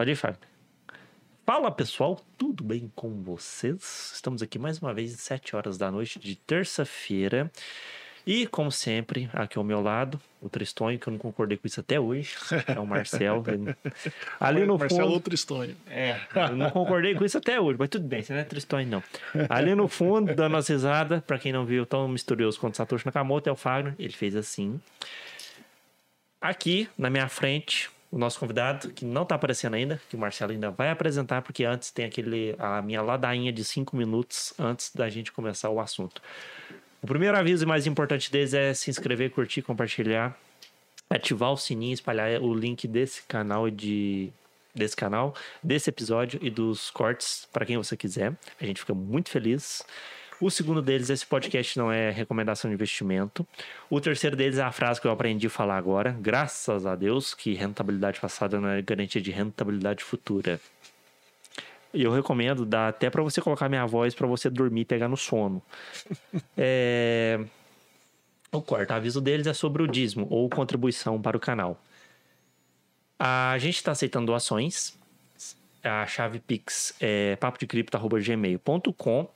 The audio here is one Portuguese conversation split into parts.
Pode ir, Fábio. Fala pessoal, tudo bem com vocês? Estamos aqui mais uma vez às 7 horas da noite de terça-feira. E, como sempre, aqui ao meu lado, o Tristonho, que eu não concordei com isso até hoje, é o Marcelo. Ali no Marcelo fundo. ou Tristonho. É, eu não concordei com isso até hoje, mas tudo bem, você não é Tristonho, não. Ali no fundo, dando as risadas, pra quem não viu, tão misterioso quanto Satoshi Nakamoto é o Fagner, ele fez assim. Aqui, na minha frente, o nosso convidado, que não tá aparecendo ainda, que o Marcelo ainda vai apresentar, porque antes tem aquele a minha ladainha de cinco minutos antes da gente começar o assunto. O primeiro aviso e mais importante deles é se inscrever, curtir, compartilhar, ativar o sininho, espalhar o link desse canal e de desse canal, desse episódio e dos cortes para quem você quiser. A gente fica muito feliz. O segundo deles, esse podcast não é recomendação de investimento. O terceiro deles é a frase que eu aprendi a falar agora. Graças a Deus que rentabilidade passada não é garantia de rentabilidade futura. E eu recomendo, dá até para você colocar minha voz para você dormir e pegar no sono. é... O quarto aviso deles é sobre o dízimo ou contribuição para o canal. A gente está aceitando doações. A chave Pix é papodecripto.gmail.com.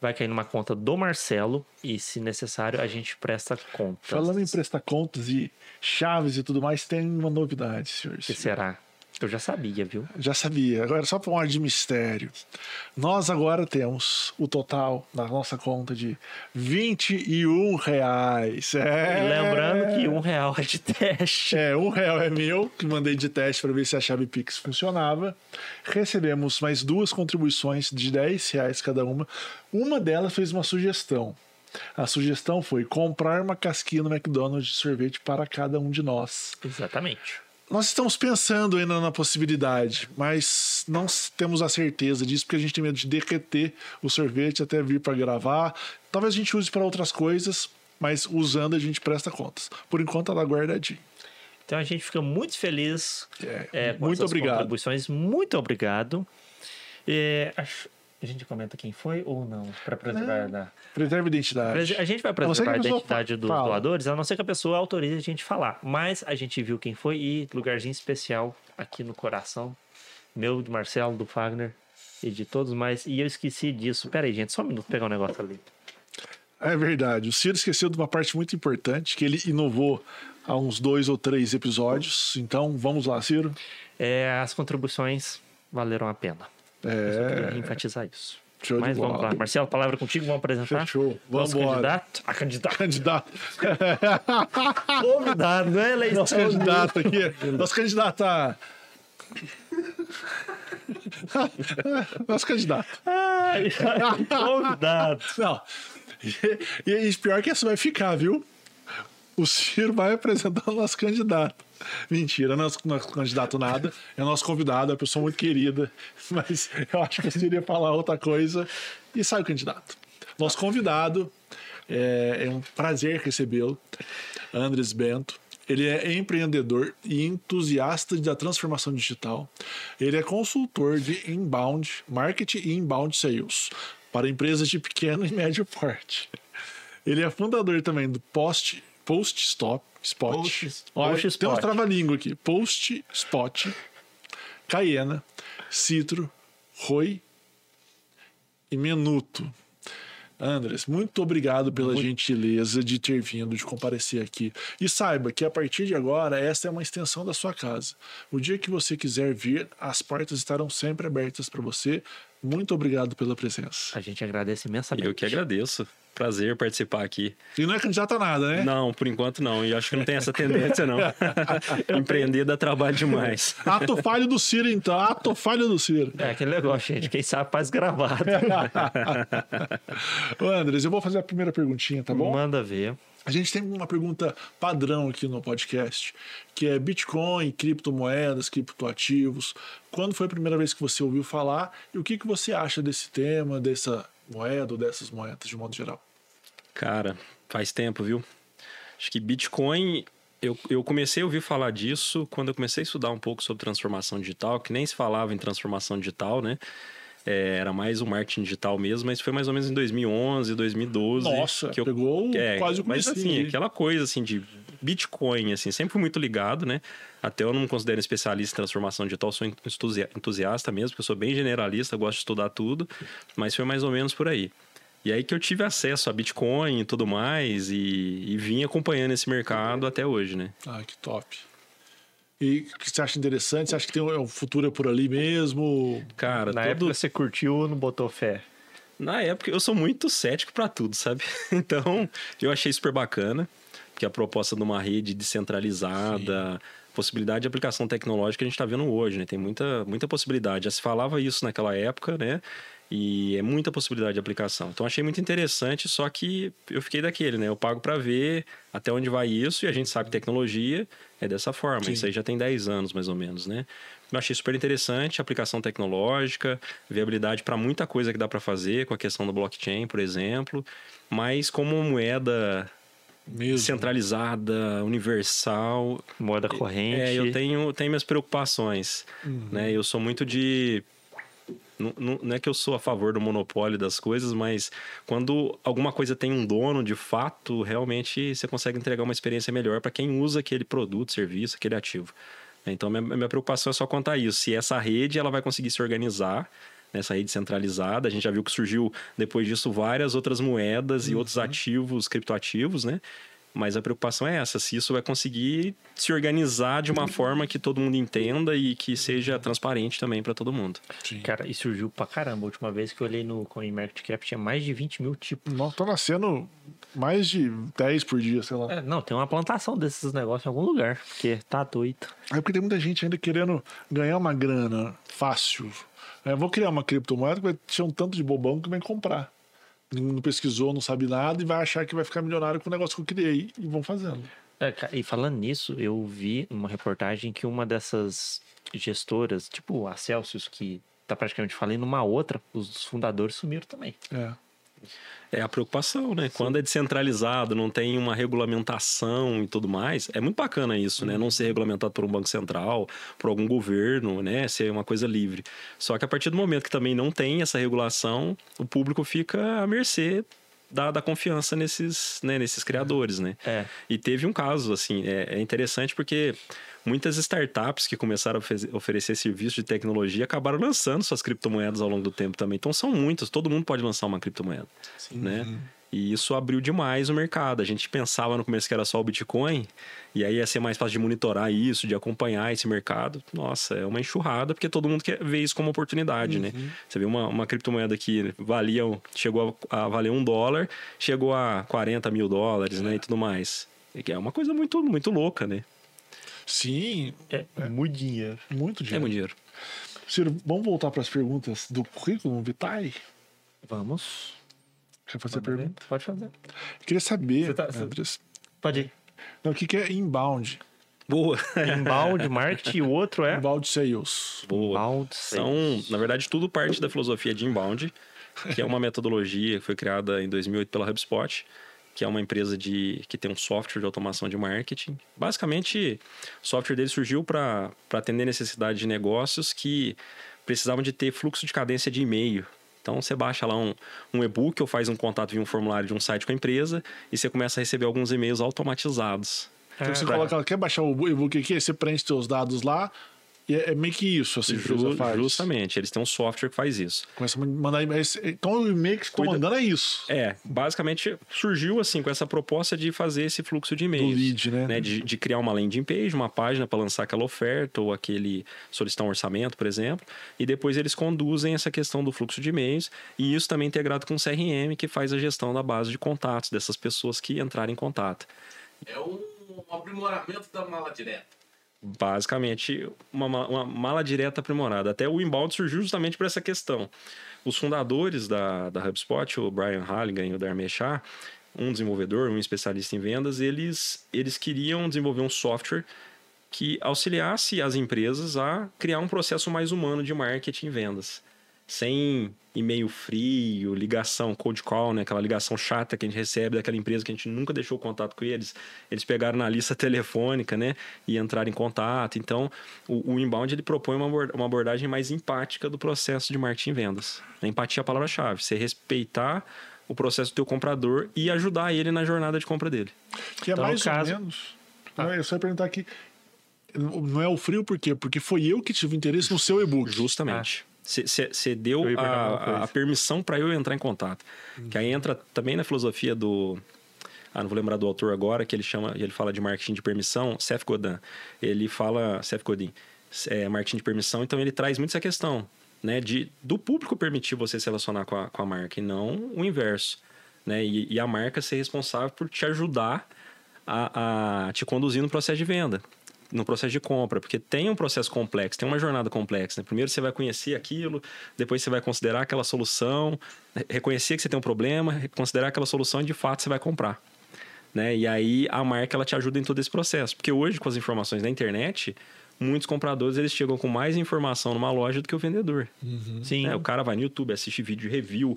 Vai cair numa conta do Marcelo e, se necessário, a gente presta conta. Falando em prestar contas e chaves e tudo mais, tem uma novidade, senhores. O que será? Eu já sabia, viu? Já sabia. Agora, só para um ar de mistério. Nós agora temos o total na nossa conta de 21 reais. É. Lembrando que um real é de teste. É, um real é meu, que mandei de teste para ver se a chave Pix funcionava. Recebemos mais duas contribuições de 10 reais cada uma. Uma delas fez uma sugestão. A sugestão foi comprar uma casquinha no McDonald's de sorvete para cada um de nós. Exatamente. Nós estamos pensando ainda na possibilidade, mas não temos a certeza disso porque a gente tem medo de derreter o sorvete até vir para gravar. Talvez a gente use para outras coisas, mas usando a gente presta contas. Por enquanto ela guardadinha. Então a gente fica muito feliz. É, é, com muito obrigado. contribuições. Muito obrigado. É, acho- a gente comenta quem foi ou não? Para preservar da. Preserve a identidade. A gente vai A preservar a a identidade dos fala. doadores, a não ser que a pessoa autorize a gente falar. Mas a gente viu quem foi e lugarzinho especial aqui no coração. Meu, do Marcelo, do Fagner e de todos mais. E eu esqueci disso. Pera aí, gente, só um minuto pegar um negócio ali. É verdade. O Ciro esqueceu de uma parte muito importante que ele inovou há uns dois ou três episódios. Então, vamos lá, Ciro. É, as contribuições valeram a pena. Eu queria É, enfatizar isso. show Mas vamos lá. Marcelo, palavra contigo, vamos apresentar? Fechou. Vamos Nosso embora. candidato? A candidato. Candidato. Convidado, não é eleição. Nosso candidato aqui. Nosso candidato. Nosso candidato. Ai, ai, convidado. Não. E, e pior que essa vai ficar, viu? O Ciro vai apresentar o nosso candidato. Mentira, não é nosso candidato nada. É nosso convidado, é uma pessoa muito querida. Mas eu acho que o Ciro ia falar outra coisa. E sai o candidato. Nosso convidado, é, é um prazer recebê-lo, Andres Bento. Ele é empreendedor e entusiasta da transformação digital. Ele é consultor de inbound, marketing e inbound sales para empresas de pequeno e médio porte. Ele é fundador também do Post, Post Stop, Spot. Post- Olha, Post Tem uns Spot. trava-língua aqui. Post Spot, Cayena, Citro, Roi e Menuto. Andres, muito obrigado pela gentileza de ter vindo, de comparecer aqui. E saiba que a partir de agora, essa é uma extensão da sua casa. O dia que você quiser vir, as portas estarão sempre abertas para você. Muito obrigado pela presença. A gente agradece imensamente. Eu que agradeço. Prazer participar aqui. E não é candidato a nada, né? Não, por enquanto não. E acho que não tem essa tendência, não. Empreender dá trabalho demais. Ato falho do Ciro, então. Ato falho do Ciro. É aquele negócio, gente. Quem sabe faz gravado. Ô, Andres, eu vou fazer a primeira perguntinha, tá bom? Manda ver. A gente tem uma pergunta padrão aqui no podcast, que é Bitcoin, criptomoedas, criptoativos. Quando foi a primeira vez que você ouviu falar e o que, que você acha desse tema, dessa moeda ou dessas moedas de modo geral? Cara, faz tempo, viu? Acho que Bitcoin. Eu, eu comecei a ouvir falar disso quando eu comecei a estudar um pouco sobre transformação digital, que nem se falava em transformação digital, né? É, era mais o marketing digital mesmo, mas foi mais ou menos em 2011, 2012. Nossa, que eu, pegou é, quase o Mas assim, aquela coisa assim de Bitcoin, assim, sempre fui muito ligado, né? Até eu não me considero especialista em transformação digital, sou entusi- entusiasta mesmo, porque eu sou bem generalista, gosto de estudar tudo, mas foi mais ou menos por aí. E aí que eu tive acesso a Bitcoin e tudo mais, e, e vim acompanhando esse mercado até hoje, né? Ah, que top. E o que você acha interessante? Você acha que tem um um futuro é por ali mesmo? Cara, Na todo... época você curtiu ou não botou fé? Na época eu sou muito cético pra tudo, sabe? Então eu achei super bacana, que a proposta de uma rede descentralizada, possibilidade de aplicação tecnológica que a gente está vendo hoje, né? Tem muita, muita possibilidade. Já se falava isso naquela época, né? E é muita possibilidade de aplicação. Então achei muito interessante, só que eu fiquei daquele, né? Eu pago para ver até onde vai isso e a gente sabe que tecnologia é dessa forma. Sim. Isso aí já tem 10 anos mais ou menos, né? Eu achei super interessante, aplicação tecnológica, viabilidade para muita coisa que dá para fazer com a questão do blockchain, por exemplo, mas como moeda Mesmo. centralizada, universal, Moeda corrente. é, eu tenho, tenho minhas preocupações, Uhum. né? Eu sou muito de não, não- não é que eu sou a favor do monopólio das coisas, mas quando alguma coisa tem um dono, de fato, realmente você consegue entregar uma experiência melhor para quem usa aquele produto, serviço, aquele ativo. Então, minha, minha preocupação é só quanto a isso. Se essa rede ela vai conseguir se organizar, nessa rede centralizada, a gente já viu que surgiu depois disso várias outras moedas e outros ativos, criptoativos, né? Mas a preocupação é essa, se isso vai conseguir se organizar de uma forma que todo mundo entenda e que seja transparente também para todo mundo. Sim. Cara, e surgiu pra caramba. A última vez que eu olhei no CoinMarketCap tinha mais de 20 mil tipos. Nossa, tá nascendo mais de 10 por dia, sei lá. É, não, tem uma plantação desses negócios em algum lugar, porque tá doido. É porque tem muita gente ainda querendo ganhar uma grana fácil. É, vou criar uma criptomoeda que vai ter um tanto de bobão que vem comprar. Não pesquisou, não sabe nada e vai achar que vai ficar milionário com o negócio que eu criei e vão fazendo. É, e falando nisso, eu vi uma reportagem que uma dessas gestoras, tipo a Celsius, que tá praticamente falando uma outra, os fundadores sumiram também. É. É a preocupação, né? Quando é descentralizado, não tem uma regulamentação e tudo mais, é muito bacana isso, né? Não ser regulamentado por um banco central, por algum governo, né? Ser uma coisa livre. Só que a partir do momento que também não tem essa regulação, o público fica à mercê da, da confiança nesses, né? nesses criadores, né? É. E teve um caso, assim, é, é interessante porque muitas startups que começaram a ofe- oferecer serviço de tecnologia acabaram lançando suas criptomoedas ao longo do tempo também. Então são muitas, todo mundo pode lançar uma criptomoeda, né? E isso abriu demais o mercado. A gente pensava no começo que era só o Bitcoin, e aí ia ser mais fácil de monitorar isso, de acompanhar esse mercado. Nossa, é uma enxurrada, porque todo mundo quer ver isso como oportunidade, né? Você vê uma, uma criptomoeda que valia, chegou a, a valer um dólar, chegou a 40 mil dólares, né? E tudo mais. Que É uma coisa muito, muito louca, né? Sim, É, muito dinheiro. muito É dinheiro. muito dinheiro. Ciro, vamos voltar para as perguntas do currículo Vitae? Vamos. Quer fazer Manda ver. pergunta? Pode fazer. Queria saber, tá- você- Andres, Pode ir. não, o que que é inbound? Boa. Inbound marketing e o outro é Inbound sales. Boa. Inbound São, sales. na verdade, tudo parte da filosofia de inbound, que é uma metodologia que foi criada em 2008 pela HubSpot, que é uma empresa de, que tem um software de automação de marketing. Basicamente, o software dele surgiu para atender necessidade de negócios que precisavam de ter fluxo de cadência de e-mail. Então, você baixa lá um, um e-book ou faz um contato via um formulário de um site com a empresa e você começa a receber alguns e-mails automatizados. Então você É, coloca, ela quer baixar o e-book aqui, você preenche seus dados lá, e é, é meio que isso, empresa Ju- faz. justamente, eles têm um software que faz isso. Começa a mandar e-mail. Então o e-mail que estão Cuida- mandando é isso. É, basicamente surgiu assim com essa proposta de fazer esse fluxo de Do e-mails. lead, né? De, de criar uma landing page, uma página para lançar aquela oferta ou aquele solicitar um orçamento, por exemplo, e depois eles conduzem essa questão do fluxo de e-mails e isso também integrado com o CRM que faz a gestão da base de contatos dessas pessoas que entrarem em contato. É um aprimoramento da mala direta. Basicamente, uma, ma- uma mala direta aprimorada. Até o inbound surgiu justamente por essa questão. Os fundadores da, da HubSpot, o Brian Halligan e o Dharmesh Shah, um desenvolvedor, um especialista em vendas, eles, eles queriam desenvolver um software que auxiliasse as empresas a criar um processo mais humano de marketing e vendas. Sem e-mail frio, ligação, cold call, né? aquela ligação chata que a gente recebe daquela empresa que a gente nunca deixou contato com eles. Eles pegaram na lista telefônica né? e entraram em contato. Então, o, o inbound ele propõe uma, uma abordagem mais empática do processo de marketing e vendas. A empatia é a palavra-chave. Você respeitar o processo do teu comprador e ajudar ele na jornada de compra dele. Que é Então, mais caso- ou menos. Não, Eu só ia perguntar aqui. Não é o frio por quê? Porque foi eu que tive interesse no seu e-book. Justamente. Você deu a, a permissão para eu entrar em contato. Que aí entra também na filosofia do. Ah, não vou lembrar do autor agora, que ele chama, ele fala de marketing de permissão, Seth Godin. Ele fala, Seth Godin, é, marketing de permissão, então ele traz muito essa questão, né, de do público permitir você se relacionar com a, com a marca e não o inverso, né, e, e a marca ser responsável por te ajudar a, a te conduzir no processo de venda, no processo de compra, porque tem um processo complexo, tem uma jornada complexa. Né? Primeiro você vai conhecer aquilo, depois você vai considerar aquela solução, reconhecer que você tem um problema, considerar aquela solução e de fato você vai comprar. Né? E aí a marca ela te ajuda em todo esse processo, porque hoje com as informações da internet, muitos compradores eles chegam com mais informação numa loja do que o vendedor. Sim. né? O cara vai no YouTube, assiste vídeo de review,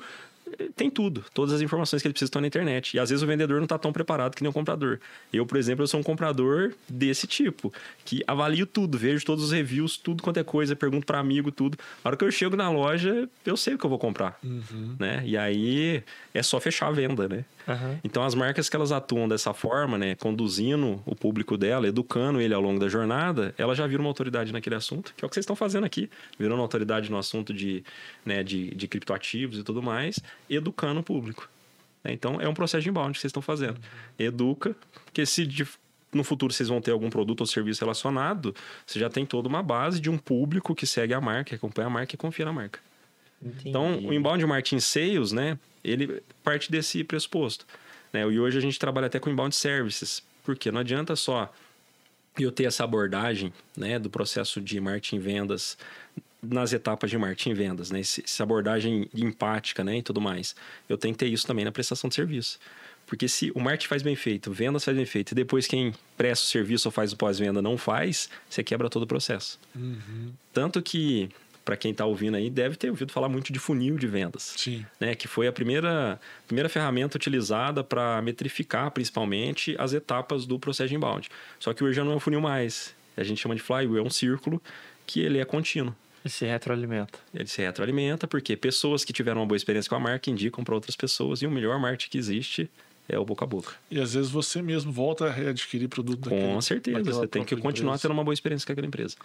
tem tudo, todas as informações que ele precisa estão na internet. E às vezes o vendedor não está tão preparado que nem o comprador. Eu, por exemplo, eu sou um comprador desse tipo, que avalio tudo, vejo todos os reviews, tudo quanto é coisa, pergunto para amigo, tudo. Na hora que eu chego na loja, eu sei o que eu vou comprar, né? E aí é só fechar a venda, né? Aham. Então as marcas que elas atuam dessa forma, né, conduzindo o público dela, educando ele ao longo da jornada, ela já vira uma autoridade naquele assunto, que é o que vocês estão fazendo aqui, virando uma autoridade no assunto de, né, de, de criptoativos e tudo mais, educando o público. né? Então é um processo de inbound que vocês estão fazendo. Educa, porque se de- no futuro vocês vão ter algum produto ou serviço relacionado, você já tem toda uma base de um público que segue a marca, acompanha a marca e confia na marca. Então, o inbound marketing sales, né, ele parte desse pressuposto. Né? E hoje a gente trabalha até com inbound services, porque não adianta só eu ter essa abordagem né, do processo de marketing vendas nas etapas de marketing vendas, né? Essa abordagem empática né, e tudo mais. Eu tenho que ter isso também na prestação de serviço. Porque se o marketing faz bem feito, vendas faz bem feito, e depois quem presta o serviço ou faz o pós-venda não faz, você quebra todo o processo. Tanto que, para quem está ouvindo aí, deve ter ouvido falar muito de funil de vendas Sim. né, que foi a primeira, primeira ferramenta utilizada para metrificar, principalmente, as etapas do processo de inbound. Só que hoje já não é um funil mais. A gente chama de flywheel, é um círculo que ele é contínuo. E se retroalimenta. Ele se retroalimenta porque pessoas que tiveram uma boa experiência com a marca indicam para outras pessoas e o melhor marketing que existe é o boca a boca. E às vezes você mesmo volta a readquirir produto daquele, Com certeza, você tem que continuar empresa. tendo uma boa experiência com aquela empresa.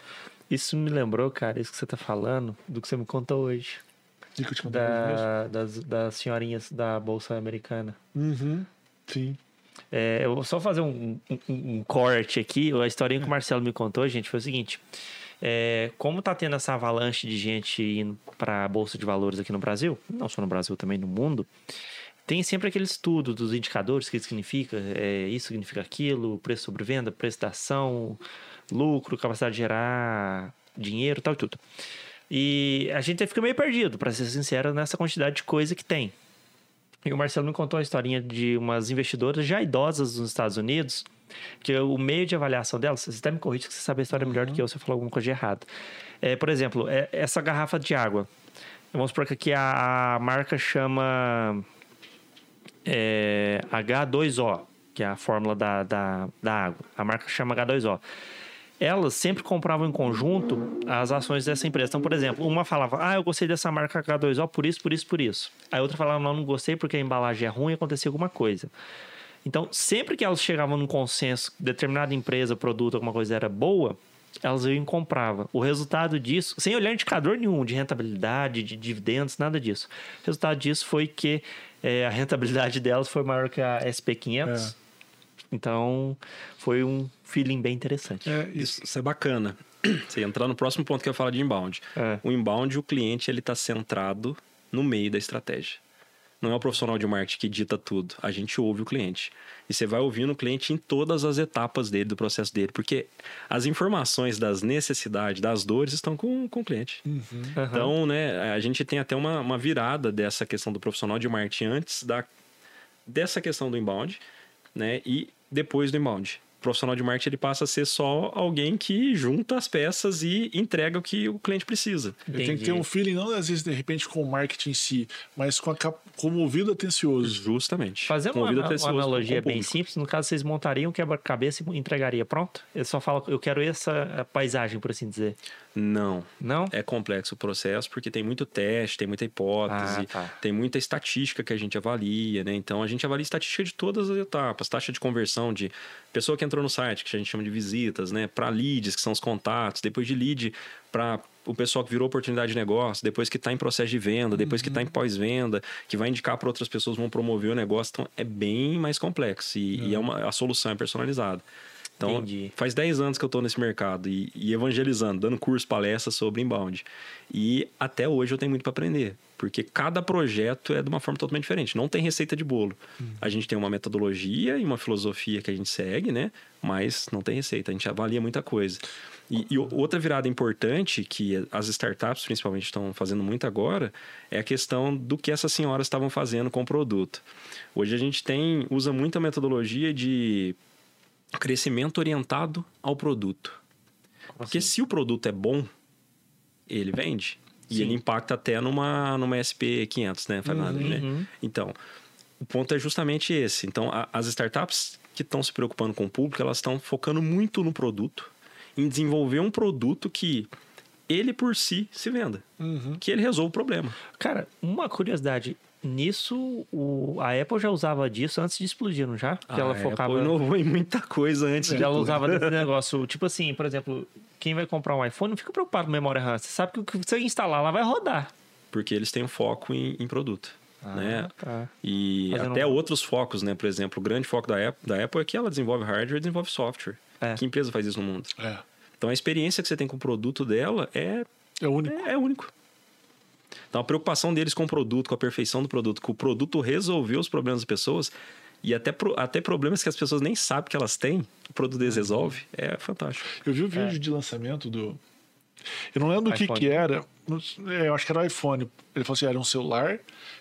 Isso me lembrou, cara, isso que você tá falando, do que você me contou hoje. E que eu te contei. Da, das, das senhorinhas da Bolsa Americana. Uhum. Sim. É, eu vou só fazer um, um- um corte aqui. A historinha que o Marcelo me contou, gente, foi o seguinte. É, como tá tendo essa avalanche de gente indo para a Bolsa de Valores aqui no Brasil, não só no Brasil, também no mundo, tem sempre aquele estudo dos indicadores, o que significa, é, isso significa aquilo, preço sobre venda, preço da ação, lucro, capacidade de gerar dinheiro, tal e tudo. E a gente fica meio perdido, para ser sincero, nessa quantidade de coisa que tem. E o Marcelo me contou uma historinha de umas investidoras já idosas nos Estados Unidos, que o meio de avaliação delas, você até me corrige que você sabe a história melhor do que eu se eu falar alguma coisa de errado. É, por exemplo, é- essa garrafa de água. Vamos supor que aqui a, a marca chama é, H2O, que é a fórmula da, da, da água. A marca chama H2O. Elas sempre compravam em conjunto as ações dessa empresa. Então, por exemplo, uma falava, ah, eu gostei dessa marca H2O por isso, por isso, por isso. Aí outra falava, não, não gostei porque a embalagem é ruim e acontecia alguma coisa. Então, sempre que elas chegavam num consenso, determinada empresa, produto, alguma coisa era boa, elas iam e compravam. O resultado disso, sem olhar indicador nenhum de rentabilidade, de dividendos, nada disso. O resultado disso foi que eh, a rentabilidade delas foi maior que a SP500. Então, foi um feeling bem interessante. É, isso. Isso, isso é bacana. Você entrar no próximo ponto que eu falo de inbound. É. O inbound, o cliente, ele está centrado no meio da estratégia. Não é o profissional de marketing que dita tudo. A gente ouve o cliente. E você vai ouvindo o cliente em todas as etapas dele, do processo dele. Porque as informações das necessidades, das dores, estão com, com o cliente. Aham. Então, né, a gente tem até uma, uma virada dessa questão do profissional de marketing antes da, dessa questão do inbound, né, e depois do inbound. Profissional de marketing ele passa a ser só alguém que junta as peças e entrega o que o cliente precisa. Ele tem que ter Entendi. um feeling, não às vezes, de repente, com o marketing em si, mas com, a, cap- com o ouvido atencioso. Justamente. Fazendo Com uma, uma o analogia bem simples, no caso, vocês montariam um quebra-cabeça e entregaria pronto? Ele só fala, eu quero essa eh, paisagem, por assim dizer. Não. Não? É complexo o processo porque tem muito teste, tem muita hipótese, Ah, tá. tem muita estatística que a gente avalia, né? Então a gente avalia estatística de todas as etapas, taxa de conversão de pessoa que entrou no site, que a gente chama de visitas, né? Para leads, que são os contatos, depois de lead para o pessoal que virou oportunidade de negócio, depois que está em processo de venda, depois que está em pós-venda, que vai indicar para outras pessoas, vão promover o negócio. Então, é bem mais complexo e, e é uma, a solução é personalizada. Então, Entendi. faz 10 anos que eu estou nesse mercado e, e evangelizando, dando curso, palestras sobre inbound. E até hoje eu tenho muito para aprender, porque cada projeto é de uma forma totalmente diferente. Não tem receita de bolo. A gente tem uma metodologia e uma filosofia que a gente segue, né? Mas não tem receita, a gente avalia muita coisa. E, e outra virada importante que as startups, principalmente, estão fazendo muito agora é a questão do que essas senhoras estavam fazendo com o produto. Hoje a gente tem usa muita metodologia de crescimento orientado ao produto. Porque se o produto é bom, ele vende. E Sim. ele impacta até numa, numa SP500, né? Faz nada, né? Então, o ponto é justamente esse. Então, a- as startups que estão se preocupando com o público, elas estão focando muito no produto, em desenvolver um produto que ele por si se venda, que ele resolva o problema. Cara, uma curiosidade. Nisso, o, a Apple já usava disso antes de explodir, não já? Que ela A focava. Apple inovou em muita coisa antes de Já ela usava desse negócio. Tipo assim, por exemplo, quem vai comprar um iPhone não fica preocupado com memória RAM. Você sabe que o que você instalar lá vai rodar. Porque eles têm um foco em, em produto. né? tá. E Fazendo até um- outros focos, né? Por exemplo, o grande foco da Apple, da Apple é que ela desenvolve hardware e desenvolve software. É. Que empresa faz isso no mundo? É. Então a experiência que você tem com o produto dela é, É único. é, é único. Então a preocupação deles com o produto, com a perfeição do produto, com o produto resolver os problemas das pessoas e até, até problemas que as pessoas nem sabem que elas têm, o produto deles resolve, é fantástico. Eu vi o vídeo de lançamento do. Eu não lembro do que, que era. É, Eu acho que era o iPhone. Ele falou assim: era um celular,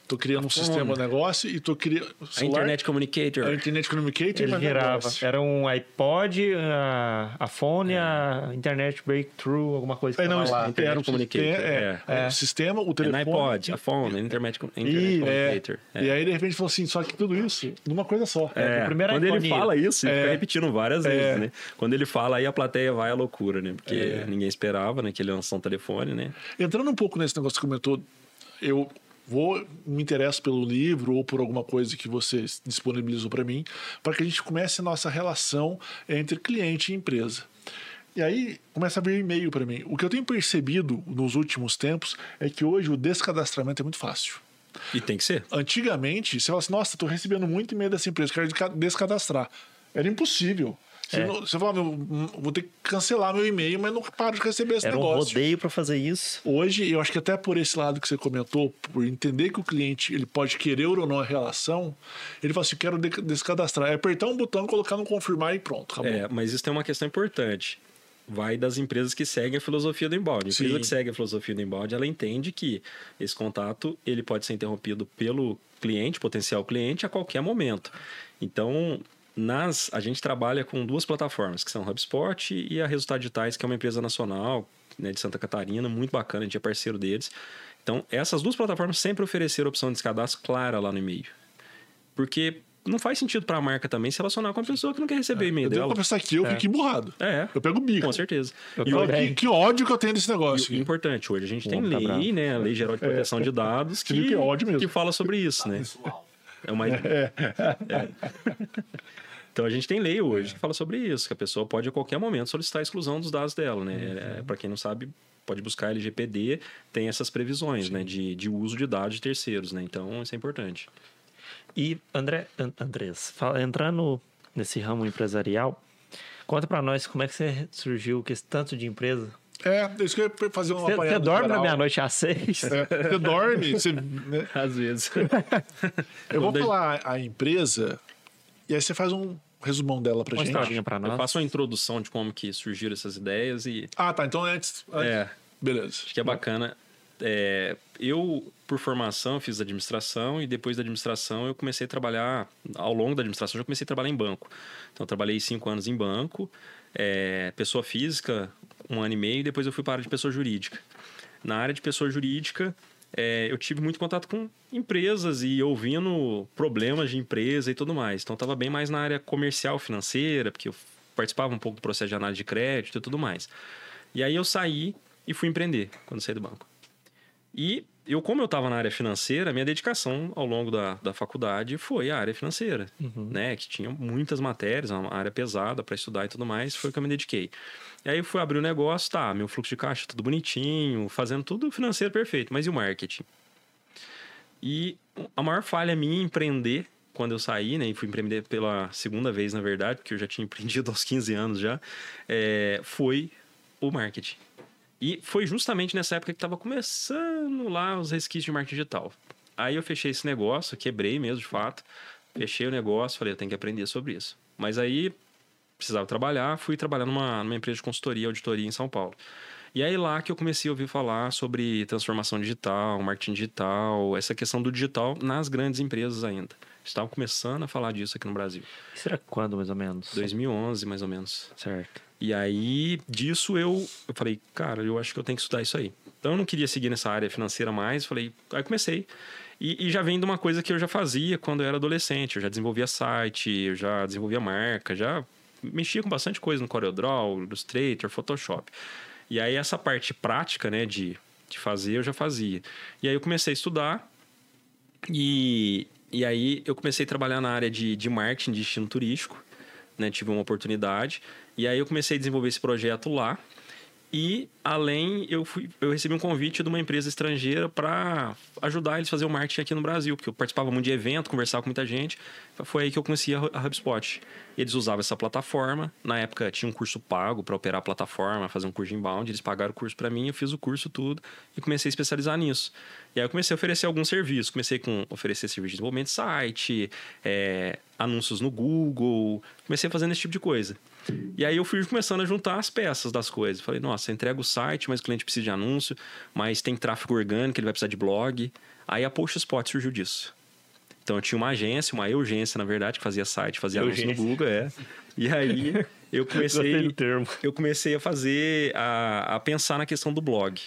tô criando um sistema de negócio e tô criando. A Internet Communicator. A Internet Communicator Ele girava. negócio. Era um iPod, a, a phone, a Internet Breakthrough, alguma coisa. que É, não, lá. era um Communicator, sistema, é, é. é, o sistema, o É telefone. na iPod, a phone, a Internet, Internet E, é, Communicator. É. e aí, de repente, falou assim: só que tudo isso numa coisa só. É, primeiro quando iPhone- ele fala isso, ele É. fica repetindo várias É. vezes, né? Quando ele fala, aí a plateia vai à loucura, né? Porque É. ninguém esperava, né? Que ele lançou um telefone, né? Entrando um pouco nesse negócio que você comentou, eu vou me interesso pelo livro ou por alguma coisa que você disponibilizou para mim, para que a gente comece a nossa relação entre cliente e empresa. E aí começa a vir e-mail para mim. O que eu tenho percebido nos últimos tempos é que hoje o descadastramento é muito fácil. E tem que ser. Antigamente, você fala assim, nossa, estou recebendo muito e-mail dessa empresa, quero desca- descadastrar. Era impossível. Você, É. não- você falava, meu, vou ter que cancelar meu e-mail, mas não paro de receber esse Era um negócio. rodeio pra fazer isso. Hoje, eu acho que até por esse lado que você comentou, por entender que o cliente ele pode querer ou não a relação, ele fala assim: quero de- descadastrar. É apertar um botão, colocar no confirmar e pronto, acabou. É, mas isso tem uma questão importante. Vai das empresas que seguem a filosofia do inbound. A empresa Sim. que segue a filosofia do inbound, ela entende que esse contato ele pode ser interrompido pelo cliente, potencial cliente, a qualquer momento. Então, nas, a gente trabalha com duas plataformas, que são o HubSpot e a Resultados Digitais, que é uma empresa nacional né, de Santa Catarina, muito bacana, a gente é parceiro deles. Então, essas duas plataformas sempre ofereceram a opção de cadastro clara lá no e-mail. Porque não faz sentido para a marca também se relacionar com a pessoa que não quer receber e-mail Eu dela. confessar que eu fiquei burrado. É. Eu pego o bico. Com certeza. Eu E bem. Que, que ódio que eu tenho desse e negócio. o importante, hoje a gente tem tá lei, bravo. né? A Lei Geral de Proteção de Dados que, que é ódio mesmo. que fala sobre isso, né? Pessoal. É uma... É. Então a gente tem lei hoje que fala sobre isso, que a pessoa pode a qualquer momento solicitar a exclusão dos dados dela, né? É, para quem não sabe, pode buscar LGPD, tem essas previsões, né? De, de uso de dados de terceiros, né? Então isso é importante. E, André, An- Andrés, fala- entrando nesse ramo empresarial, conta pra nós como é que você surgiu com esse tanto de empresa. É, isso que eu ia fazer uma Você, você dorme na meia-noite às seis? É, você dorme, você, né? Às vezes. Eu vou falar a empresa e aí você faz um resumão dela pra Uma gente. pra Eu nós. faço uma introdução de como que surgiram essas ideias e Ah, tá. Então antes. antes- É. Beleza. Acho que é bacana. É, eu, por formação, fiz administração e depois da administração eu comecei a trabalhar. Ao longo da administração, eu já comecei a trabalhar em banco. Então, eu trabalhei cinco anos em banco, é, pessoa física, um ano e meio, e depois eu fui para a área de pessoa jurídica. Na área de pessoa jurídica, é, eu tive muito contato com empresas e ouvindo problemas de empresa e tudo mais. Então, estava bem mais na área comercial, financeira, porque eu participava um pouco do processo de análise de crédito e tudo mais. E aí eu saí e fui empreender quando saí do banco. E eu, como eu estava na área financeira, minha dedicação ao longo da, da faculdade foi a área financeira, né? Que tinha muitas matérias, uma área pesada para estudar e tudo mais, foi o que eu me dediquei. E aí eu fui abrir o negócio, tá, meu fluxo de caixa tudo bonitinho, fazendo tudo financeiro perfeito, mas e o marketing? E a maior falha minha em empreender, quando eu saí, né, e fui empreender pela segunda vez, na verdade, porque eu já tinha empreendido aos 15 anos já, é, foi o marketing. E foi justamente nessa época que estava começando lá os resquícios de marketing digital. Aí eu fechei esse negócio, quebrei mesmo, de fato. Fechei o negócio, falei, eu tenho que aprender sobre isso. Mas aí precisava trabalhar, fui trabalhar numa, numa empresa de consultoria, auditoria em São Paulo. E aí lá que eu comecei a ouvir falar sobre transformação digital, marketing digital, essa questão do digital nas grandes empresas ainda. Estavam começando a falar disso aqui no Brasil. Será quando, mais ou menos? 2011, mais ou menos. Certo. E aí, disso eu, eu falei, cara, eu acho que eu tenho que estudar isso aí. Então eu não queria seguir nessa área financeira mais, falei, aí comecei. E, e já vem de uma coisa que eu já fazia quando eu era adolescente. Eu já desenvolvia site, eu já desenvolvia marca, já mexia com bastante coisa no CorelDRAW, Illustrator, Photoshop. E aí essa parte prática, né, de, de fazer, eu já fazia. E aí eu comecei a estudar e, e aí eu comecei a trabalhar na área de, de marketing de destino turístico, né, tive uma oportunidade. E aí eu comecei a desenvolver esse projeto lá. E além, eu, fui, eu recebi um convite de uma empresa estrangeira para ajudar eles a fazer o marketing aqui no Brasil, porque eu participava muito de evento, conversava com muita gente. Foi aí que eu conheci a, HubSpot. Eles usavam essa plataforma. Na época tinha um curso pago para operar a plataforma, fazer um curso de inbound. Eles pagaram o curso para mim, eu fiz o curso tudo e comecei a especializar nisso. E aí eu comecei a oferecer alguns serviços. Comecei com oferecer serviço de desenvolvimento de site, é, anúncios no Google. Comecei fazendo esse tipo de coisa. E aí eu fui começando a juntar as peças das coisas. Falei, nossa, entrega o site, mas o cliente precisa de anúncio, mas tem tráfego orgânico, ele vai precisar de blog. Aí a PostSpot surgiu disso. Então eu tinha uma agência, uma urgência, na verdade, que fazia site, fazia anúncio no Google, é. E aí eu comecei, termo. eu comecei a fazer, a, a pensar na questão do blog.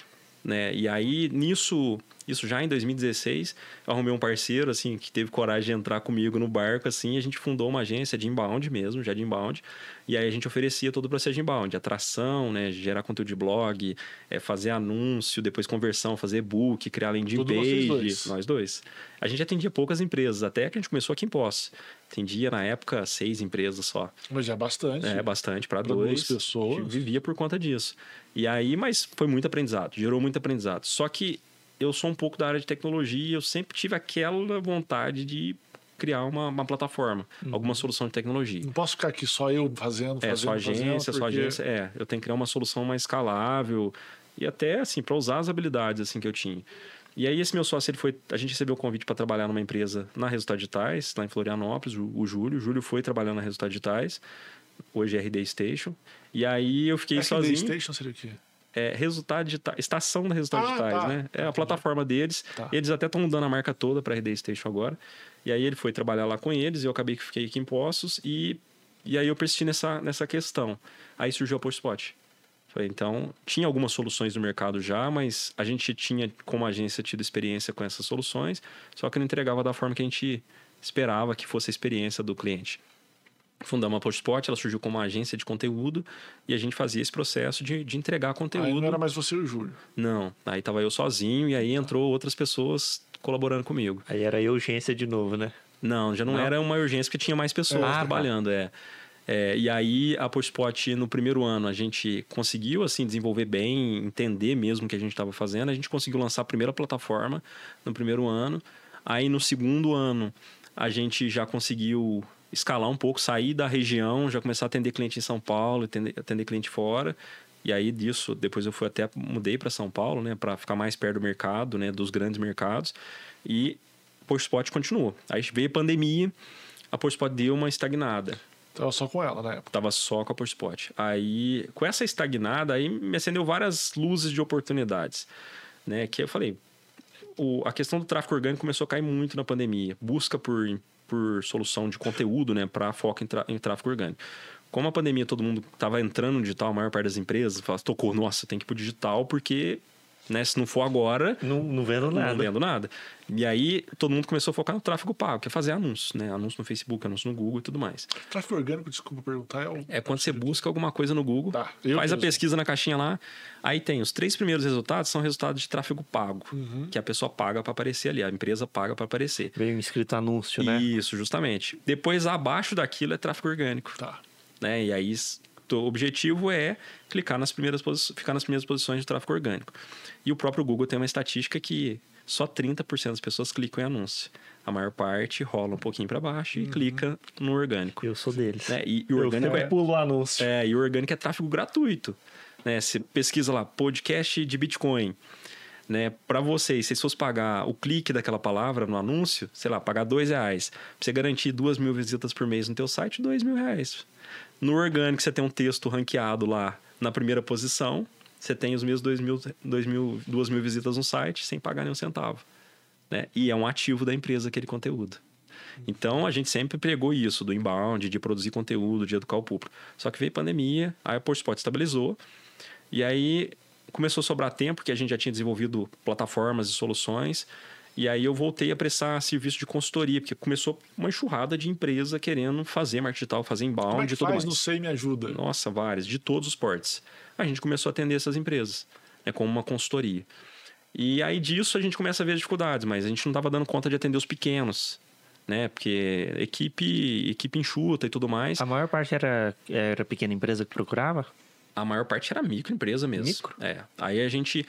Né? E aí, nisso, isso já em 2016, eu arrumei um parceiro, assim, que teve coragem de entrar comigo no barco, assim, e a gente fundou uma agência de inbound mesmo, já de inbound, e aí a gente oferecia todo o processo de inbound, atração, né, gerar conteúdo de blog, é, fazer anúncio, depois conversão, fazer e-book, criar landing Tudo page, dois. nós dois. A gente atendia poucas empresas, até que a gente começou aqui em Poço. Atendia, na época, seis empresas só. Mas já é bastante. É, bastante, para dois. duas pessoas. A gente vivia por conta disso. E aí, mas foi muito aprendizado, gerou muito aprendizado. Só que eu sou um pouco da área de tecnologia, eu sempre tive aquela vontade de criar uma, uma plataforma, Uhum. alguma solução de tecnologia. Não posso ficar aqui só eu fazendo, fazendo, É, só agência, fazendo, só porque- agência. É, eu tenho que criar uma solução mais escalável e até, assim, para usar as habilidades, assim, que eu tinha. E aí, esse meu sócio, ele foi... A gente recebeu o convite para trabalhar numa empresa na Resultados Digitais, lá em Florianópolis, o, o Júlio. O Júlio foi trabalhando na Resultados Digitais, hoje é RD Station. E aí, eu fiquei É que sozinho. Station seria o quê? É, resultado digital, estação da Resultados Ah, Digitais, tá. né? É a plataforma deles. Tá. Eles até estão mudando a marca toda para RD Station agora. E aí ele foi trabalhar lá com eles, eu acabei que fiquei aqui em Poços e, e aí eu persisti nessa, nessa questão. Aí surgiu a Postspot. Falei, então, tinha algumas soluções no mercado já, mas a gente tinha, como agência, tido experiência com essas soluções, só que não entregava da forma que a gente esperava que fosse a experiência do cliente. Fundamos a Postspot, ela surgiu como uma agência de conteúdo e a gente fazia esse processo de, de entregar Aí conteúdo. não era mais você e o Júlio. Não, aí tava eu sozinho e aí entrou outras pessoas colaborando comigo. Aí era eu urgência de novo, né? Não, já não, Não? era uma urgência porque tinha mais pessoas Ah, tá. trabalhando, é. É, e aí a Postspot no primeiro ano a gente conseguiu assim desenvolver bem, entender mesmo o que a gente estava fazendo. A gente conseguiu lançar a primeira plataforma no primeiro ano. Aí no segundo ano a gente já conseguiu escalar um pouco, sair da região, já começar a atender cliente em São Paulo, atender, atender cliente fora. E aí disso, depois eu fui até mudei para São Paulo, né, para ficar mais perto do mercado, né, dos grandes mercados. E Postspot continuou. Aí veio a pandemia, a Postspot deu uma estagnada. Tava só com ela na época. Tava só com a Postspot. Aí, com essa estagnada, aí me acendeu várias luzes de oportunidades, né? Que eu falei, o, a questão do tráfego orgânico começou a cair muito na pandemia. Busca por, por solução de conteúdo, né? Para foco em, em tráfego orgânico. Como a pandemia todo mundo tava entrando no digital, a maior parte das empresas, fala, tocou, nossa, tem que ir pro digital porque né? Se não for agora, Não, não vendo nada. não vendo nada. E aí todo mundo começou a focar no tráfego pago, que é fazer anúncios, né? Anúncio no Facebook, anúncio no Google e tudo mais. Tráfego orgânico, desculpa perguntar, é o. É quando você busca alguma coisa no Google, Tá, faz a mesmo. pesquisa na caixinha lá, aí tem os três primeiros resultados são resultados de tráfego pago, Uhum. que a pessoa paga para aparecer ali, a empresa paga para aparecer. Veio escrito anúncio, né? Isso, justamente. Depois abaixo daquilo é tráfego orgânico, Tá. né? E aí s- o objetivo é clicar nas primeiras ficar nas primeiras posições de tráfego orgânico. E o próprio Google tem uma estatística que só 30% das pessoas clicam em anúncio. A maior parte rola um pouquinho para baixo e clica no orgânico. Eu sou deles. Né? E, e o orgânico é, pulo o anúncio. é, e o orgânico é tráfego gratuito. Né? Você pesquisa lá, podcast de Bitcoin. Né? Para vocês, se fossem pagar o clique daquela palavra no anúncio, sei lá, pagar dois reais, pra você garantir duas mil visitas por mês no teu site, dois mil reais. No orgânico, você tem um texto ranqueado lá na primeira posição, você tem os mesmos dois mil, dois mil, duas mil visitas no site sem pagar nenhum centavo. Né? E é um ativo da empresa aquele conteúdo. Então a gente sempre pregou isso do inbound, de produzir conteúdo, de educar o público. Só que veio pandemia, aí a Porspot estabilizou e aí começou a sobrar tempo, porque a gente já tinha desenvolvido plataformas e soluções. E aí eu voltei a prestar serviço de consultoria, porque começou uma enxurrada de empresa querendo fazer marketing digital, fazer inbound Como é que e tudo faz? mais. Não sei, me ajuda. Nossa, várias, de todos os portes. A gente começou a atender essas empresas, né, como uma consultoria. E aí disso a gente começa a ver as dificuldades, mas a gente não estava dando conta de atender os pequenos, né? Porque equipe, equipe enxuta e tudo mais. A maior parte era, era pequena empresa que procurava? A maior parte era microempresa mesmo. Micro? É. Aí a gente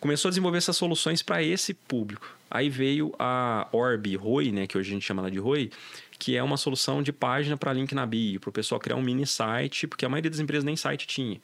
começou a desenvolver essas soluções para esse público. Aí veio a Orb Roi, né, que hoje a gente chama ela de Roi, que é uma solução de página para link na bio, para o pessoal criar um mini site, porque a maioria das empresas nem site tinha.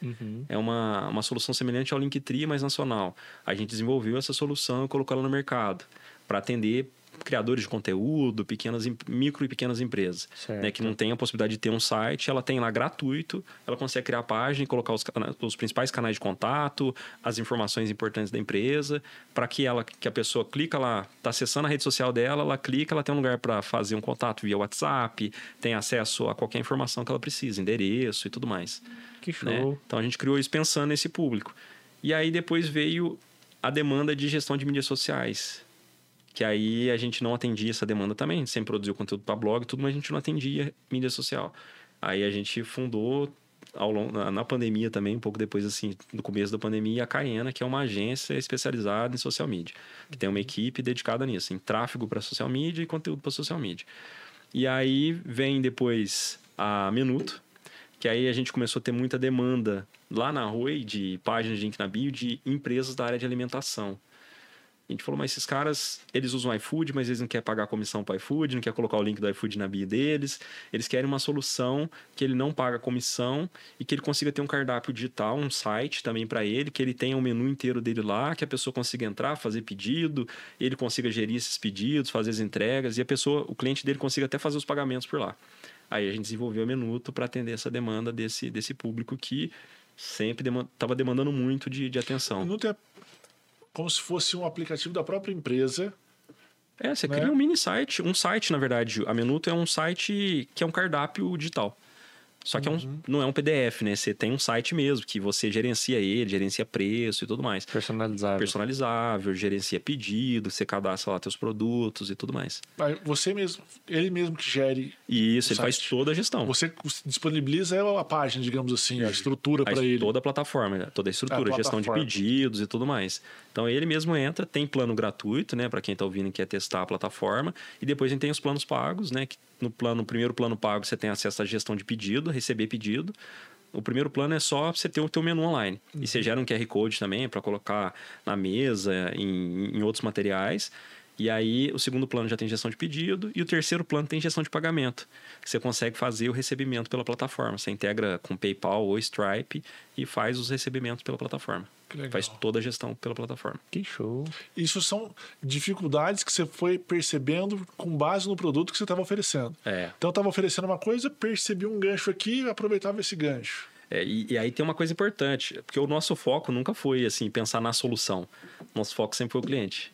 É uma, uma solução semelhante ao Linktree, mas nacional. A gente desenvolveu essa solução e colocou ela no mercado para atender criadores de conteúdo, pequenas, micro e pequenas empresas, né, que não tem a possibilidade de ter um site, ela tem lá gratuito, ela consegue criar a página e colocar os, os principais canais de contato, as informações importantes da empresa, para que ela, que a pessoa clica lá, está acessando a rede social dela, ela clica, ela tem um lugar para fazer um contato via WhatsApp, tem acesso a qualquer informação que ela precisa, endereço e tudo mais Que né? show. Então a gente criou isso pensando nesse público. E aí depois veio a demanda de gestão de mídias sociais. Que aí a gente não atendia essa demanda também. A gente sempre produziu conteúdo para blog tudo, mas a gente não atendia mídia social. Aí a gente fundou ao longo, na, na pandemia também, um pouco depois assim, no começo da pandemia, a Caena, que é uma agência especializada em social media, que tem uma equipe dedicada nisso, em tráfego para social media e conteúdo para social media. E aí vem depois a Minuto, que aí a gente começou a ter muita demanda lá na Rui de páginas de link na bio de empresas da área de alimentação. A gente falou, mas esses caras, eles usam iFood, mas eles não querem pagar comissão para iFood, não quer colocar o link do iFood na bio deles. Eles querem uma solução que ele não paga comissão e que ele consiga ter um cardápio digital, um site também para ele, que ele tenha o menu inteiro dele lá, que a pessoa consiga entrar, fazer pedido, ele consiga gerir esses pedidos, fazer as entregas e a pessoa, o cliente dele consiga até fazer os pagamentos por lá. Aí a gente desenvolveu o Minuto para atender essa demanda desse, desse público que sempre estava demandando muito de, de atenção. Minuto é como se fosse um aplicativo da própria empresa. É, você né? cria um mini site, um site, na verdade. A Minuto é um site que é um cardápio digital. Só que é um, não é um PDF, né? Você tem um site mesmo, que você gerencia ele, gerencia preço e tudo mais. Personalizável. Personalizável, gerencia pedido, você cadastra lá teus produtos e tudo mais. Você mesmo, ele mesmo que gere. E isso, ele faz site. toda a gestão. Você disponibiliza a página, digamos assim, a estrutura Faz para ele. toda a plataforma, né? toda a estrutura, A gestão de pedidos e tudo mais. Então ele mesmo entra, tem plano gratuito, né, para quem está ouvindo e quer testar a plataforma, e depois a gente tem os planos pagos, né, que no plano, no primeiro plano pago você tem acesso à gestão de pedido, receber pedido. O primeiro plano é só você ter o teu menu online. E você gera um QR Code também para colocar na mesa, em, em outros materiais. E aí, o segundo plano já tem gestão de pedido e o terceiro plano tem gestão de pagamento. Você consegue fazer o recebimento pela plataforma. Você integra com PayPal ou Stripe e faz os recebimentos pela plataforma. Faz toda a gestão pela plataforma. Que show. Isso são dificuldades que você foi percebendo com base no produto que você estava oferecendo. É. Então, eu estava oferecendo uma coisa, percebi um gancho aqui e aproveitava esse gancho. É, e, e aí tem uma coisa importante, porque o nosso foco nunca foi assim pensar na solução. Nosso foco sempre foi o cliente.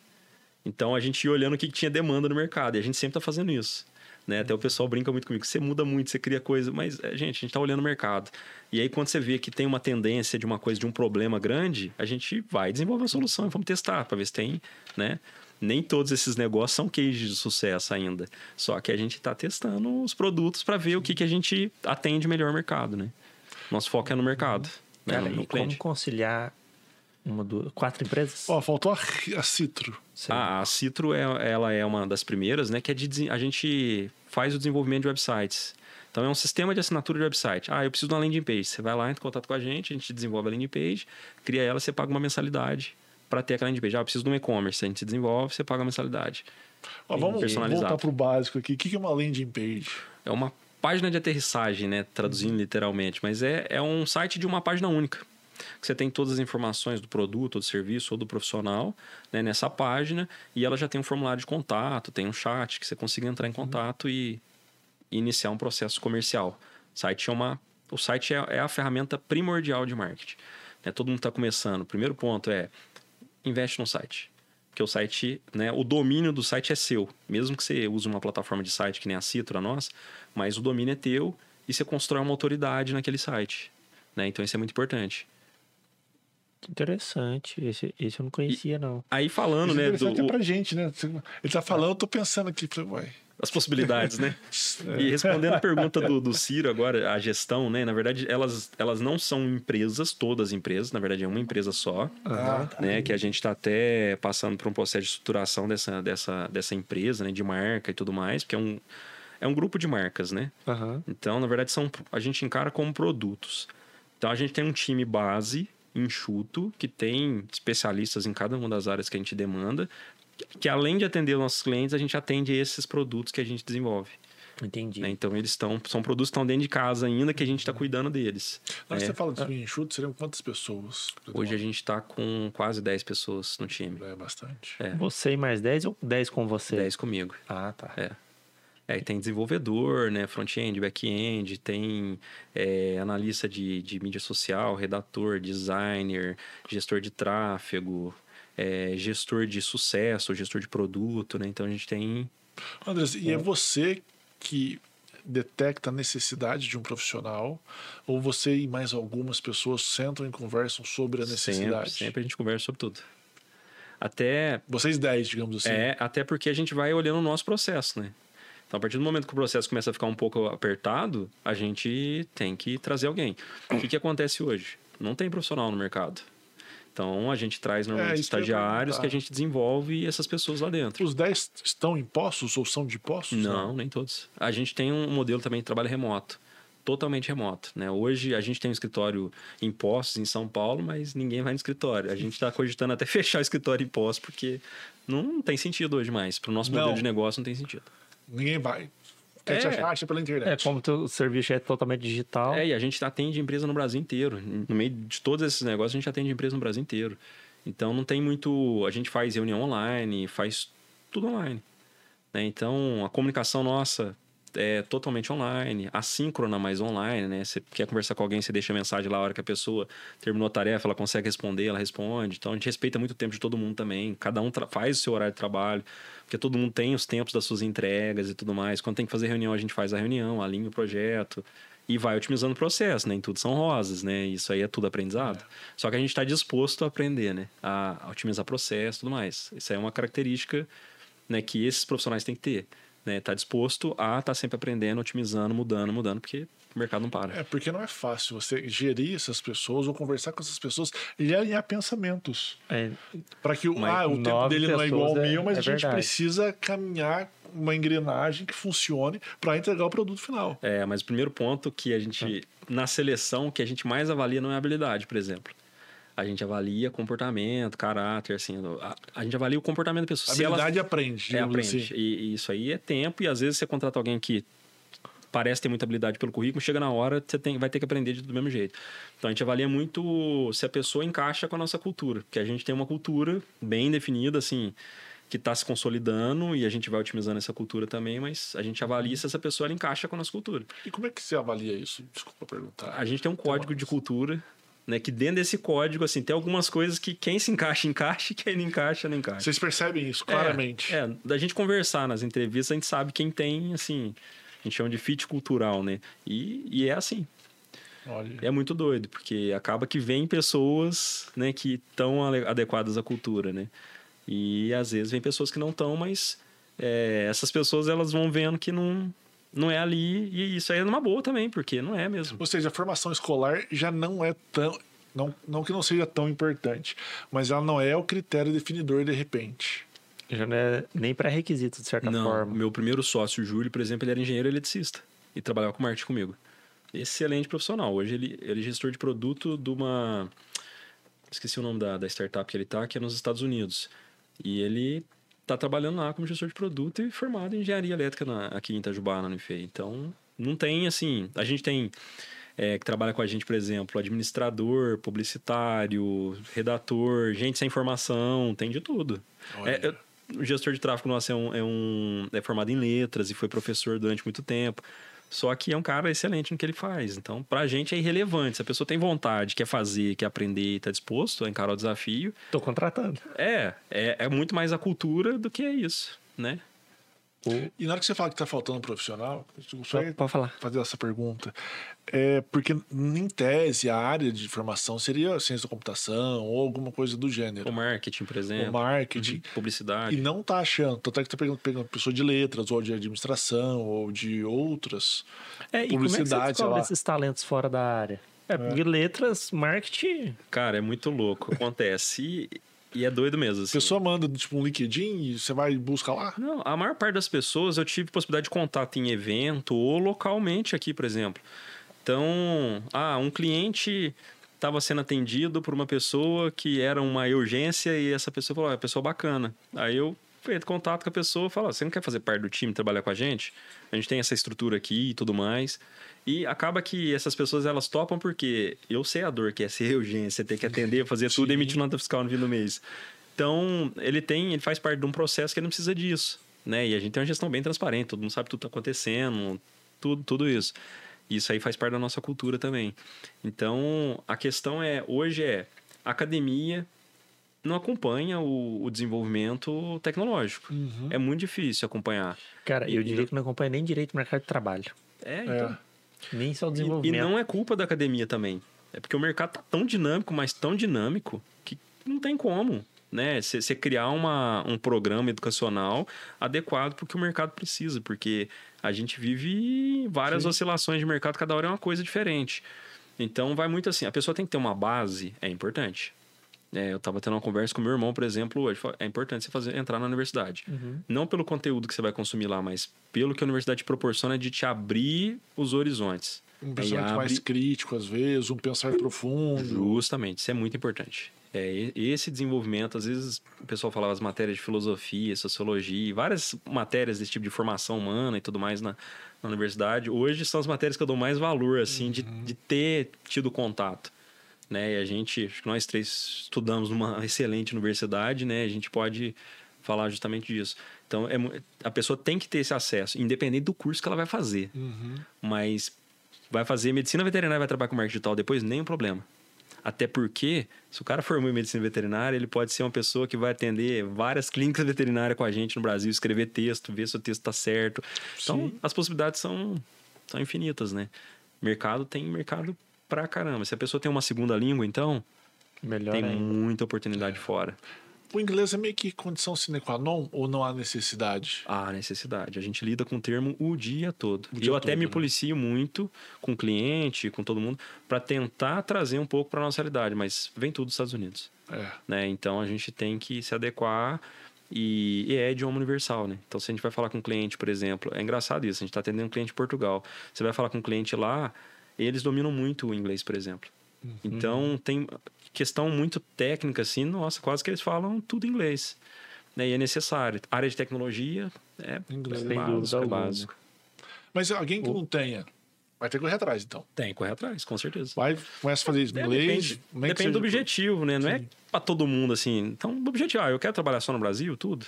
Então a gente ia olhando o que que tinha demanda no mercado e a gente sempre está fazendo isso. Né? Até o pessoal brinca muito comigo. Você muda muito, você cria coisa, mas, é, gente, a gente está olhando o mercado. E aí, quando você vê que tem uma tendência de uma coisa, de um problema grande, a gente vai desenvolver uma solução e vamos testar para ver se tem, né? Nem todos esses negócios são cases de sucesso ainda. Só que a gente está testando os produtos para ver o que, que a gente atende melhor mercado, né? Nosso foco é no mercado, né? Cara, no e como cliente. conciliar uma, duas, quatro empresas? Ó, faltou a, a Citro. Ah, a Citro é, ela é uma das primeiras, né? Que é de, a gente faz o desenvolvimento de websites. Então é um sistema de assinatura de website. Ah, eu preciso de uma landing page. Você vai lá, entra em contato com a gente, a gente desenvolve a landing page, cria ela, você paga uma mensalidade para ter aquela landing page. Ah, eu preciso de um e-commerce. A gente desenvolve, você paga a mensalidade. Ó, vamos voltar pro básico aqui. O que que é uma landing page? É uma página de aterrissagem, né? Traduzindo literalmente, mas é, é um site de uma página única. Que Você tem todas as informações do produto, ou do serviço, ou do profissional né, nessa página, e ela já tem um formulário de contato, tem um chat que você consiga entrar em contato e iniciar um processo comercial. O site é, uma, o site é, é a ferramenta primordial de marketing. né? Todo mundo está começando. O primeiro ponto é investe no site. Porque o site, né, o domínio do site é seu. Mesmo que você use uma plataforma de site que nem a Citra, a nossa, mas o domínio é teu e você constrói uma autoridade naquele site. Né? Então isso é muito importante. Interessante. Esse, esse eu não conhecia, não. Aí falando, Isso é né, do, é o- pra gente, né? Ele tá falando, eu tô pensando aqui. Falei, uai. as possibilidades, né? E respondendo a pergunta do, do Ciro agora, a gestão, né? Na verdade, elas, elas não são empresas, todas empresas, na verdade é uma empresa só, Ah, né? Que a gente está até passando por um processo de estruturação dessa, dessa, dessa empresa, né? De marca e tudo mais, porque é um, é um grupo de marcas, né? Aham. Então, na verdade, são, a gente encara como produtos. Então, a gente tem um time base, enxuto, que tem especialistas em cada uma das áreas que a gente demanda, que além de atender os nossos clientes, a gente atende esses produtos que a gente desenvolve. Entendi. né? Então, eles estão, são produtos que estão dentro de casa ainda, que a gente está cuidando deles. Na hora que É. você fala de enxuto, seriam quantas pessoas? Hoje a gente está com quase 10 pessoas no time. É bastante. É. Você e mais 10 ou 10 com você? 10 comigo. Ah, tá. É. É, tem desenvolvedor, né? Front-end, back-end, tem é, analista de, de mídia social, redator, designer, gestor de tráfego, é, gestor de sucesso, gestor de produto, né? Então a gente tem. Andres, e é você que detecta a necessidade de um profissional ou você e mais algumas pessoas sentam e conversam sobre a necessidade? Sempre, sempre a gente conversa sobre tudo. Até Vocês 10, digamos assim. É, até porque a gente vai olhando o nosso processo, né? Então, a partir do momento que o processo começa a ficar um pouco apertado, a gente tem que trazer alguém. O que, que acontece hoje? Não tem profissional no mercado. Então, a gente traz normalmente É, que eu ia estagiários que, a gente desenvolve essas pessoas lá dentro. Os 10 estão em postos ou são de postos? Não, nem todos. A gente tem um modelo também de trabalho remoto. Totalmente remoto. Né? Hoje a gente tem um escritório em Postos, em São Paulo, mas ninguém vai no escritório. A gente está cogitando até fechar o escritório em Postos, porque não tem sentido hoje mais. Para o nosso modelo Não. de negócio não tem sentido. Ninguém vai. Quer te É. achar, acha pela internet. É, como teu serviço é totalmente digital. É, e a gente atende empresa no Brasil inteiro. No meio de todos esses negócios, a gente atende empresa no Brasil inteiro. Então não tem muito. A gente faz reunião online, faz tudo online. né? Então a comunicação nossa é totalmente online, assíncrona, mas online, né? Você quer conversar com alguém, você deixa a mensagem lá a hora que a pessoa terminou a tarefa, ela consegue responder, ela responde. Então a gente respeita muito o tempo de todo mundo também. Cada um faz o seu horário de trabalho, porque todo mundo tem os tempos das suas entregas e tudo mais. Quando tem que fazer reunião, a gente faz a reunião, alinha o projeto e vai otimizando o processo, né? Em tudo são rosas, né? Isso aí é tudo aprendizado. Só que a gente está disposto a aprender, né? A otimizar processo e tudo mais. Isso é uma característica né, que esses profissionais têm que ter. Né? Tá disposto a estar tá sempre aprendendo, otimizando, mudando, mudando, porque o mercado não para. É, porque não é fácil você gerir essas pessoas ou conversar com essas pessoas e alinhar pensamentos. É, Para que o, ah, o tempo dele não é igual ao é- meu, mas é a gente verdade. precisa caminhar uma engrenagem que funcione para entregar o produto final. É, mas o primeiro ponto que a gente, na seleção, que a gente mais avalia não é habilidade, por exemplo. A gente avalia comportamento, caráter, assim. A, a gente avalia o comportamento da pessoa. A Se ela- habilidade aprende, É, aprende. assim. E, e isso aí é tempo, e às vezes você contrata alguém que parece ter muita habilidade pelo currículo, chega na hora, você tem, vai ter que aprender de- do mesmo jeito. Então a gente avalia muito se a pessoa encaixa com a nossa cultura, porque a gente tem uma cultura bem definida, assim, que está se consolidando e a gente vai otimizando essa cultura também, mas a gente avalia se essa pessoa encaixa com a nossa cultura. E como é que você avalia isso? Desculpa perguntar. A gente tem um código de cultura Né, que dentro desse código, assim, tem algumas coisas que quem se encaixa, encaixa, e quem não encaixa, não encaixa. Vocês percebem isso claramente. É, é, da gente conversar nas entrevistas, a gente sabe quem tem, assim, a gente chama de fit cultural, né? E, e é assim. Olha. É muito doido, porque acaba que vem pessoas, né, que estão adequadas à cultura, né? E às vezes vem pessoas que não estão, mas é, essas pessoas elas vão vendo que não, não é ali, e isso aí é numa boa também, porque não é mesmo. Ou seja, a formação escolar já não é tão. Não, não que não seja tão importante, mas ela não é o critério definidor de repente. Já não é nem pré-requisito, de certa não, forma. Meu primeiro sócio, o Júlio, por exemplo, ele era engenheiro eletricista e trabalhava com marketing comigo. Excelente profissional. Hoje ele, ele é gestor de produto de uma. Esqueci o nome da, da startup que ele está, que é nos Estados Unidos. E ele está trabalhando lá como gestor de produto e formado em engenharia elétrica na, aqui em Itajubá, na Unifei. Então, não tem assim. A gente tem. É, que trabalha com a gente, por exemplo, administrador, publicitário, redator, gente sem formação, tem de tudo. É, é, o gestor de tráfego nosso é, um, é, um, é formado em letras e foi professor durante muito tempo. Só que é um cara excelente no que ele faz. Então, pra gente é irrelevante. Se a pessoa tem vontade, quer fazer, quer aprender e tá disposto a encarar o desafio. Tô contratando. É, é, é muito mais a cultura do que é isso, né? E na hora que você fala que tá faltando um profissional, só pode falar. fazer essa pergunta. É porque, em tese, a área de formação seria ciência da computação ou alguma coisa do gênero. O marketing, por exemplo. O marketing. Uhum. Publicidade. E não tá achando. Tanto é que tá pegando, pegando pessoa de letras, ou de administração, ou de outras. É, e como é que você descobre esses talentos fora da área? É, porque letras, marketing. Cara, é muito louco. Acontece. E é doido mesmo. Assim. A pessoa manda tipo um LinkedIn e você vai buscar lá? Não, a maior parte das pessoas eu tive possibilidade de contato em evento ou localmente aqui, por exemplo. Então, ah, um cliente estava sendo atendido por uma pessoa que era uma urgência e essa pessoa falou, ah, é pessoa bacana. Aí eu feito contato com a pessoa, falo, você não quer fazer parte do time, trabalhar com a gente? A gente tem essa estrutura aqui e tudo mais. E acaba que essas pessoas elas topam porque eu sei a dor que é ser urgência, ter que atender, fazer tudo e emitir nota fiscal no fim do mês. Então, ele tem, ele faz parte de um processo que ele não precisa disso, né? E a gente tem uma gestão bem transparente, todo mundo sabe tudo que tá acontecendo, tudo, tudo isso. Isso aí faz parte da nossa cultura também. Então, a questão é, hoje é, academia não acompanha o, o desenvolvimento tecnológico. Uhum. É muito difícil acompanhar. Cara, eu diria que não acompanha nem direito o mercado de trabalho. É, então. É. Nem só o E, desenvolvimento. e não é culpa da academia também. É porque o mercado tá tão dinâmico, mas tão dinâmico, que não tem como. Né? Você criar uma, um programa educacional adequado para o que o mercado precisa, porque a gente vive várias Sim. oscilações de mercado, cada hora é uma coisa diferente. Então vai muito assim, a pessoa tem que ter uma base, é importante. É, eu estava tendo uma conversa com meu irmão, por exemplo, hoje. É importante você fazer, entrar na universidade. Uhum. Não pelo conteúdo que você vai consumir lá, mas pelo que a universidade proporciona de te abrir os horizontes. Um pensamento abre- mais crítico, às vezes, um pensar profundo. Justamente, isso é muito importante. É, esse desenvolvimento, às vezes o pessoal falava as matérias de filosofia, sociologia, várias matérias desse tipo de formação humana e tudo mais na, na universidade. Hoje são as matérias que eu dou mais valor, assim, de, de ter tido contato. Né? E a gente, acho que nós três estudamos numa excelente universidade, né? A gente pode falar justamente disso. Então, é, a pessoa tem que ter esse acesso, independente do curso que ela vai fazer. Uhum. Mas vai fazer medicina veterinária, vai trabalhar com marketing digital depois, nenhum problema. Até porque, se o cara formou em medicina veterinária, ele pode ser uma pessoa que vai atender várias clínicas veterinárias com a gente no Brasil, escrever texto, ver se o texto está certo. Então, Sim. as possibilidades são, são infinitas, né? Mercado tem mercado pra caramba. Se a pessoa tem uma segunda língua, então, Melhor tem ainda. muita oportunidade fora. O inglês é meio que condição sine qua non ou não há necessidade? Há necessidade. A gente lida com o termo o dia todo. O E dia eu até todo, me né? policio muito com o cliente, com todo mundo, para tentar trazer um pouco para nossa realidade, mas vem tudo dos Estados Unidos, É. né? Então a gente tem que se adequar e, e é idioma universal, né? Então se a gente vai falar com um cliente, por exemplo, é engraçado isso, a gente está atendendo um cliente em Portugal. Você vai falar com um cliente lá, eles dominam muito o inglês, por exemplo. Uhum. Então tem questão muito técnica assim, nossa, quase que eles falam tudo inglês. Né? E é necessário. Área de tecnologia é Inglês. Básico, é básico. Mas alguém que não tenha, vai ter que correr atrás, então. Tem, correr atrás, com certeza. Vai, começa a fazer isso É, inglês. depende que depende do objetivo, né? Não é Sim. pra todo mundo assim. Então, o objetivo, ah, eu quero trabalhar só no Brasil, tudo.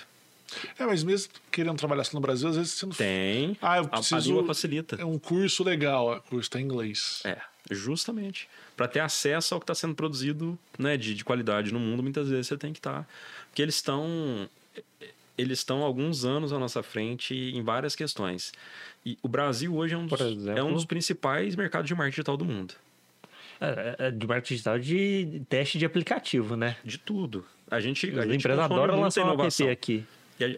É, mas mesmo querendo trabalhar só no Brasil, às vezes você não Tem. Ah, eu A- A, preciso. língua facilita. É um curso legal, o curso tá em inglês. É, Justamente. Para ter acesso ao que está sendo produzido né, de, de qualidade no mundo, muitas vezes você tem que estar. porque eles estão. Eles estão alguns anos à nossa frente em várias questões. E o Brasil hoje é um dos, exemplo? é um dos principais mercados de marketing digital do mundo. É, é de marketing digital de teste de aplicativo, né? De tudo. A gente, a gente empresas consome adoram muita lançar um app inovação. aqui.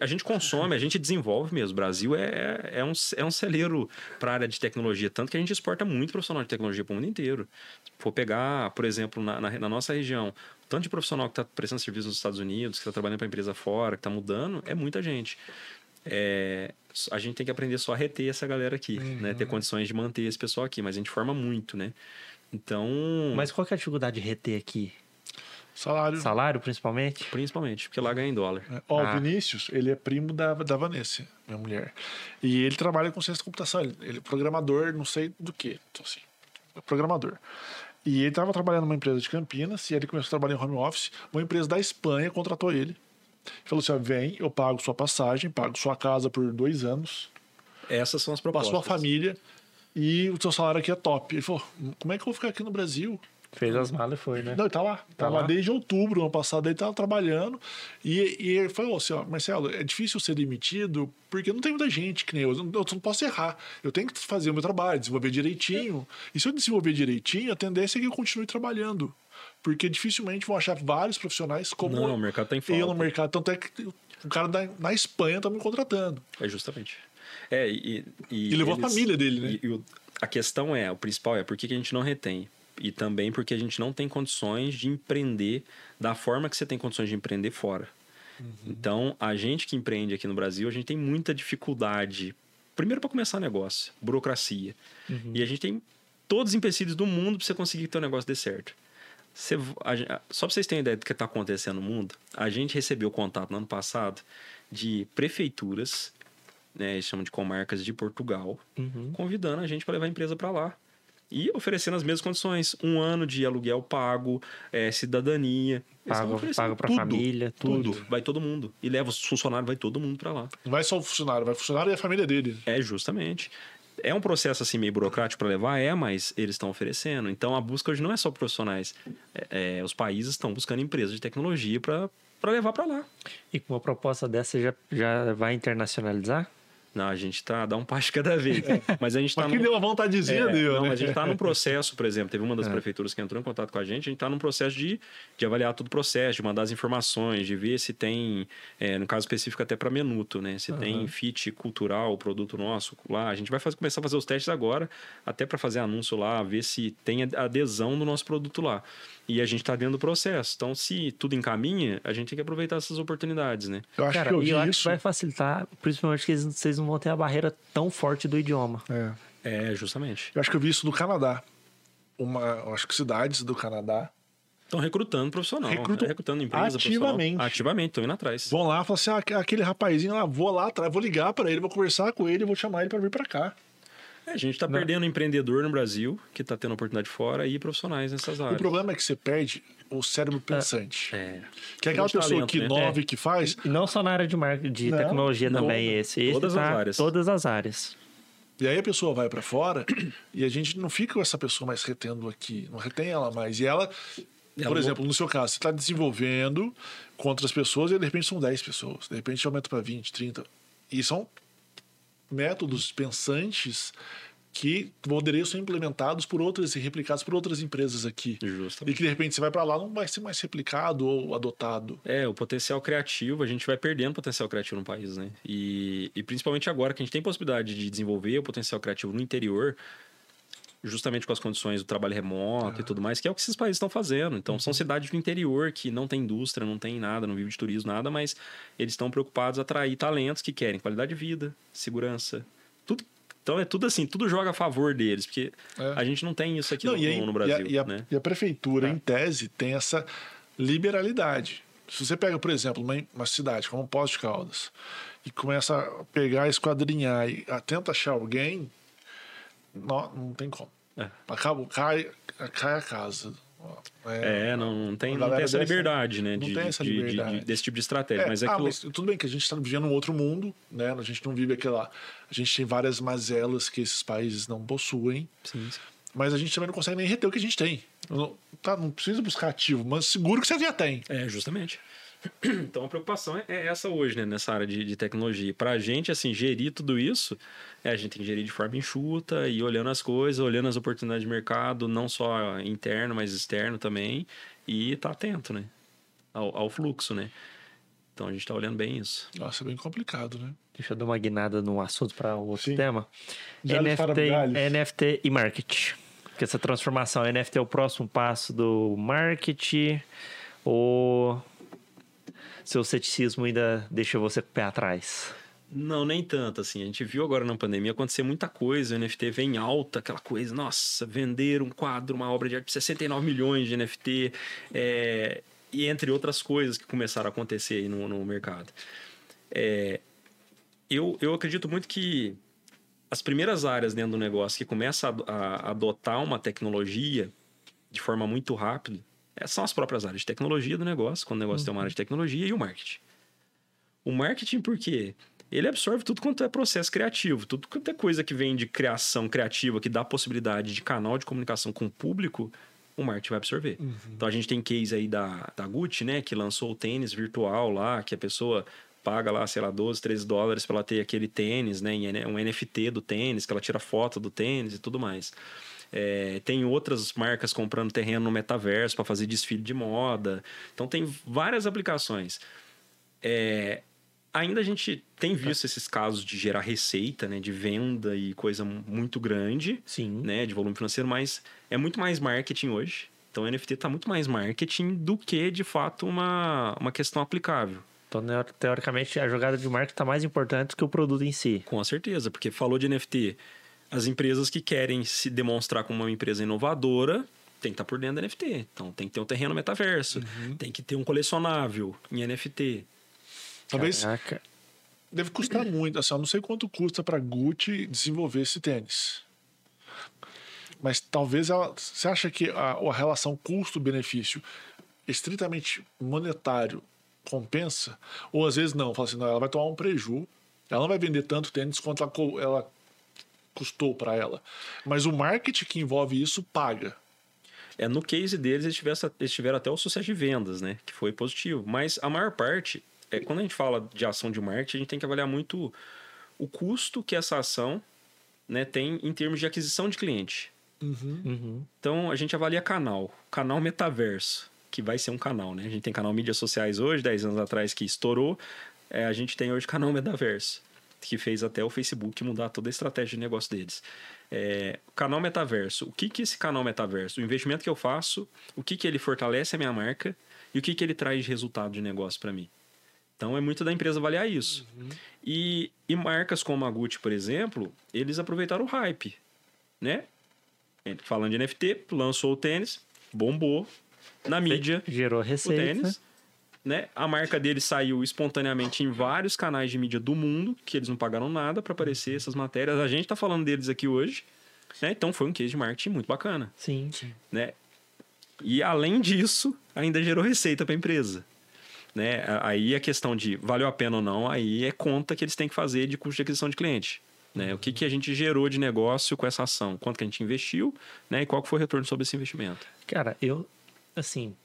A, gente consome, a gente desenvolve mesmo. O Brasil é, é, um, é um celeiro para a área de tecnologia, tanto que a gente exporta muito profissional de tecnologia para o mundo inteiro. Se for pegar, por exemplo, na, na, na nossa região, o tanto de profissional que está prestando serviço nos Estados Unidos, que está trabalhando para empresa fora, que está mudando, é muita gente. É, a gente tem que aprender só a reter essa galera aqui, né? Ter condições de manter esse pessoal aqui, mas a gente forma muito, né? Então, Mas qual que é a dificuldade de reter aqui? Salário. Salário, principalmente? principalmente, porque lá ganha em dólar. É, Ó, Ah. o Vinícius, ele é primo da, da Vanessa, minha mulher. E ele trabalha com ciência da computação. Ele, ele é programador, não sei do que. Então, assim, é programador. E ele estava trabalhando numa empresa de Campinas, e ele começou a trabalhar em home office. Uma empresa da Espanha contratou ele. Falou assim: ó, vem, eu pago sua passagem, pago sua casa por dois anos, Essas são as propostas. sua família, e o seu salário aqui é top. Ele falou: como é que eu vou ficar aqui no Brasil? Fez as malas e foi, né? Não, ele tá lá. Tá, Tá lá lá? desde outubro do ano passado, ele tava trabalhando. E, e ele falou assim: ó, Marcelo, é difícil ser demitido porque não tem muita gente que nem eu. Eu não, eu não posso errar. Eu tenho que fazer o meu trabalho, desenvolver direitinho. E se eu desenvolver direitinho, a tendência é que eu continue trabalhando. Porque dificilmente vão achar vários profissionais como Não, o mercado tá em eu no falta. mercado. Tanto é que o cara da, na Espanha tá me contratando. É justamente. É, e, e, E levou a família dele, né? E, e o- a questão é, o principal é por que, que a gente não retém? E também porque a gente não tem condições de empreender da forma que você tem condições de empreender fora. Uhum. Então, a gente que empreende aqui no Brasil, a gente tem muita dificuldade. Primeiro, para começar negócio, burocracia. Uhum. E a gente tem todos os empecilhos do mundo para você conseguir que teu negócio dê certo. Você, a só para vocês terem ideia do que está acontecendo no mundo, a gente recebeu contato no ano passado de prefeituras, né, eles chamam de comarcas de Portugal, Uhum. convidando a gente para levar a empresa para lá. E oferecendo as mesmas condições. Um ano de aluguel pago, é, cidadania. Pago- pago pra tudo, família, tudo. Vai todo mundo. E leva os funcionários, vai todo mundo para lá. Não vai só o funcionário, vai o funcionário e a família dele. É, justamente. É um processo assim meio burocrático para levar, é, mas eles estão oferecendo. Então a busca hoje não é só profissionais. É, é, os países estão buscando empresas de tecnologia para levar para lá. E com uma proposta dessa, você já, já vai internacionalizar? Não, a gente tá dá um passo cada vez. Mas a gente tá Mas que num- deu uma vontadezinha, É, deu, não, né? mas a gente está num processo, por exemplo, teve uma das prefeituras que entrou em contato com a gente, a gente está num processo de, de avaliar todo o processo, de mandar as informações, de ver se tem, é, no caso específico até para Menuto, né? Se tem fit cultural, o produto nosso lá. A gente vai fazer- começar a fazer os testes agora, até para fazer anúncio lá, ver se tem adesão do nosso produto lá. E a gente está dentro do processo. Então, se tudo encaminha, a gente tem que aproveitar essas oportunidades, né? Eu acho Cara, que eu e vi eu acho isso. que vai facilitar, principalmente que vocês não vão ter a barreira tão forte do idioma. É. É, justamente. Eu acho que eu vi isso no Canadá. Uma, eu acho que cidades do Canadá Estão recrutando profissional, Recrutam recrutando empresa profissional. ativamente. Ativamente, estão indo atrás. vão lá e falam assim: ah, aquele rapazinho lá, vou lá atrás, vou ligar pra ele, vou conversar com ele, vou chamar ele pra vir pra cá. É, a gente está perdendo empreendedor no Brasil, que está tendo oportunidade fora, e profissionais nessas O áreas. problema é que você perde o cérebro pensante. É. Que é aquela pessoa talento, que né? inove, que faz. E não só na área de marketing, de Não, tecnologia não. também, esse. esse Todas tá- as áreas. Todas as áreas. E aí a pessoa vai pra fora e a gente não fica com essa pessoa mais retendo aqui, não retém ela mais. E ela, Ela por não- exemplo, no seu caso, você está desenvolvendo com outras pessoas e de repente são 10 pessoas, de repente aumenta para 20, 30. E são métodos pensantes que poderiam ser implementados por outras e replicados por outras empresas aqui. E Justamente. que de repente você vai para lá não vai ser mais replicado ou adotado. É, o potencial criativo, a gente vai perdendo potencial criativo no país, né? E, e principalmente agora que a gente tem possibilidade de desenvolver o potencial criativo no interior, justamente com as condições do trabalho remoto e tudo mais, que é o que esses países estão fazendo. Então, são cidades do interior que não tem indústria, não tem nada, não vive de turismo, nada, mas eles estão preocupados em atrair talentos que querem qualidade de vida, segurança, tudo. Então é tudo assim, tudo joga a favor deles, porque É. a gente não tem isso aqui Não, no, e, aí- no a- Brasil, e a, né? e a prefeitura, Tá. em tese, tem essa liberalidade. Se você pega, por exemplo, uma, uma cidade como Poços de Caldas e começa a pegar, esquadrinhar e a- tenta achar alguém, não, não tem como. É. Acaba, cai, cai a casa. É, não, não tem, não tem essa liberdade, né? não de, tem essa de- de- liberdade. de- desse tipo de estratégia. É, mas é ah, aquilo... mas tudo bem que a gente está vivendo um outro mundo, né? A gente não vive aquela. A gente tem várias mazelas que esses países não possuem. Sim, sim. mas a gente também não consegue nem reter o que a gente tem. Não, tá, não precisa buscar ativo, mas seguro que você já tem. É, justamente. Então a preocupação é- é essa hoje, né, nessa área de, de tecnologia. Para a gente, assim, gerir tudo isso, é, a gente tem que gerir de forma enxuta e olhando as coisas, olhando as oportunidades de mercado, não só interno, mas externo também, e tá atento, né, ao, ao fluxo, né. Então a gente tá olhando bem isso. Nossa, é bem complicado, né? Deixa eu dar uma guinada no assunto para outro Sim. tema. NFT. NFT e marketing. Porque essa transformação, NFT é o próximo passo do marketing ou seu ceticismo ainda deixa você pé atrás? Não, nem tanto, assim. A gente viu agora na pandemia acontecer muita coisa, o NFT vem em alta, aquela coisa, nossa, vender um quadro, uma obra de arte de 69 milhões de NFT, é, e entre outras coisas que começaram a acontecer aí no, no mercado. É, eu, eu acredito muito que as primeiras áreas dentro do negócio que começa a, a adotar uma tecnologia de forma muito rápida são as próprias áreas de tecnologia do negócio, quando o negócio tem uma área de tecnologia, e o marketing. O marketing, por quê? Ele absorve tudo quanto é processo criativo, tudo quanto é coisa que vem de criação criativa, que dá possibilidade de canal de comunicação com o público, o marketing vai absorver. Então a gente tem case aí da, da Gucci, né, que lançou o tênis virtual lá, que a pessoa paga lá, sei lá, 12, 13 dólares para ela ter aquele tênis, né, um NFT do tênis, que ela tira foto do tênis e tudo mais. É, tem outras marcas comprando terreno no metaverso para fazer desfile de moda. Então tem várias aplicações. É, ainda a gente tem visto esses casos de gerar receita, né, de venda e coisa muito grande, Sim. né, de volume financeiro, mas é muito mais marketing hoje. Então, o NFT está muito mais marketing do que, de fato, uma, uma questão aplicável. Então, teoricamente, a jogada de marketing está mais importante que o produto em si. Com certeza, porque falou de NFT. As empresas que querem se demonstrar como uma empresa inovadora tem que estar por dentro da NFT. Então, tem que ter um terreno metaverso, tem que ter um colecionável em NFT. Talvez Caraca. deve custar muito. Assim, eu não sei quanto custa para Gucci desenvolver esse tênis. Mas talvez ela. Você acha que a, a relação custo-benefício estritamente monetário compensa? Ou às vezes não? Fala assim, não, ela vai tomar um preju. Ela não vai vender tanto tênis quanto ela, ela custou para ela. Mas o marketing que envolve isso paga. É, no case deles, eles tiveram, eles tiveram até o sucesso de vendas, né? Que foi positivo. Mas a maior parte, é, quando a gente fala de ação de marketing, a gente tem que avaliar muito o custo que essa ação né, tem em termos de aquisição de cliente. Uhum. Então, a gente avalia canal. Canal metaverso, que vai ser um canal, né? A gente tem canal mídias sociais hoje, 10 anos atrás que estourou. É, a gente tem hoje canal metaverso, que fez até o Facebook mudar toda a estratégia de negócio deles. É, canal metaverso. O que, que esse canal metaverso? O investimento que eu faço, o que, que ele fortalece a minha marca e o que, que ele traz de resultado de negócio para mim. Então, é muito da empresa avaliar isso. E, e marcas como a Gucci, por exemplo, eles aproveitaram o hype, né? Falando de NFT, lançou o tênis, bombou na mídia Gerou o receita. tênis. Né? A marca dele saiu espontaneamente em vários canais de mídia do mundo, que eles não pagaram nada para aparecer essas matérias. A gente tá falando deles aqui hoje. Né? Então foi um case de marketing muito bacana. Sim. Né? E além disso, ainda gerou receita para a empresa. Né? Aí a questão de valeu a pena ou não, aí é conta que eles têm que fazer de custo de aquisição de cliente. Né? O que, que a gente gerou de negócio com essa ação? Quanto que a gente investiu né? e qual que foi o retorno sobre esse investimento? Cara, eu, assim,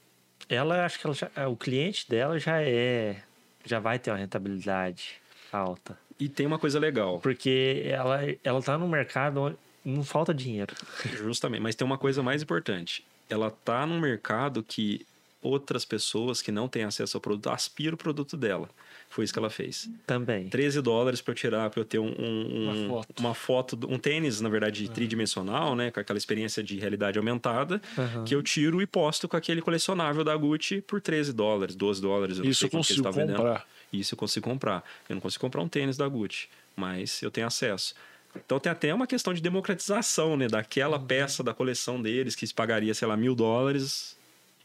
ela, acho que ela já, o cliente dela já é, já vai ter uma rentabilidade alta. E tem uma coisa legal. Porque ela, ela tá no mercado onde não falta dinheiro. Justamente, mas tem uma coisa mais importante. Ela tá num mercado que outras pessoas que não têm acesso ao produto aspiram o produto dela. Foi isso que ela fez. Também. 13 dólares para eu tirar, para eu ter um, um- um- Uma foto. uma foto, um tênis, na verdade, tridimensional, né? Com aquela experiência de realidade aumentada, Aham. que eu tiro e posto com aquele colecionável da Gucci por 13 dólares, 12 dólares. Eu não Isso sei eu consigo estavam vendendo. comprar. Isso eu consigo comprar. Eu não consigo comprar um tênis da Gucci, mas eu tenho acesso. Então tem até uma questão de democratização, né? Daquela peça da coleção deles que se pagaria, sei lá, mil dólares.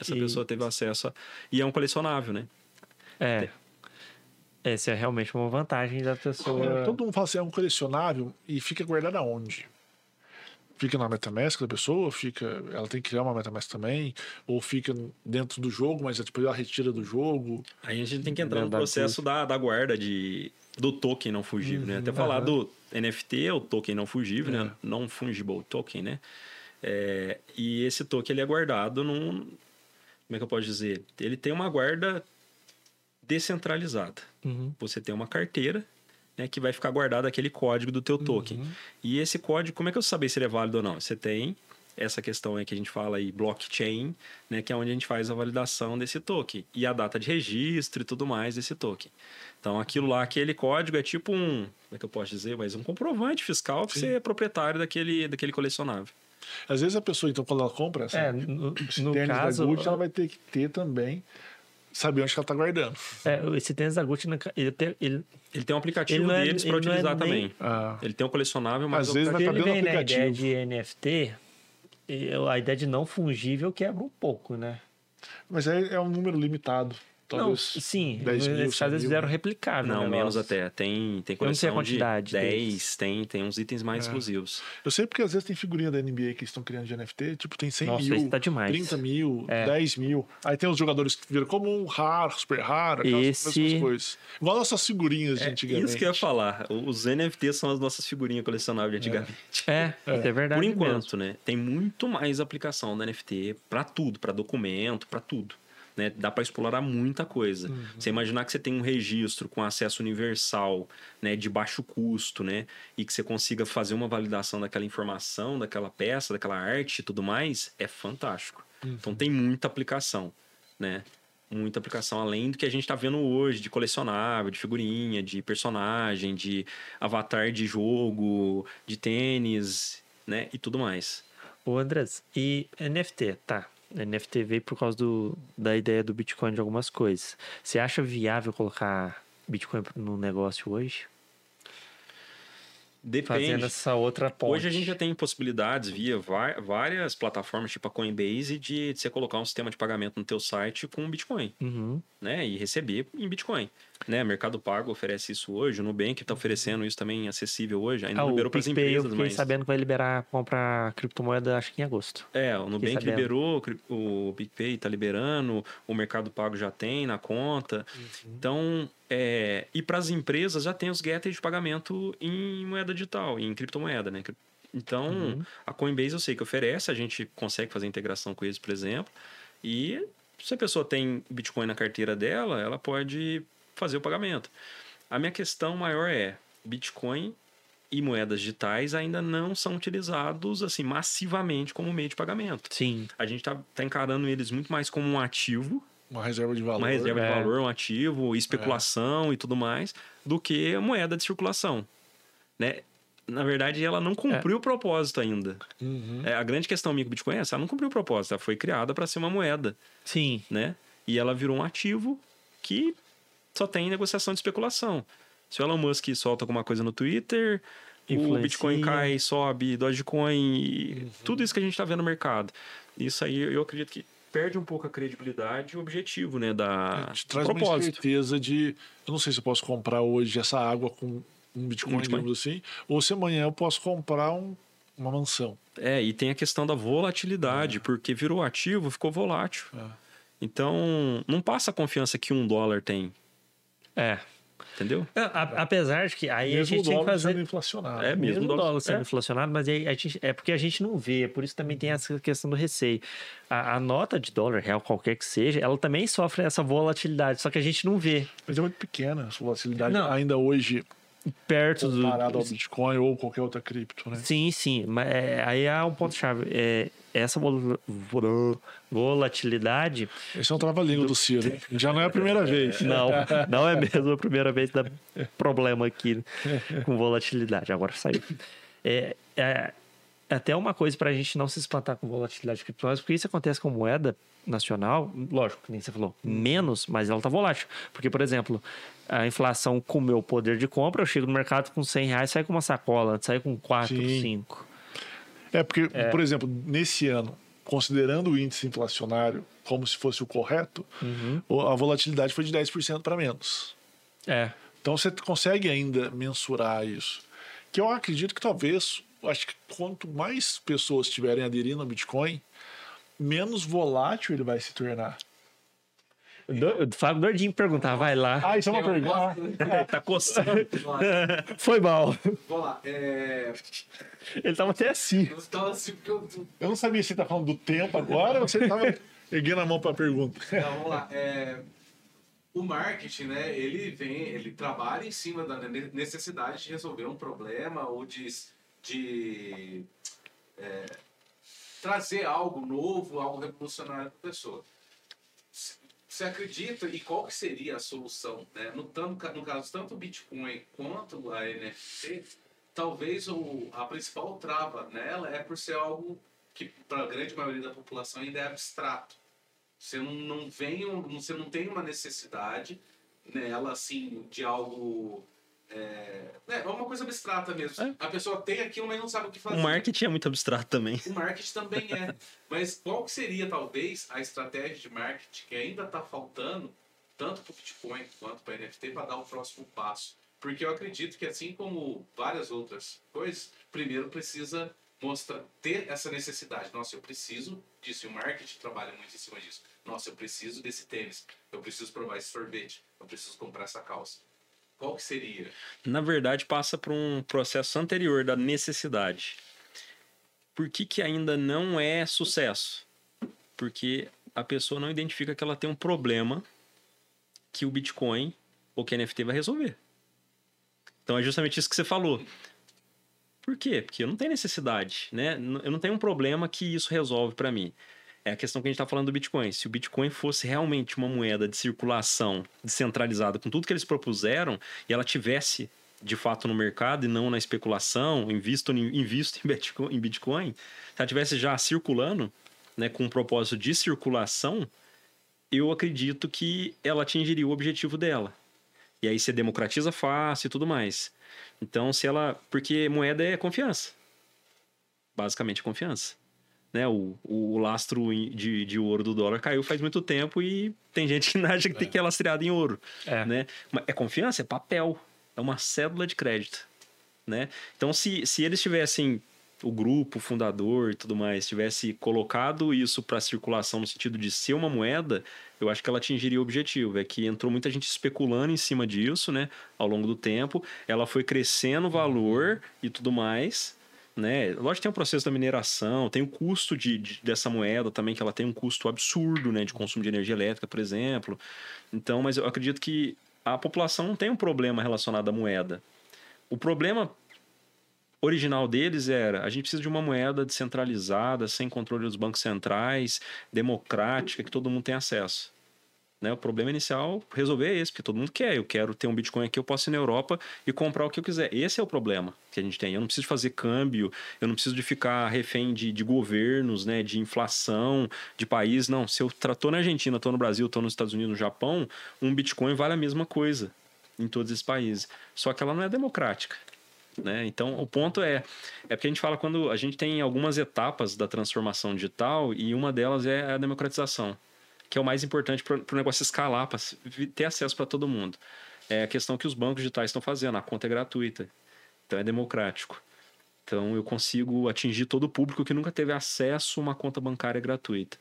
Essa E- pessoa teve acesso a... E é um colecionável, né? É. Essa é realmente uma vantagem da pessoa. É, Todo mundo fala assim, é um colecionável e fica guardado aonde? Fica na MetaMask da pessoa, fica, ela tem que criar uma MetaMask também, ou fica dentro do jogo, mas depois ela retira do jogo. Aí a gente tem que entrar no processo da, da guarda de, do token não fugível, né? Até falar aham. do NFT, o token não fugível, É. né? Non-fungible token, né? É, e esse token ele é guardado num. Como é que eu posso dizer? Ele tem uma guarda descentralizada. Uhum. Você tem uma carteira né, que vai ficar guardado aquele código do teu token. E esse código, como é que eu saber se ele é válido ou não? Você tem essa questão aí que a gente fala aí, blockchain, né, que é onde a gente faz a validação desse token e a data de registro e tudo mais desse token. Então, aquilo lá, aquele código é tipo um, como é que eu posso dizer, mas um comprovante fiscal que você é proprietário daquele, daquele colecionável. Às vezes a pessoa, então, quando ela compra essa É, no, esse no tênis caso, da Gucci, ela vai ter que ter também, saber onde que ela tá guardando. é, esse tênis da Gucci, ele, tem- ele, Ele tem um aplicativo Ele não é- deles para é utilizar nem- também. Ah, Ele tem um colecionável, mas Às o vezes vai estar dentro do vem na ideia aplicativo. de NFT, eu- a ideia de não fungível quebra um pouco, né? Mas é, é um número limitado. Não, sim, 10 mil, nesse 100 caso eles fizeram né? replicável. Não, menos até. Tem, tem Eu não sei a coleção quantidade de deles. 10, tem, tem uns itens mais É. exclusivos. Eu sei porque às vezes tem figurinha da NBA que estão criando de NFT, tipo, tem 100 Nossa, mil, tá demais. 30 mil, É. 10 mil. Aí tem os jogadores que viram como um raro, super raro, aquelas Esse- coisas. Igual nossas figurinhas de antigamente. Isso que eu ia falar. Os NFTs são as nossas figurinhas colecionáveis de antigamente. É, isso é verdade Por mesmo. enquanto, né? Tem muito mais aplicação da NFT para tudo, para documento, para tudo. Né? Dá para explorar muita coisa. Uhum. Você imaginar que você tem um registro com acesso universal, né, de baixo custo, né, e que você consiga fazer uma validação daquela informação, daquela peça, daquela arte e tudo mais, é fantástico. Uhum. Então tem muita aplicação, né? Muita aplicação além do que a gente está vendo hoje de colecionável, de figurinha, de personagem, de avatar de jogo, de tênis, né, e tudo mais. Ô, Andrés, e NFT, tá? NFT veio por causa do, da ideia do Bitcoin de algumas coisas. Você acha viável colocar Bitcoin no negócio hoje? Depende. Fazendo essa outra ponte. Hoje a gente já tem possibilidades via várias plataformas, tipo a Coinbase, de, de você colocar um sistema de pagamento no teu site com Bitcoin, Uhum. né? E receber em Bitcoin. Né? Mercado Pago oferece isso hoje, o Nubank está oferecendo isso também acessível hoje. Ainda Ah, liberou para as PicPay eu empresas, fiquei mas... sabendo que vai liberar comprar criptomoeda, acho que em agosto. É, o Nubank sabendo. liberou, o PicPay está liberando, o Mercado Pago já tem na conta. Uhum. Então, é, e para as empresas já tem os gateways de pagamento em moeda digital, em criptomoeda, né? Então, Uhum. a Coinbase eu sei que oferece, a gente consegue fazer integração com eles, por exemplo. E se a pessoa tem Bitcoin na carteira dela, ela pode fazer o pagamento. A minha questão maior é, Bitcoin e moedas digitais ainda não são utilizados assim massivamente como meio de pagamento. Sim. A gente está tá encarando eles muito mais como um ativo, Uma reserva de valor. uma reserva é. de valor, um ativo, especulação e tudo mais, do que moeda de circulação. Né? Na verdade, ela não cumpriu o propósito ainda. Uhum. É, a grande questão minha com o Bitcoin é essa, ela não cumpriu o propósito, ela foi criada para ser uma moeda, Sim. né? E ela virou um ativo que só tem negociação de especulação. Se o Elon Musk solta alguma coisa no Twitter, o Influencia. Bitcoin cai, sobe, Dogecoin, e tudo isso que a gente está vendo no mercado. Isso aí eu acredito que perde um pouco a credibilidade e o objetivo, né, da Te do traz uma propósito. certeza de. Eu não sei se eu posso comprar hoje essa água com um Bitcoin, Um Bitcoin. digamos assim, ou se amanhã eu posso comprar um- uma mansão. É, e tem a questão da volatilidade, porque virou ativo, ficou volátil. É. Então, não passa a confiança que um dólar tem, É. entendeu? É, a- apesar de que aí a Mesmo o gente tem que fazer. sendo inflacionado. É, mesmo Mesmo o dólar- sendo é. inflacionado, mas aí a gente, é porque a gente não vê, por isso também tem essa questão do receio. A, a nota de dólar real, qualquer que seja, ela também sofre essa volatilidade, só que a gente não vê Mas é muito pequena essa volatilidade Não. ainda hoje, perto do. comparado ao Bitcoin ou qualquer outra cripto, né? Sim, sim, mas é, aí há um ponto-chave. É, essa vol- vol- volatilidade, Esse é um trava-língua do Ciro. Já não é a primeira vez. não, não é mesmo a primeira vez que dá problema aqui com volatilidade. Agora saiu. É, é até uma coisa para a gente não se espantar com volatilidade de criptomoedas, porque isso acontece com moeda nacional, lógico, que nem você falou, menos, mas ela tá volátil. Porque, por exemplo, a inflação comeu o poder de compra, eu chego no mercado com 100 reais, sai com uma sacola, sai com 4, Sim. 5. É porque, por exemplo, nesse ano, considerando o índice inflacionário como se fosse o correto, o- a volatilidade foi de 10% para menos. É, Então você consegue ainda mensurar isso. Que eu acredito que talvez, acho que quanto mais pessoas estiverem aderindo ao Bitcoin, menos volátil ele vai se tornar. Do- O Fábio doidinho de perguntar, vai lá. Ah, isso é uma pergunta. Tá coçando. Foi mal. Vamos lá. É... Ele tava até assim. Eu estava assim porque eu. Eu não sabia se você tá falando do tempo agora ou você tava erguendo a mão pra pergunta. Não, vamos lá. É, O marketing, né? Ele vem, ele trabalha em cima da ne- necessidade de resolver um problema ou de, de é, trazer algo novo, algo revolucionário para a pessoa. Você acredita e qual que seria a solução, né? No, tanto, no caso tanto o Bitcoin quanto a NFT, talvez o, a principal trava nela é por ser algo que para a grande maioria da população ainda é abstrato. Você não, não vem, você não tem uma necessidade nela assim de algo é, é uma coisa abstrata mesmo. É. A pessoa tem aquilo, mas não sabe o que fazer. O marketing é muito abstrato também. O marketing também é. Mas qual que seria, talvez, a estratégia de marketing que ainda está faltando, tanto para o Bitcoin quanto para NFT, para dar o próximo passo? Porque eu acredito que, assim como várias outras coisas, primeiro precisa mostrar, ter essa necessidade. Nossa, eu preciso disso. E o marketing trabalha muito em cima disso. Nossa, eu preciso desse tênis. Eu preciso provar esse sorvete. Eu preciso comprar essa calça. Qual que seria? Na verdade, passa por um processo anterior da necessidade. Por que, que ainda não é sucesso? Porque a pessoa não identifica que ela tem um problema que o Bitcoin ou que a NFT vai resolver. Então é justamente isso que você falou. Por quê? Porque eu não tenho necessidade, né? Eu não tenho um problema que isso resolve para mim. É a questão que a gente está falando do Bitcoin. Se o Bitcoin fosse realmente uma moeda de circulação descentralizada, com tudo que eles propuseram, e ela tivesse de fato no mercado e não na especulação, invisto, invisto em Bitcoin, se ela tivesse já circulando, né, com um propósito de circulação, eu acredito que ela atingiria o objetivo dela. E aí você democratiza fácil e tudo mais. Então, se ela. Porque moeda é confiança. Basicamente confiança. Né? O, o lastro de, de ouro do dólar caiu faz muito tempo e tem gente que acha que tem que é lastreado em ouro. É. Né? É confiança, é papel. É uma cédula de crédito. Né? Então, se, se eles tivessem o grupo fundador e tudo mais tivesse colocado isso para circulação no sentido de ser uma moeda, eu acho que ela atingiria o objetivo. É que entrou muita gente especulando em cima disso, né? Ao longo do tempo, ela foi crescendo o valor e tudo mais. Né? Lógico que tem o processo da mineração, tem o custo de, de- dessa moeda também, que ela tem um custo absurdo né, de consumo de energia elétrica, por exemplo. Então, mas eu acredito que a população não tem um problema relacionado à moeda. O problema original deles era a gente precisa de uma moeda descentralizada, sem controle dos bancos centrais, democrática, que todo mundo tem acesso. Né? O problema inicial resolver é esse, porque todo mundo quer. Eu quero ter um Bitcoin aqui, eu posso ir na Europa e comprar o que eu quiser. Esse é o problema que a gente tem. Eu não preciso fazer câmbio, eu não preciso de ficar refém de, de governos, né? de inflação, de país. Não, se eu estou na Argentina, estou no Brasil, estou nos Estados Unidos, no Japão, um Bitcoin vale a mesma coisa em todos esses países. Só que ela não é democrática. Né? Então, o ponto é, é porque a gente fala quando a gente tem algumas etapas da transformação digital e uma delas é a democratização, que é o mais importante para o negócio escalar, para ter acesso para todo mundo. É a questão que os bancos digitais estão fazendo, a conta é gratuita, então é democrático. Então, eu consigo atingir todo o público que nunca teve acesso a uma conta bancária gratuita.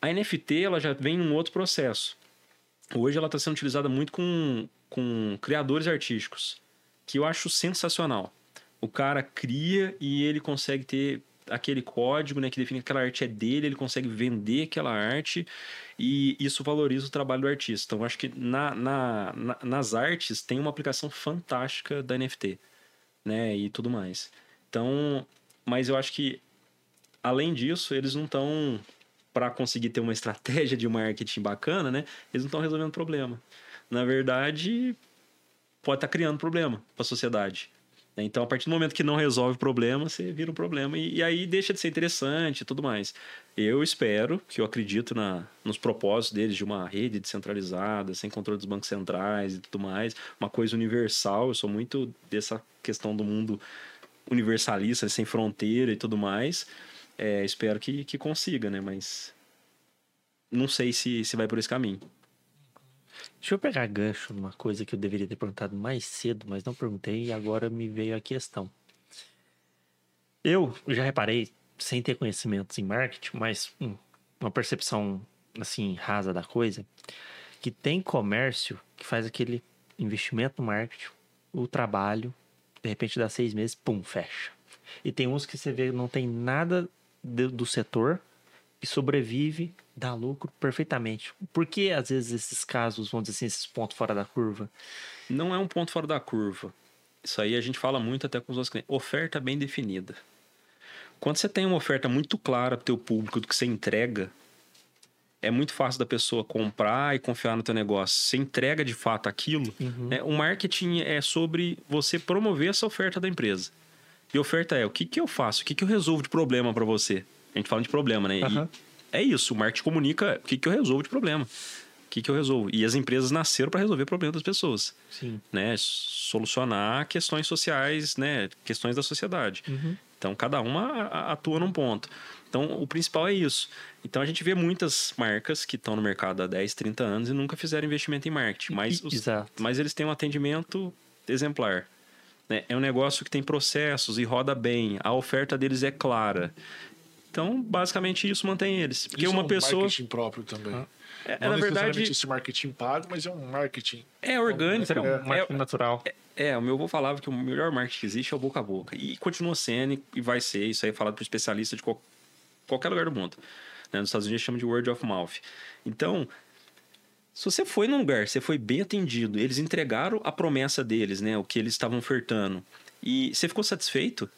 A NFT ela já vem num outro processo. Hoje ela está sendo utilizada muito com, com criadores artísticos que eu acho sensacional. O cara cria e ele consegue ter aquele código né, que define que aquela arte é dele, ele consegue vender aquela arte e isso valoriza o trabalho do artista. Então, acho que na, na, na- nas artes tem uma aplicação fantástica da NFT né, e tudo mais. Então, mas eu acho que além disso, eles não estão para conseguir ter uma estratégia de marketing bacana, né? Eles não estão resolvendo problema. Na verdade, pode estar criando problema para a sociedade. Né? Então, a partir do momento que não resolve o problema, você vira um problema e, e aí deixa de ser interessante e tudo mais. Eu espero, que eu acredito na, nos propósitos deles de uma rede descentralizada, sem controle dos bancos centrais e tudo mais, uma coisa universal. Eu sou muito dessa questão do mundo universalista, sem fronteira e tudo mais. É, espero que, que consiga, né? Mas não sei se, se vai por esse caminho. Deixa eu pegar gancho numa coisa que eu deveria ter perguntado mais cedo, mas não perguntei e agora me veio a questão. Eu já reparei, sem ter conhecimentos em marketing, mas hum, uma percepção assim rasa da coisa, que tem comércio que faz aquele investimento no marketing, o trabalho, de repente dá seis meses, pum, fecha. E tem uns que você vê não tem nada do, do setor e sobrevive, dá lucro perfeitamente. Por que às vezes esses casos, vamos dizer assim, esses pontos fora da curva? Não é um ponto fora da curva. Isso aí a gente fala muito até com os nossos clientes. Oferta bem definida. Quando você tem uma oferta muito clara para o teu público do que você entrega, é muito fácil da pessoa comprar e confiar no teu negócio. Você entrega de fato aquilo. Uhum. Né? O marketing é sobre você promover essa oferta da empresa. E oferta é o que, que eu faço, o que, que eu resolvo de problema para você. A gente fala de problema, né? Uhum. É isso, o marketing comunica o que, que eu resolvo de problema. O que, que eu resolvo. E as empresas nasceram para resolver problemas das pessoas. Sim. Né? Solucionar questões sociais, né? questões da sociedade. Uhum. Então, cada uma atua num ponto. Então, o principal é isso. Então, a gente vê muitas marcas que estão no mercado há 10, 30 anos e nunca fizeram investimento em marketing. Mas, os, Exato. mas eles têm um atendimento exemplar. Né? É um negócio que tem processos e roda bem. A oferta deles é clara. Então, basicamente, isso mantém eles. Porque Isso uma é um pessoa. marketing próprio também. É, Não na verdade, esse marketing pago, mas é um marketing. é orgânico. Seria um É, marketing natural. É, o meu avô falava que o melhor marketing que existe é o boca a boca. E continua sendo e vai ser. Isso aí é falado por especialista de qual- qualquer lugar do mundo. Né? Nos Estados Unidos chama de word of mouth. Então, se você foi num lugar, você foi bem atendido, eles entregaram a promessa deles, né? O que eles estavam ofertando. E você ficou satisfeito?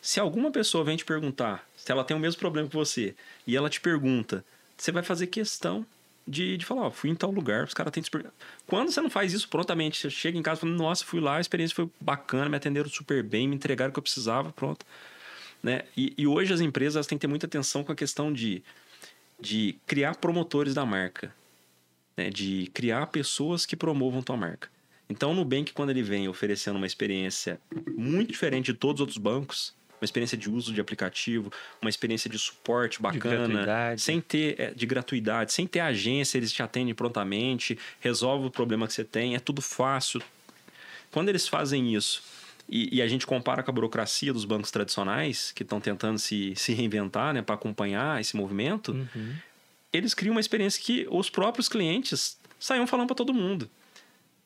Se alguma pessoa vem te perguntar se ela tem o mesmo problema que você e ela te pergunta, você vai fazer questão de, de falar, ó, fui em tal lugar, os caras têm te per- Quando você não faz isso prontamente, você chega em casa e fala, nossa, fui lá, a experiência foi bacana, me atenderam super bem, me entregaram o que eu precisava, pronto. Né? E, e hoje as empresas têm que ter muita atenção com a questão de, de criar promotores da marca, né? de criar pessoas que promovam tua marca. Então, o Nubank, quando ele vem oferecendo uma experiência muito diferente de todos os outros bancos, uma experiência de uso de aplicativo, uma experiência de suporte bacana, gratuidade. sem ter é, de gratuidade, sem ter agência, eles te atendem prontamente, resolve o problema que você tem, é tudo fácil. Quando eles fazem isso e, e a gente compara com a burocracia dos bancos tradicionais, que estão tentando se, se reinventar né, para acompanhar esse movimento, Uhum. eles criam uma experiência que os próprios clientes saíam falando para todo mundo.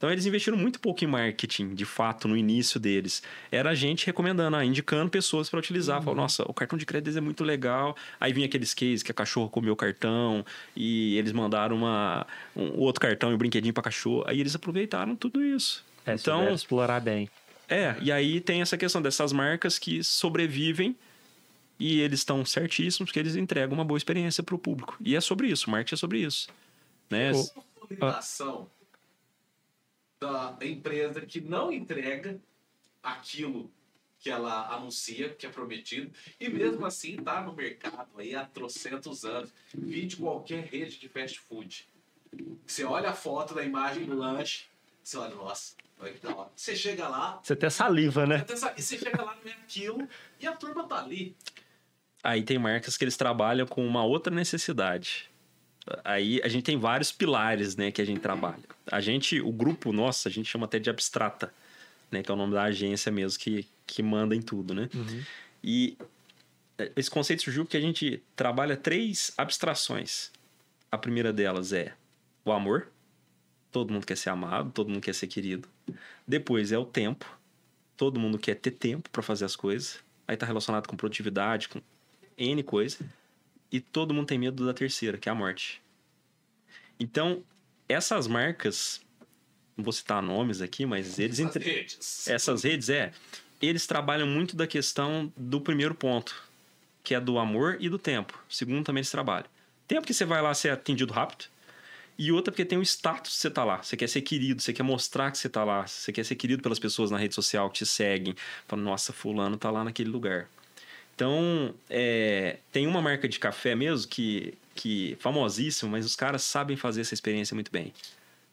Então eles investiram muito pouco em marketing, de fato, no início deles. Era a gente recomendando, ah, indicando pessoas para utilizar. Uhum. Falou, nossa, o cartão de crédito é muito legal. Aí vinha aqueles cases que a cachorro comeu o cartão e eles mandaram uma, um outro cartão e um brinquedinho para cachorro. Aí eles aproveitaram tudo isso. É, então, explorar bem. é, e aí tem essa questão dessas marcas que sobrevivem e eles estão certíssimos porque eles entregam uma boa experiência para o público. E é sobre isso, marketing é sobre isso. Né? O- consolidação da empresa que não entrega aquilo que ela anuncia, que é prometido, e mesmo assim está no mercado aí há trocentos anos. Vide qualquer rede de fast food. Você olha a foto da imagem do lanche, você olha, nossa, olha que da hora. Você chega lá, Você até saliva, né? e você chega lá, não é aquilo, e a turma tá ali. Aí tem marcas que eles trabalham com uma outra necessidade. Aí a gente tem vários pilares, né, que a gente trabalha. A gente, o grupo nosso, a gente chama até de abstrata, né, que é o nome da agência mesmo que, que manda em tudo, né? E eh, esse conceito surgiu porque a gente trabalha três abstrações. A primeira delas é o amor. Todo mundo quer ser amado, todo mundo quer ser querido. Depois é o tempo. Todo mundo quer ter tempo para fazer as coisas. Aí tá relacionado com produtividade, com N coisa. E todo mundo tem medo da terceira, que é a morte. Então, essas marcas, não vou citar nomes aqui, mas eles As entre... redes. essas redes é, eles trabalham muito da questão do primeiro ponto, que é do amor e do tempo. Segundo também eles trabalham. Tempo que você vai lá ser atendido rápido. E outra porque tem o status que você tá lá. Você quer ser querido, você quer mostrar que você tá lá. Você quer ser querido pelas pessoas na rede social que te seguem. Falam, nossa, fulano tá lá naquele lugar. Então, é, tem uma marca de café mesmo que, que famosíssima, mas os caras sabem fazer essa experiência muito bem.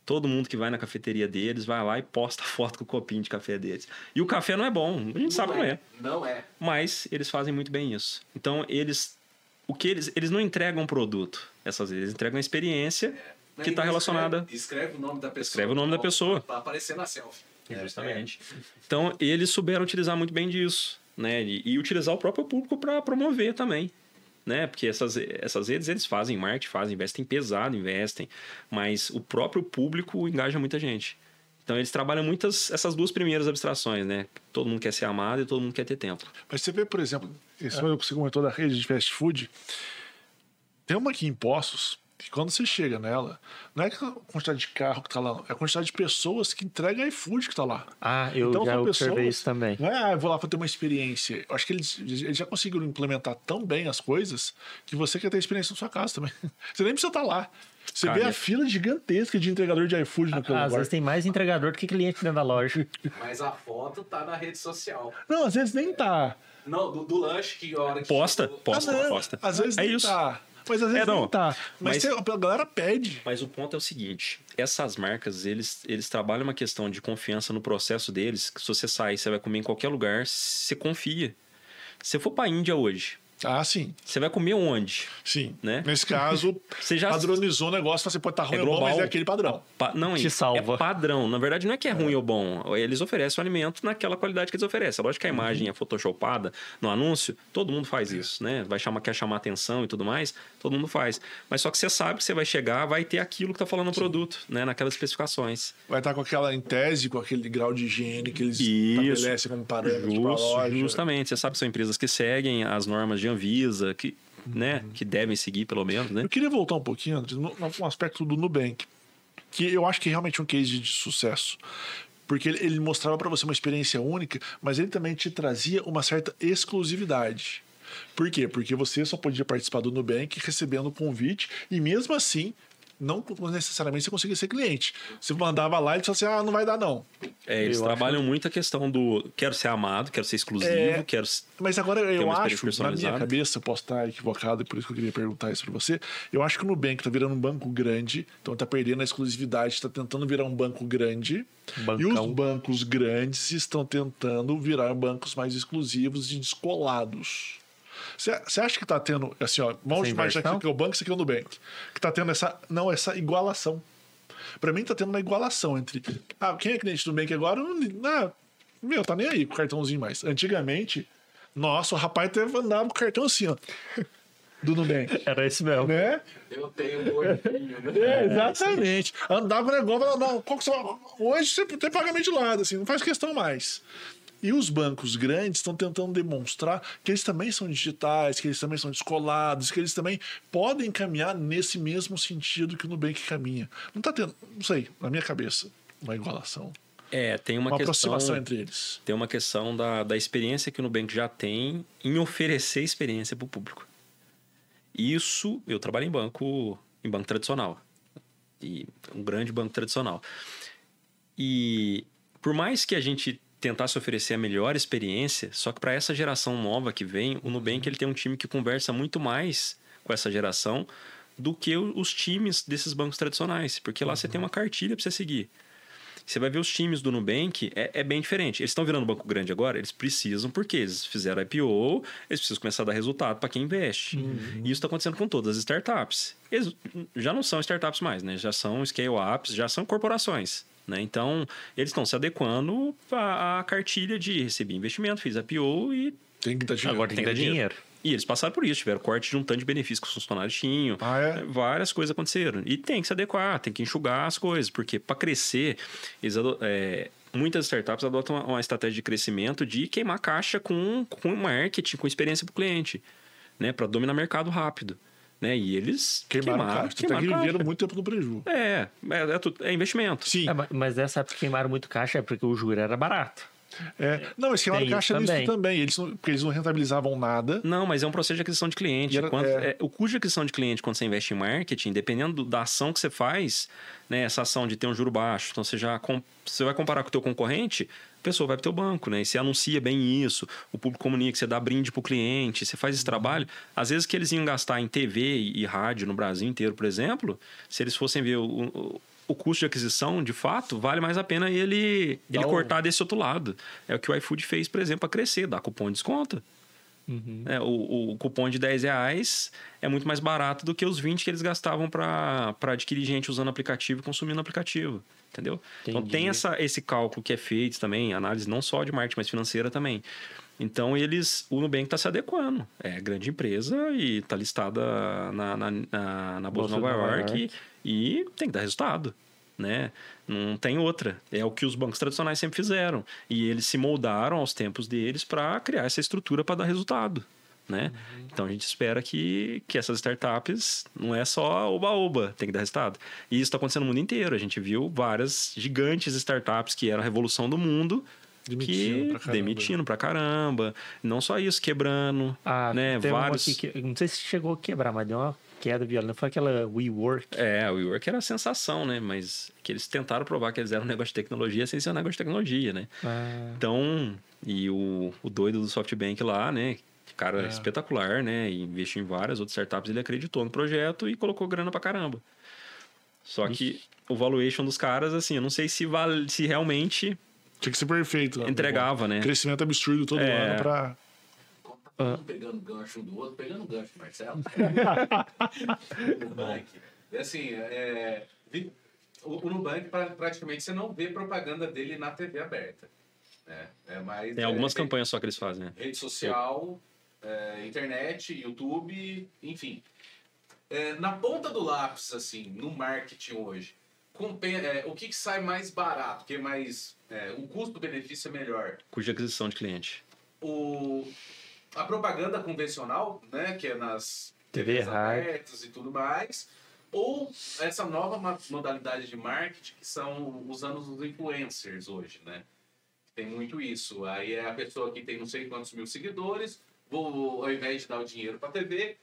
Todo mundo que vai na cafeteria deles vai lá e posta foto com o copinho de café deles. E o café não é bom, a gente sabe que não é. Não é. Mas eles fazem muito bem isso. Então, eles. O que eles. Eles não entregam um produto, essas vezes, eles entregam uma experiência que está relacionada. Escreve o nome da pessoa. Escreve o nome da pessoa. Pra aparecer na selfie. Justamente. Então, eles souberam utilizar muito bem disso, né? E, utilizar o próprio público para promover também. né? Porque essas, essas redes, eles fazem marketing, fazem, investem pesado, investem. Mas o próprio público engaja muita gente. Então eles trabalham muitas essas duas primeiras abstrações, né? Todo mundo quer ser amado e todo mundo quer ter tempo. Mas você vê, por exemplo, esse é. você comentou da rede de fast food. Tem uma aqui em Poços, que quando você chega nela, não é a quantidade de carro que tá lá, é a quantidade de pessoas que entregam iFood que tá lá. Ah, eu então, já observei pessoas, isso também. Não é, ah, eu vou lá para ter uma experiência. Eu acho que eles, eles já conseguiram implementar tão bem as coisas que você quer ter experiência na sua casa também. Você nem precisa estar tá lá. Você Cara, vê a fila gigantesca de entregador de iFood naquele lugar. Às vezes tem mais entregador do que cliente dentro da loja. Mas a foto tá na rede social. Não, às vezes nem tá. Não, do, do lanche que a hora que. Posta, chegou... posta, ah, posta. Às vezes é nem isso. tá. Mas às vezes é, não. não tá. Mas, mas a galera pede. Mas o ponto é o seguinte: essas marcas, eles, eles trabalham uma questão de confiança no processo deles. Que se você sair, você vai comer em qualquer lugar, você confia. Se você for pra Índia hoje, ah, sim. Você vai comer onde? Sim. Né? Nesse caso, você já padronizou o negócio, você pode estar tá ruim é global, ou bom, mas é aquele padrão. Pa não, Te salva. É padrão. Na verdade, não é que é ruim é. ou bom. Eles oferecem o alimento naquela qualidade que eles oferecem. Lógico que a imagem uhum. é photoshopada no anúncio, todo mundo faz é. isso, né? Vai chamar, quer chamar atenção e tudo mais, todo mundo faz. Mas só que você sabe que você vai chegar, vai ter aquilo que está falando no produto, né? Naquelas especificações. Vai estar tá com aquela, em tese, com aquele grau de higiene que eles isso. estabelecem como parâmetro Just, loja. Justamente. Você sabe que são empresas que seguem as normas de Anvisa, que né, que devem seguir pelo menos, né? Eu queria voltar um pouquinho, André, no, no aspecto do Nubank, que eu acho que é realmente um case de sucesso. Porque ele, ele mostrava para você uma experiência única, mas ele também te trazia uma certa exclusividade. Por quê? Porque você só podia participar do Nubank recebendo o convite e mesmo assim não necessariamente você conseguia ser cliente. Você mandava lá e falava assim: ah, não vai dar, não. É, eles eu trabalham acho... muito a questão do quero ser amado, quero ser exclusivo, é... quero. Mas agora eu acho, na minha cabeça, eu posso estar equivocado, e por isso que eu queria perguntar isso para você. Eu acho que o Nubank está virando um banco grande, então está perdendo a exclusividade, está tentando virar um banco grande. Bancão. E os bancos grandes estão tentando virar bancos mais exclusivos e descolados. Você acha que está tendo, assim, ó, vamos imaginar aqui que é o banco, isso aqui é o Nubank, que está tendo essa, não, essa igualação. Para mim está tendo uma igualação entre, ah, quem é cliente do Nubank agora, não, ah, meu, tá nem aí com o cartãozinho mais. Antigamente, nossa, o rapaz até andava com o cartão assim, ó. Do Nubank. Era esse mesmo. Né? Eu tenho um olhinho, né? É, exatamente. Andava negócio, não, qual que você... hoje você tem pagamento de lado, assim, não faz questão mais. E os bancos grandes estão tentando demonstrar que eles também são digitais, que eles também são descolados, que eles também podem caminhar nesse mesmo sentido que o Nubank caminha. Não está tendo, não sei, na minha cabeça, uma igualação. É, tem uma, uma questão, aproximação entre eles. Tem uma questão da, da experiência que o Nubank já tem em oferecer experiência para o público. Isso, eu trabalho em banco, em banco tradicional. E um grande banco tradicional. E por mais que a gente tentasse oferecer a melhor experiência, só que para essa geração nova que vem, o Nubank ele tem um time que conversa muito mais com essa geração do que os times desses bancos tradicionais, porque lá uhum. você tem uma cartilha para você seguir. Você vai ver os times do Nubank, é, é bem diferente. Eles estão virando banco grande agora, eles precisam, porque eles fizeram IPO, eles precisam começar a dar resultado para quem investe. Uhum. E isso está acontecendo com todas as startups. Eles já não são startups mais, né? Já são scale-ups, já são corporações. Né? Então, eles estão se adequando à, cartilha de receber investimento, fiz IPO e. Tem que dar dinheiro. Agora tem, que dar dinheiro. dinheiro. E eles passaram por isso, tiveram corte de um tanto de benefícios que os funcionários tinham. Ah, é? Várias coisas aconteceram. E tem que se adequar, tem que enxugar as coisas, porque para crescer, eles, é, muitas startups adotam uma, estratégia de crescimento de queimar caixa com, com marketing, com experiência para o cliente, né? para dominar mercado rápido. Né? E eles queimaram, queimaram caixa. Queimaram que viveram muito tempo no prejuízo. É, é, é, é investimento. Sim. É, mas dessa época que queimaram muito caixa é porque o juro era barato. É, não, mas queimaram caixa nisso também. também. Eles não, porque eles não rentabilizavam nada. Não, mas é um processo de aquisição de cliente. Era, quando, é... É, o custo de aquisição de cliente, quando você investe em marketing, dependendo da ação que você faz, né, essa ação de ter um juro baixo, então você já você vai comparar com o teu concorrente, a pessoa vai para o teu banco, né? E você anuncia bem isso, o público comunica, você dá brinde para o cliente, você faz esse uhum. trabalho. Às vezes que eles iam gastar em TV e, e rádio no Brasil inteiro, por exemplo, se eles fossem ver o, o o custo de aquisição, de fato, vale mais a pena ele, ele um... cortar desse outro lado. É o que o iFood fez, por exemplo, para crescer, dar cupom de desconto. Uhum. É, o, o, cupom de 10 reais é muito mais barato do que os 20 que eles gastavam para adquirir gente usando aplicativo e consumindo aplicativo. Entendeu? Entendi. Então tem essa, esse cálculo que é feito também, análise não só de marketing, mas financeira também. Então eles, o Nubank está se adequando. É grande empresa e está listada na, na, na, na Bolsa de Nova, Nova York, York, E, tem que dar resultado. Né? Não tem outra. É o que os bancos tradicionais sempre fizeram. E eles se moldaram aos tempos deles para criar essa estrutura para dar resultado. Né? Uhum. Então a gente espera que, que essas startups não é só oba-oba, tem que dar resultado. E isso está acontecendo no mundo inteiro. A gente viu várias gigantes startups que eram a revolução do mundo Demitindo que pra demitindo pra caramba. Não só isso, quebrando. Ah, né? Vários. Que, não sei se chegou a quebrar, mas deu uma queda violenta. Foi aquela WeWork. É, a WeWork era a sensação, né? Mas que eles tentaram provar que eles eram um negócio de tecnologia sem ser um negócio de tecnologia, né? Ah. Então, e o, o doido do SoftBank lá, né? Cara é. espetacular, né? E investiu em várias outras startups. Ele acreditou no projeto e colocou grana pra caramba. Só Ixi. que o valuation dos caras, assim, eu não sei se, vale, se realmente tinha que ser perfeito. Né? Entregava, né? Crescimento absurdo todo é... ano pra. Um pegando gancho um do outro, pegando gancho, Marcelo. Nubank. E assim, é, o, o Nubank praticamente você não vê propaganda dele na TV aberta. Né? É mais, Tem algumas é, campanhas só que eles fazem. Né? Rede social, é, internet, YouTube, enfim. É, na ponta do lápis, assim, no marketing hoje, é, o que, que, sai mais barato, que é mais. É, o custo-benefício é melhor? Cuja aquisição de cliente. O, a propaganda convencional, né, que é nas TV abertas e tudo mais, ou essa nova modalidade de marketing que são usando os influencers hoje, né? Tem muito isso. Aí é a pessoa que tem não sei quantos mil seguidores, vou, ao invés de dar o dinheiro para a TV,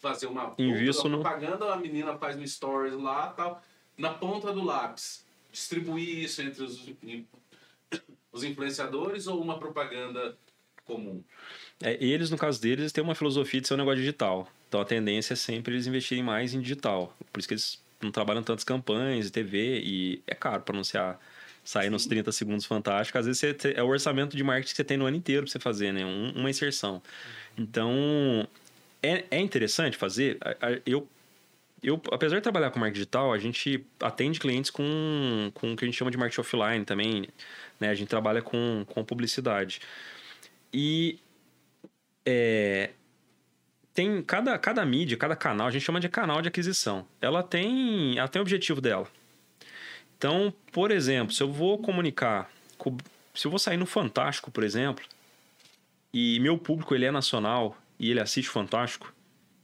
fazer uma, Invisto propaganda, a menina faz no stories lá tal na ponta do lápis, distribuir isso entre os, os influenciadores ou uma propaganda comum? É, eles, no caso deles, têm uma filosofia de ser um negócio digital. Então a tendência é sempre eles investirem mais em digital. Por isso que eles não trabalham tantas campanhas de TV e é caro para anunciar sair nos 30 segundos fantástico. Às vezes você, é o orçamento de marketing que você tem no ano inteiro para você fazer, né? Um, uma inserção. Então, é, é interessante fazer. Eu eu, apesar de trabalhar com marketing digital, a gente atende clientes com, com o que a gente chama de marketing offline também. Né? A gente trabalha com, com publicidade. E é, tem cada, cada mídia, cada canal, a gente chama de canal de aquisição. Ela tem, ela tem o objetivo dela. Então, por exemplo, se eu vou comunicar, se eu vou sair no Fantástico, por exemplo, e meu público ele é nacional e ele assiste Fantástico,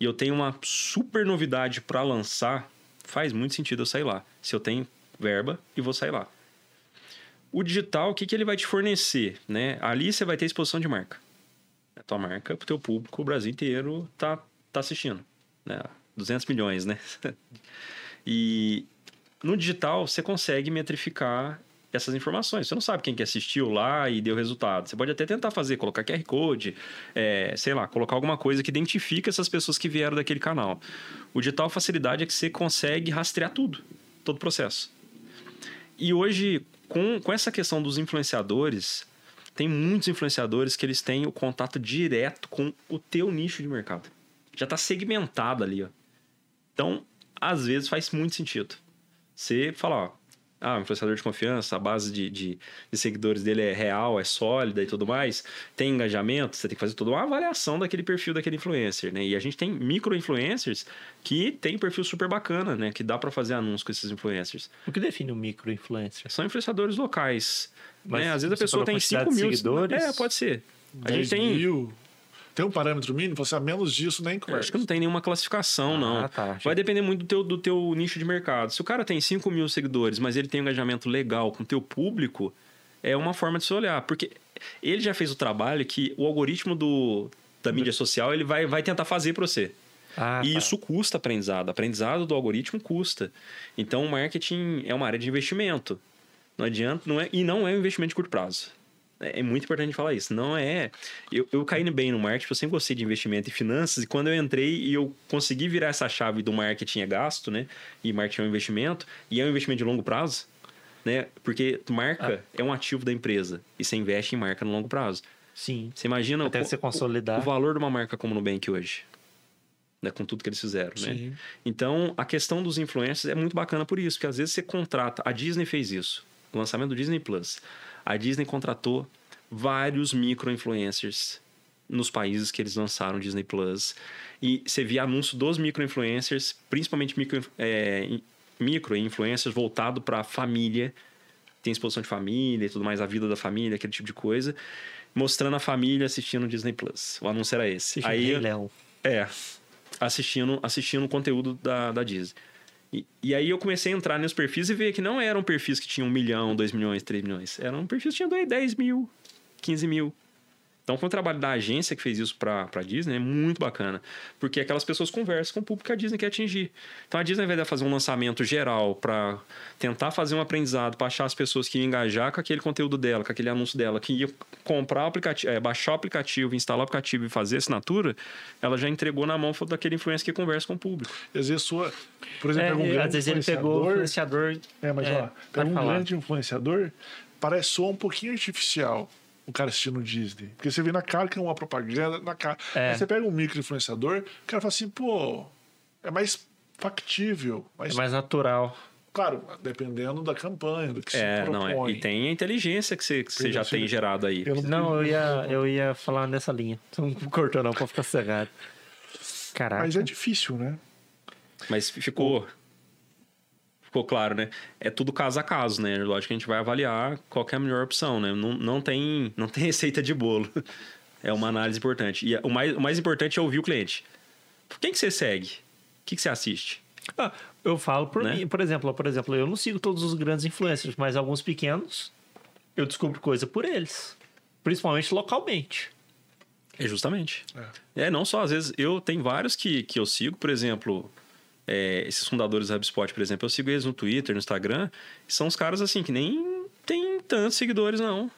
e eu tenho uma super novidade para lançar, faz muito sentido eu sair lá. Se eu tenho verba e vou sair lá. O digital, o que, que ele vai te fornecer? Né? Ali você vai ter exposição de marca. A tua marca, o teu público, o Brasil inteiro tá, tá assistindo. Né? 200 milhões, né? e no digital, você consegue metrificar essas informações. Você não sabe quem que assistiu lá e deu resultado. Você pode até tentar fazer, colocar QR Code, é, sei lá, colocar alguma coisa que identifica essas pessoas que vieram daquele canal. O digital facilidade é que você consegue rastrear tudo, todo o processo. E hoje, com, com essa questão dos influenciadores, tem muitos influenciadores que eles têm o contato direto com o teu nicho de mercado. Já está segmentado ali, ó. Então, às vezes faz muito sentido. Você fala, ó, ah, um influenciador de confiança, a base de, de, de, seguidores dele é real, é sólida e tudo mais, tem engajamento, você tem que fazer toda uma avaliação daquele perfil daquele influencer, né? E a gente tem micro-influencers que tem perfil super bacana, né? Que dá para fazer anúncio com esses influencers. O que define um micro-influencer? São influenciadores locais. Né? Às vezes a pessoa tem 5 mil seguidores. É, pode ser. A gente tem. Mil. Tem um parâmetro mínimo? Você, a menos disso nem conversa. acho que não tem nenhuma classificação, ah, não. Tá, Vai depender muito do teu, do teu nicho de mercado. Se o cara tem 5 mil seguidores, mas ele tem um engajamento legal com o teu público, é uma forma de se olhar. Porque ele já fez o trabalho que o algoritmo do, da mídia social ele vai, vai tentar fazer para você. Ah, e tá. isso custa aprendizado. Aprendizado do algoritmo custa. Então, o marketing é uma área de investimento. Não adianta, não é, e não é um investimento de curto prazo. É, é muito importante falar isso. Não é. Eu, eu caí bem no marketing, eu sempre gostei de investimento e finanças, e quando eu entrei e eu consegui virar essa chave do marketing é gasto, né? E marketing é um investimento, e é um investimento de longo prazo, né? Porque marca ah. é um ativo da empresa, e você investe em marca no longo prazo. Sim. Você imagina Até o, você consolidar. O, o valor de uma marca como o Nubank hoje. Né, com tudo que eles fizeram, né? Sim. né? Então, a questão dos influencers é muito bacana por isso, porque às vezes você contrata, a Disney fez isso, o lançamento do Disney Plus. A Disney contratou vários micro-influencers nos países que eles lançaram Disney Plus. E você via anúncio dos micro-influencers, principalmente micro, é, micro-influencers voltado para família. Tem exposição de família e tudo mais, a vida da família, aquele tipo de coisa. Mostrando a família assistindo Disney Plus. O anúncio era esse. Aí, Rei Leão. é, assistindo, assistindo o conteúdo da, da Disney. E, e aí eu comecei a entrar nos perfis e ver que não eram perfis que tinham um milhão, dois milhões, três milhões. Eram perfis que tinham dois- 10 mil, 15 mil. Então foi um trabalho da agência que fez isso pra, pra Disney, é muito bacana. Porque aquelas pessoas conversam com o público que a Disney quer atingir. Então a Disney, ao invés de fazer um lançamento geral pra tentar fazer um aprendizado, pra achar as pessoas que iam engajar com aquele conteúdo dela, com aquele anúncio dela, que ia comprar o aplicativo, é, baixar o aplicativo, instalar o aplicativo e fazer assinatura, ela já entregou na mão daquele influencer que conversa com o público. Às vezes sua. Por exemplo, É, um grande às vezes ele pegou o influenciador. É, mas É, ó, pega um falar. grande influenciador, parece soar um pouquinho artificial o cara assistindo Disney. Porque você vê na cara que é uma propaganda, na cara. É. Aí você pega um micro influenciador, o cara fala assim, pô, é mais factível. Mais, É mais natural. Claro, dependendo da campanha, do que É, se não é. propõe. E tem a inteligência que você, que você já tem gerado aí. Eu não, Não, eu ia, eu ia falar nessa linha. Você não cortou, não, pra ficar cegado. Caraca. Mas é difícil, né? Mas ficou. Ficou claro, né? É tudo caso a caso, né? Lógico que a gente vai avaliar qual que é a melhor opção, né? Não, não, tem, não tem receita de bolo. É uma análise importante. E o mais, o mais importante é ouvir o cliente. Quem que você segue? O que, que você assiste? Ah, eu falo por Né? mim, por exemplo, por exemplo, eu não sigo todos os grandes influencers, mas alguns pequenos eu descubro coisa por eles, principalmente localmente. É justamente. É. não só, às vezes, eu tenho vários que, que eu sigo, por exemplo, é, esses fundadores da HubSpot, por exemplo, eu sigo eles no Twitter, no Instagram, são os caras assim que nem tem tantos seguidores, não.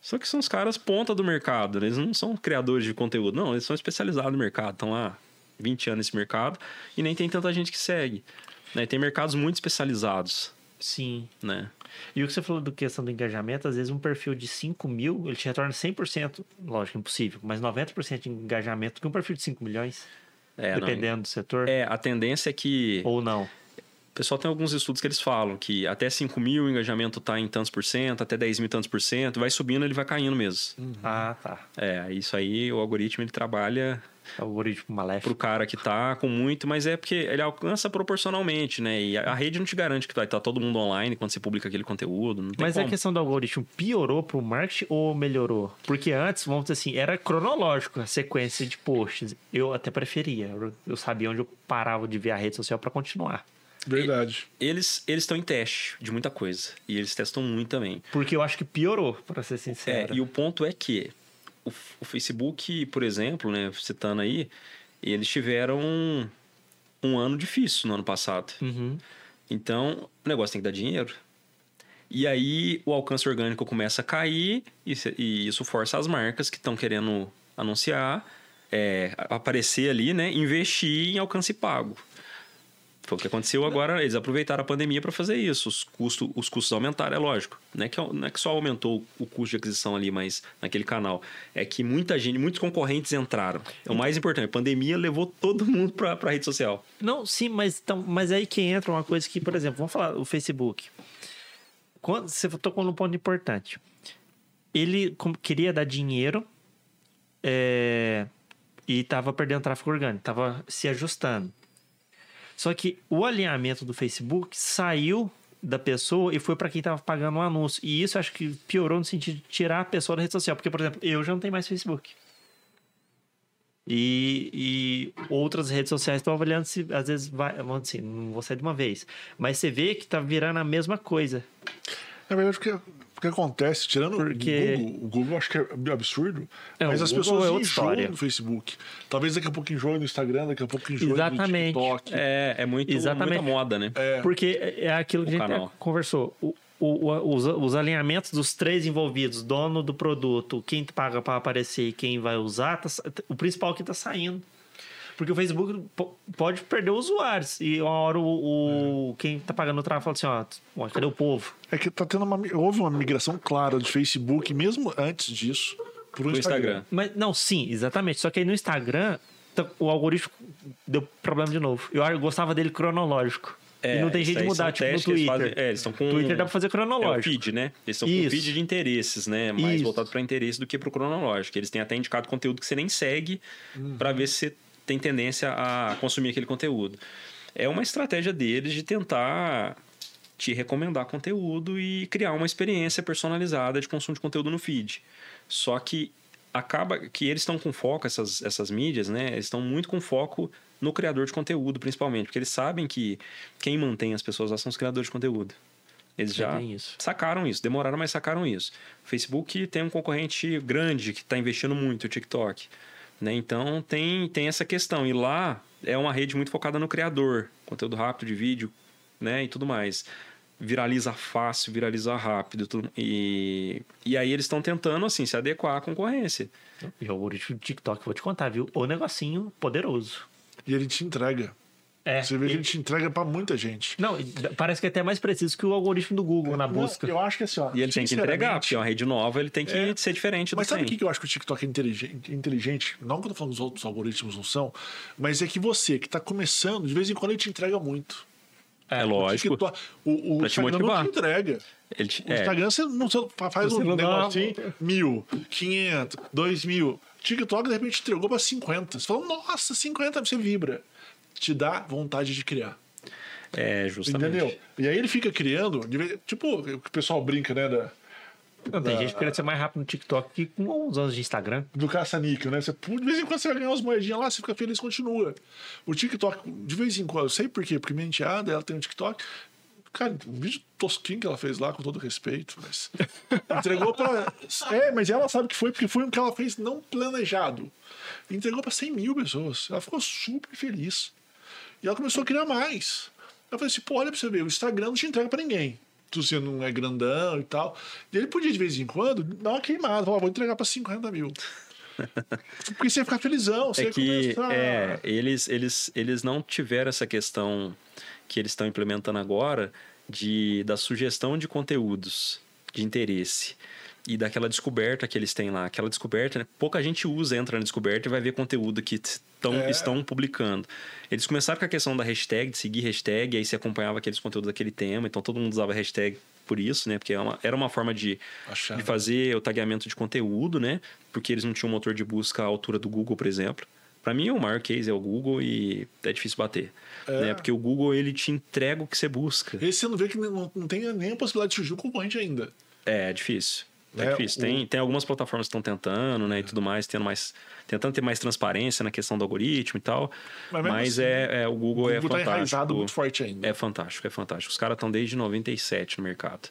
Só que são os caras ponta do mercado, né? eles não são criadores de conteúdo, não, eles são especializados no mercado, estão lá 20 anos nesse mercado e nem tem tanta gente que segue. Né? Tem mercados muito especializados, Sim. né? E o que você falou do questão do engajamento, às vezes um perfil de 5 mil, ele te retorna 100%, lógico, impossível, mas 90% de engajamento que um perfil de 5 milhões, É, não, dependendo do setor, é, a tendência é que ou não. O pessoal tem alguns estudos que eles falam que até 5 mil o engajamento está em tantos por cento, até 10 mil tantos por cento, vai subindo, ele vai caindo mesmo. Ah, tá. É, isso aí, o algoritmo ele trabalha É o algoritmo maléfico. pro cara que tá com muito, mas é porque ele alcança proporcionalmente, né? E a, a rede não te garante que vai estar todo mundo online quando você publica aquele conteúdo. Não tem Mas como. a questão do algoritmo piorou pro marketing ou melhorou? Porque antes, vamos dizer assim, era cronológico a sequência de posts. Eu até preferia. Eu- sabia onde eu parava de ver a rede social para continuar. Verdade. Eles eles estão em teste de muita coisa. E eles testam muito também. Porque eu acho que piorou, para ser É, sincero. e o ponto é que o, o Facebook, por exemplo, né, citando aí, eles tiveram um, um ano difícil no ano passado. Uhum. Então, o negócio tem que dar dinheiro. E aí o alcance orgânico começa a cair e, e isso força as marcas que estão querendo anunciar, é, aparecer ali, né, investir em alcance pago. Foi o que aconteceu agora, eles aproveitaram a pandemia para fazer isso. Os, custo, os custos aumentaram, é lógico. Não é, que, não é que só aumentou o custo de aquisição ali, mas naquele canal. É que muita gente, muitos concorrentes entraram. É o mais importante. A pandemia levou todo mundo para a rede social. Não, sim, mas, então, mas aí que entra uma coisa que, por exemplo, vamos falar o Facebook. Quando você tocou num ponto importante. Ele queria dar dinheiro é, e estava perdendo tráfego orgânico, estava se ajustando. Só que o alinhamento do Facebook saiu da pessoa e foi para quem estava pagando o anúncio. E isso acho que piorou no sentido de tirar a pessoa da rede social. Porque, por exemplo, eu já não tenho mais Facebook. E, e outras redes sociais estão avaliando se às vezes vai, vamos assim, não vou sair de uma vez. Mas você vê que tá virando a mesma coisa. Na verdade, o que, o que acontece, tirando Porque- o Google, o Google eu acho que é absurdo, É, mas as Google pessoas é enjoam história. no Facebook. Talvez daqui a pouco enjoem no Instagram, daqui a pouco enjoem Exatamente. no TikTok. É, é muito, Exatamente. muita moda, né? É. Porque é aquilo que O a gente canal. conversou. O, o- o- os, os alinhamentos dos três envolvidos, dono do produto, quem paga para aparecer e quem vai usar, tá o principal que tá saindo. Porque o Facebook po- pode perder usuários. E uma hora o, o- quem tá pagando o tráfego fala assim: ó, ué, cadê o povo? É que tá tendo uma, houve uma migração clara de Facebook, mesmo antes disso, pro Pro Instagram. Instagram. Mas, não, sim, exatamente. Só que aí no Instagram, o algoritmo deu problema de novo. Eu gostava dele cronológico. e não tem jeito de mudar, são tipo no Twitter. fazem- é, eles estão com. Twitter dá pra fazer É o cronológico. feed, né? Eles estão com feed de interesses, né? Mais Isso. voltado para interesse do que para o cronológico. Eles têm até indicado conteúdo que você nem segue Uhum. para ver se você tem tendência a consumir aquele conteúdo. É uma estratégia deles de tentar te recomendar conteúdo e criar uma experiência personalizada de consumo de conteúdo no feed. Só que acaba que eles estão com foco, essas, essas mídias, né? Eles estão muito com foco no criador de conteúdo, principalmente, porque eles sabem que quem mantém as pessoas lá são os criadores de conteúdo. Eles Já já isso. sacaram isso, demoraram, mas sacaram isso. O Facebook tem um concorrente grande que está investindo muito, o TikTok. Né? Então tem, tem essa questão. E lá é uma rede muito focada no criador, conteúdo rápido de vídeo né? e tudo mais. Viraliza fácil, viraliza rápido. Tudo, e, e aí eles estão tentando assim, se adequar à concorrência. E o algoritmo do TikTok, vou te contar, viu? O negocinho poderoso. E ele te entrega. É. Você vê que e- ele te entrega pra muita gente. Não, parece que é até mais preciso que o algoritmo do Google na Não, busca. eu acho que assim, ó. E ele tem que entregar, porque é uma rede nova, ele tem que É. ser diferente do Mas sabe o que que que eu acho que o TikTok é inteligente? inteligente? Não que eu tô falando que os outros algoritmos não são, mas é que você que tá começando, de vez em quando ele te entrega muito. É, O lógico. TikTok- o, o Pra te Instagram não te entrega. Ele te- O é, Instagram você não você faz Você um não dá- negocinho, mil, quinhentos, dois mil. TikTok, de repente, te entregou pra 50. Você fala, nossa, 50, você vibra. Te dá vontade de criar. é, justamente. Entendeu? E aí ele fica criando, tipo, o pessoal brinca, né? Da, Não, tem gente que queria ser mais rápido no TikTok que com uns anos de Instagram. do caça-níquel, né? Você, de vez em quando você vai ganhar umas moedinhas lá, você fica feliz, continua. O TikTok, de vez em quando, eu sei por quê, porque minha enteada, ela tem um TikTok. Cara, um vídeo tosquinho que ela fez lá, com todo respeito, mas. Entregou pra. É, mas ela sabe que foi, porque foi um que ela fez não planejado. Entregou pra 100 mil pessoas. Ela ficou super feliz. E ela começou a criar mais. Eu falei assim, pô, olha pra você ver, o Instagram não te entrega pra ninguém. Tu você não é grandão e tal. E ele podia, de vez em quando, dar uma queimada. Falar, vou entregar pra 50 mil. Porque você ia ficar felizão. Você É ia que começar... é, eles, eles, eles não tiveram essa questão que eles estão implementando agora de, da sugestão de conteúdos de interesse e daquela descoberta que eles têm lá. Aquela descoberta, né? pouca gente usa, entra na descoberta e vai ver conteúdo que tão, É. estão publicando. Eles começaram com a questão da hashtag, de seguir hashtag, aí você acompanhava aqueles conteúdos daquele tema, então todo mundo usava hashtag por isso, né? Porque é uma- era uma forma de, Achava. de fazer o tagueamento de conteúdo, né? Porque eles não tinham um motor de busca à altura do Google, por exemplo. Para mim, o maior case é o Google e é difícil bater. É. Né? Porque o Google, ele te entrega o que você busca. Esse você não vê que não, não tem nem a possibilidade de surgir um concorrente ainda. É, é difícil. É, É, difícil. o- Tem, tem algumas plataformas que estão tentando, né? E tudo mais, tendo mais, tentando ter mais transparência na questão do algoritmo e tal. Mas Mas, assim, é, é, o Google, O é Google tá fantástico. enraizado muito forte ainda. É fantástico, é fantástico. Os caras estão desde 97 no mercado.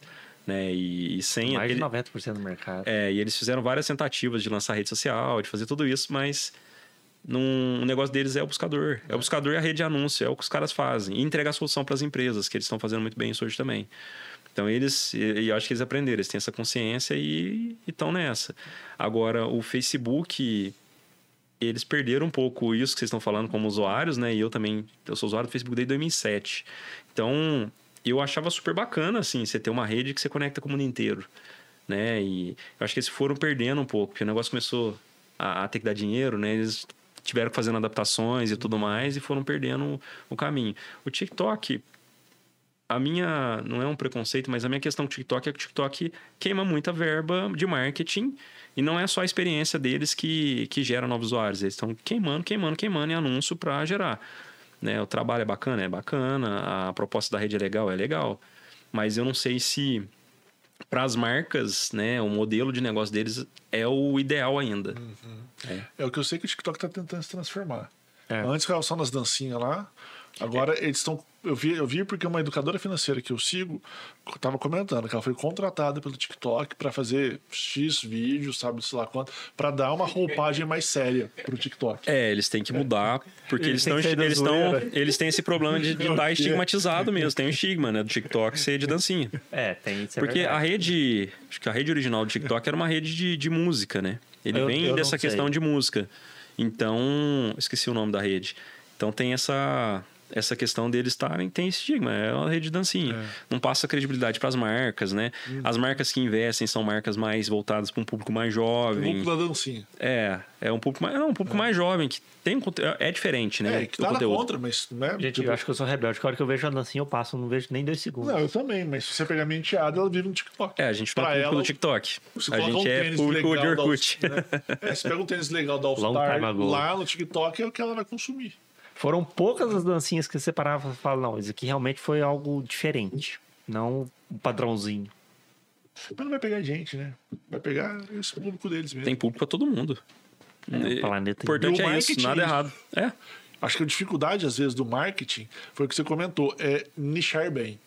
Né? E, e sem Mais de aquele- 90% do mercado. É, e eles fizeram várias tentativas de lançar rede social, de fazer tudo isso, mas num, o negócio deles é o buscador. É o buscador e a rede de anúncio, é o que os caras fazem. E entregar a solução para as empresas, que eles estão fazendo muito bem isso hoje também. Então eles, eu acho que eles aprenderam, eles têm essa consciência e estão nessa. Agora, o Facebook, eles perderam um pouco isso que vocês estão falando como usuários, né? E eu também, eu sou usuário do Facebook desde 2007. Então, eu achava super bacana, assim, você ter uma rede que você conecta com o mundo inteiro, né? E eu acho que eles foram perdendo um pouco, porque o negócio começou a, a ter que dar dinheiro, né? Eles tiveram que fazer adaptações e tudo mais e foram perdendo o caminho. O TikTok, a minha não é um preconceito, mas a minha questão com o TikTok é que o TikTok queima muita verba de marketing e não é só a experiência deles que, que gera novos usuários. Eles estão queimando, queimando, queimando em anúncio para gerar. Né? O trabalho é bacana, é bacana, a proposta da rede é legal, é legal. Mas eu não sei se para as marcas, né, o modelo de negócio deles é o ideal ainda. É o que eu sei que o TikTok tá tentando se transformar. É. Antes ficava só nas dancinhas lá. Agora eles estão. Eu vi, eu vi porque uma educadora financeira que eu sigo estava comentando que ela foi contratada pelo TikTok para fazer X vídeos, sabe, sei lá quanto, para dar uma roupagem mais séria pro TikTok. É, eles têm que mudar, porque Eles eles da eles estão zoeira. eles têm esse problema de estar estigmatizado mesmo. Tem o estigma, né, do TikTok ser de dancinha. É, tem isso. é Porque a verdade. rede, acho que a rede original do TikTok era uma rede de, de música, né? Ele Eu- vem eu dessa questão de música. Então, esqueci o nome da rede. Então tem essa essa questão deles estarem tem estigma, é uma rede de dancinha. É. Não passa credibilidade para as marcas, né? Uhum. As marcas que investem são marcas mais voltadas para um público mais jovem. Vamos da dancinha. É, é um público mais, não, um público mais jovem que tem um conte- é diferente, né? É, que do nada conteúdo. contra, mas não é. Gente, tipo, eu acho que eu sou rebelde. Que a hora que eu vejo a dancinha, eu passo, não vejo nem dois segundos. Não, eu também, mas se você pegar minha enteada, ela vive no TikTok. É, a gente não é Pra público ela, do TikTok. A gente um é tênis público de da Orkut. All- né? É, se pega um tênis legal da All Star lá no TikTok, é o que ela vai consumir. Foram poucas as dancinhas que você parava e falava, não, isso aqui realmente foi algo diferente. Não um padrãozinho. Mas não vai pegar gente, né? Vai pegar esse público deles mesmo. Tem público para todo mundo. É, o planeta importante é isso, nada é errado. É. Acho que a dificuldade, às vezes, do marketing foi o que você comentou, é nichar bem.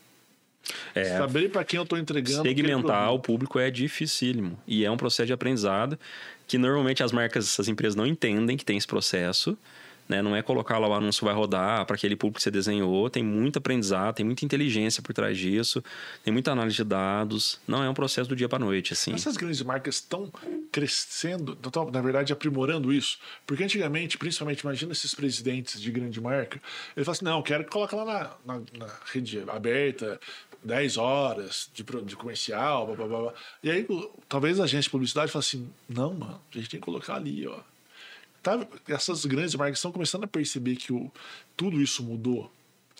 É, Saber para quem eu estou entregando. aquele segmentar o público é dificílimo. E é um processo de aprendizado que normalmente as marcas, as empresas não entendem que tem esse processo. Né? Não é colocar lá o anúncio vai rodar para aquele público que você desenhou. Tem muito aprendizado, tem muita inteligência por trás disso, tem muita análise de dados. Não é um processo do dia para noite, assim. Essas grandes marcas estão crescendo, estão, na verdade, aprimorando isso. Porque antigamente, principalmente, imagina esses presidentes de grande marca, ele fala assim: não, quero que coloque lá na, na, na rede aberta 10 horas de, de comercial, blá, blá, blá. E aí, talvez a agência de publicidade fale assim: não, mano, a gente tem que colocar ali, ó. Tá, essas grandes marcas estão começando a perceber que o, tudo isso mudou.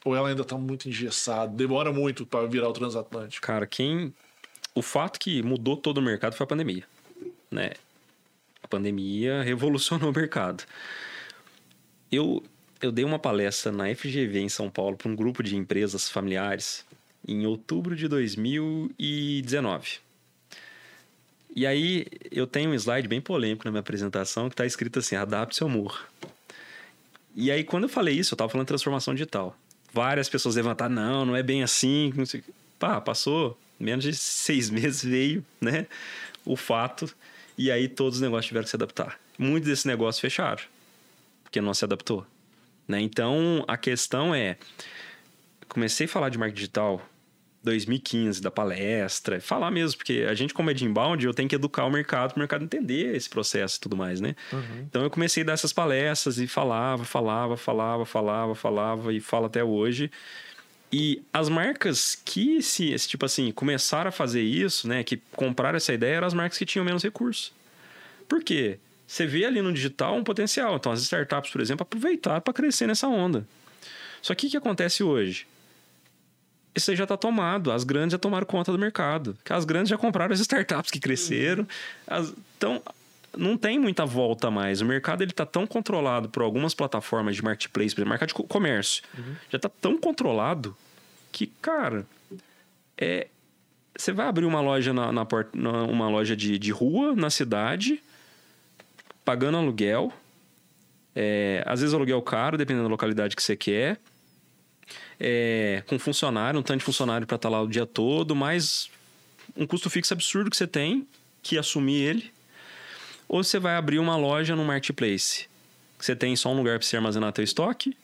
Ou ela ainda está muito engessada, demora muito para virar o transatlântico. Cara, quem. O fato que mudou todo o mercado foi a pandemia. Né? A pandemia revolucionou o mercado. Eu, eu dei uma palestra na FGV em São Paulo para um grupo de empresas familiares em outubro de 2019. E aí eu tenho um slide bem polêmico na minha apresentação que está escrito assim: adapte seu humor. E aí, quando eu falei isso, eu estava falando transformação digital. Várias pessoas levantaram, não, não é bem assim. Não sei. Pá, passou menos de seis meses, veio, né? O fato. E aí todos os negócios tiveram que se adaptar. Muitos desses negócios fecharam, porque não se adaptou. Né? Então, a questão é... Comecei a falar de marketing digital 2015, da palestra, falar mesmo, porque a gente, como é de inbound, eu tenho que educar o mercado, para o mercado entender esse processo e tudo mais, né? Então eu comecei a dar essas palestras e falava, falava, falava, falava, falava e falo até hoje. E as marcas que, se, tipo assim, começaram a fazer isso, né? Que compraram essa ideia, eram as marcas que tinham menos recursos. Por quê? Você vê ali no digital um potencial. Então, as startups, por exemplo, aproveitaram para crescer nessa onda. Só que o que acontece hoje? Isso aí já está tomado. As grandes já tomaram conta do mercado. As grandes já compraram as startups que cresceram. As- então, não tem muita volta mais. O mercado ele está tão controlado por algumas plataformas de marketplace, por exemplo, mercado de co- comércio. Já está tão controlado que, cara, é, você vai abrir uma loja na, na na- uma loja de, de rua na cidade, pagando aluguel. É, às vezes aluguel caro, dependendo da localidade que você quer. É, com funcionário, um tanto de funcionário para estar lá o dia todo, mais um custo fixo absurdo que você tem que assumir ele. Ou você vai abrir uma loja no marketplace. que Você tem só um lugar para você armazenar teu estoque.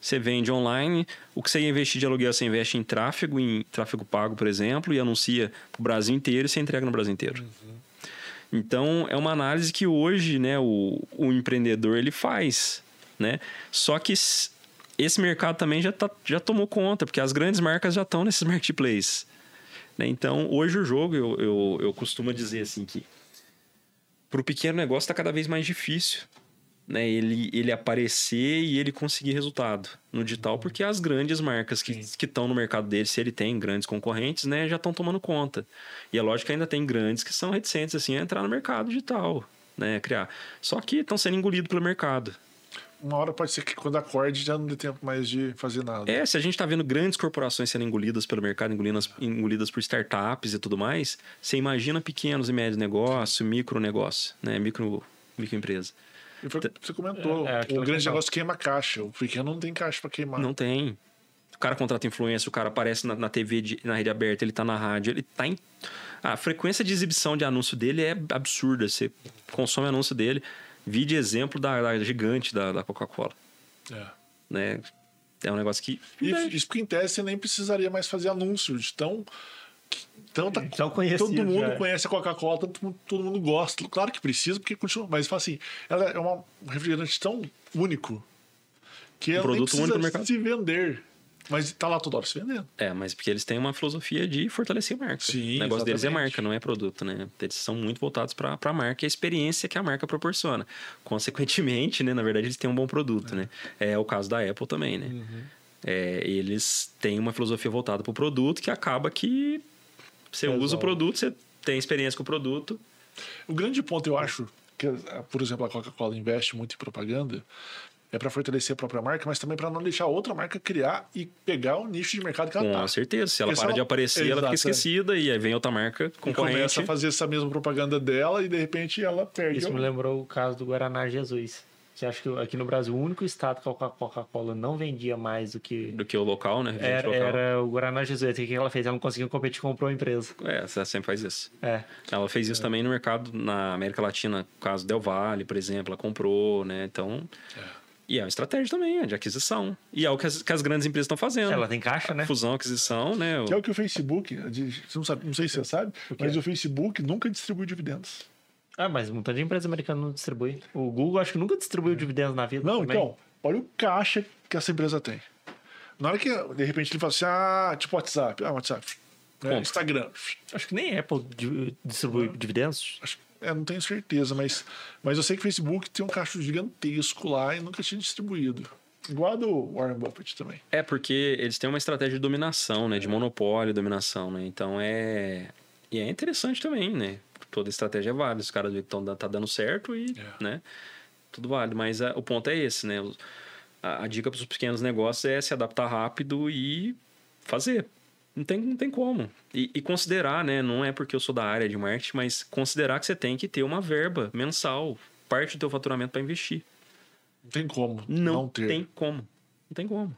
Você vende online. O que você ia investir de aluguel, você investe em tráfego, em tráfego pago, por exemplo, e anuncia para o Brasil inteiro e você entrega no Brasil inteiro. Então, é uma análise que hoje né, o, o empreendedor ele faz. Né? Só que esse mercado também já, tá, já tomou conta, porque as grandes marcas já estão nesses marketplaces. Né? Então, hoje o jogo, eu, eu, eu costumo dizer assim que para o pequeno negócio está cada vez mais difícil né, ele, ele aparecer e ele conseguir resultado no digital, porque as grandes marcas que estão no mercado dele, se ele tem grandes concorrentes, né, já estão tomando conta. E é lógico que ainda tem grandes que são reticentes assim, a entrar no mercado digital, né, criar. Só que estão sendo engolidos pelo mercado. Uma hora pode ser que quando acorde já não dê tempo mais de fazer nada. É, se a gente está vendo grandes corporações sendo engolidas pelo mercado, engolidas, engolidas por startups e tudo mais, você imagina pequenos e médios negócios, micro negócio, né, micro, microempresa. E foi o que você comentou. É, é o grande negócio queima caixa. O pequeno não tem caixa para queimar. Não tem. O cara contrata influência, o cara aparece na, na TV, de- na rede aberta, ele tá na rádio, ele tá em. A frequência de exibição de anúncio dele é absurda. Você consome anúncio dele. Vi de exemplo da, da gigante da, da Coca-Cola. É. Né? É um negócio que. E isso porque em tese você nem precisaria mais fazer anúncio de tão. Tanta, Tão conhecido todo mundo já é. conhece a Coca-Cola, todo, todo mundo gosta. Claro que precisa, porque continua. Mas assim, ela é uma- um refrigerante tão único Que um ela nem produto precisa único no mercado. se vender. Mas tá lá toda hora se vendendo. É, mas porque eles têm uma filosofia de fortalecer a marca. Sim, o negócio deles é exatamente. marca, não é produto, né? Eles são muito voltados para a marca e a experiência que a marca proporciona. Consequentemente, né, na verdade, eles têm um bom produto, né? É o caso da Apple também, né? Uhum. É, eles têm uma filosofia voltada para o produto que acaba que você usa Resolve. o produto, você tem experiência com o produto. O grande ponto, eu acho, que, por exemplo, a Coca-Cola investe muito em propaganda, é para fortalecer a própria marca, mas também para não deixar outra marca criar e pegar o nicho de mercado que ela Com tá. certeza. Se ela Porque se para ela- de aparecer, ela fica Exato, é. esquecida e aí vem outra marca E concorrente. começa a fazer essa mesma propaganda dela e de repente ela perde. Isso o- me lembrou o caso do Guaraná Jesus. Que acho que aqui no Brasil, o único estado que a Coca-Cola não vendia mais do que. Do que o local, né? Era, local. era o Guaraná Jesus. E O que ela fez? Ela não conseguiu competir, comprou a empresa. É, você sempre faz isso. É. Ela fez isso também no mercado na América Latina, no caso Del Valle, por exemplo, ela comprou, né? Então. E é uma estratégia também, é de aquisição. E é o que as, que as grandes empresas estão fazendo. Ela tem caixa, né? Fusão, aquisição, né? Que é o que o Facebook, não, sabe, não sei se você sabe, mas o Facebook nunca distribui dividendos. Ah, mas um montão de empresa americana não distribui. O Google acho que nunca distribuiu dividendos na vida. Não, também. então, olha o caixa que essa empresa tem. Na hora que, de repente, ele fala assim, ah, tipo WhatsApp, ah, WhatsApp, Compra. Instagram. Acho que nem Apple di- distribui dividendos. Acho- É, não tenho certeza, mas, mas eu sei que o Facebook tem um caixa gigantesco lá e nunca tinha distribuído. Igual a do Warren Buffett também. É porque eles têm uma estratégia de dominação, né? De monopólio, dominação, né? Então é. E é interessante também, né? Toda estratégia é válida. Os caras veem que tão, tá dando certo e, É. né? Tudo válido. Mas a- o ponto é esse, né? A, a dica para os pequenos negócios é se adaptar rápido e fazer. Não tem, não tem como. E, e considerar, né? Não é porque eu sou da área de marketing, mas considerar que você tem que ter uma verba mensal, parte do teu faturamento para investir. Não tem como Não, não, ter. tem como. Não tem como.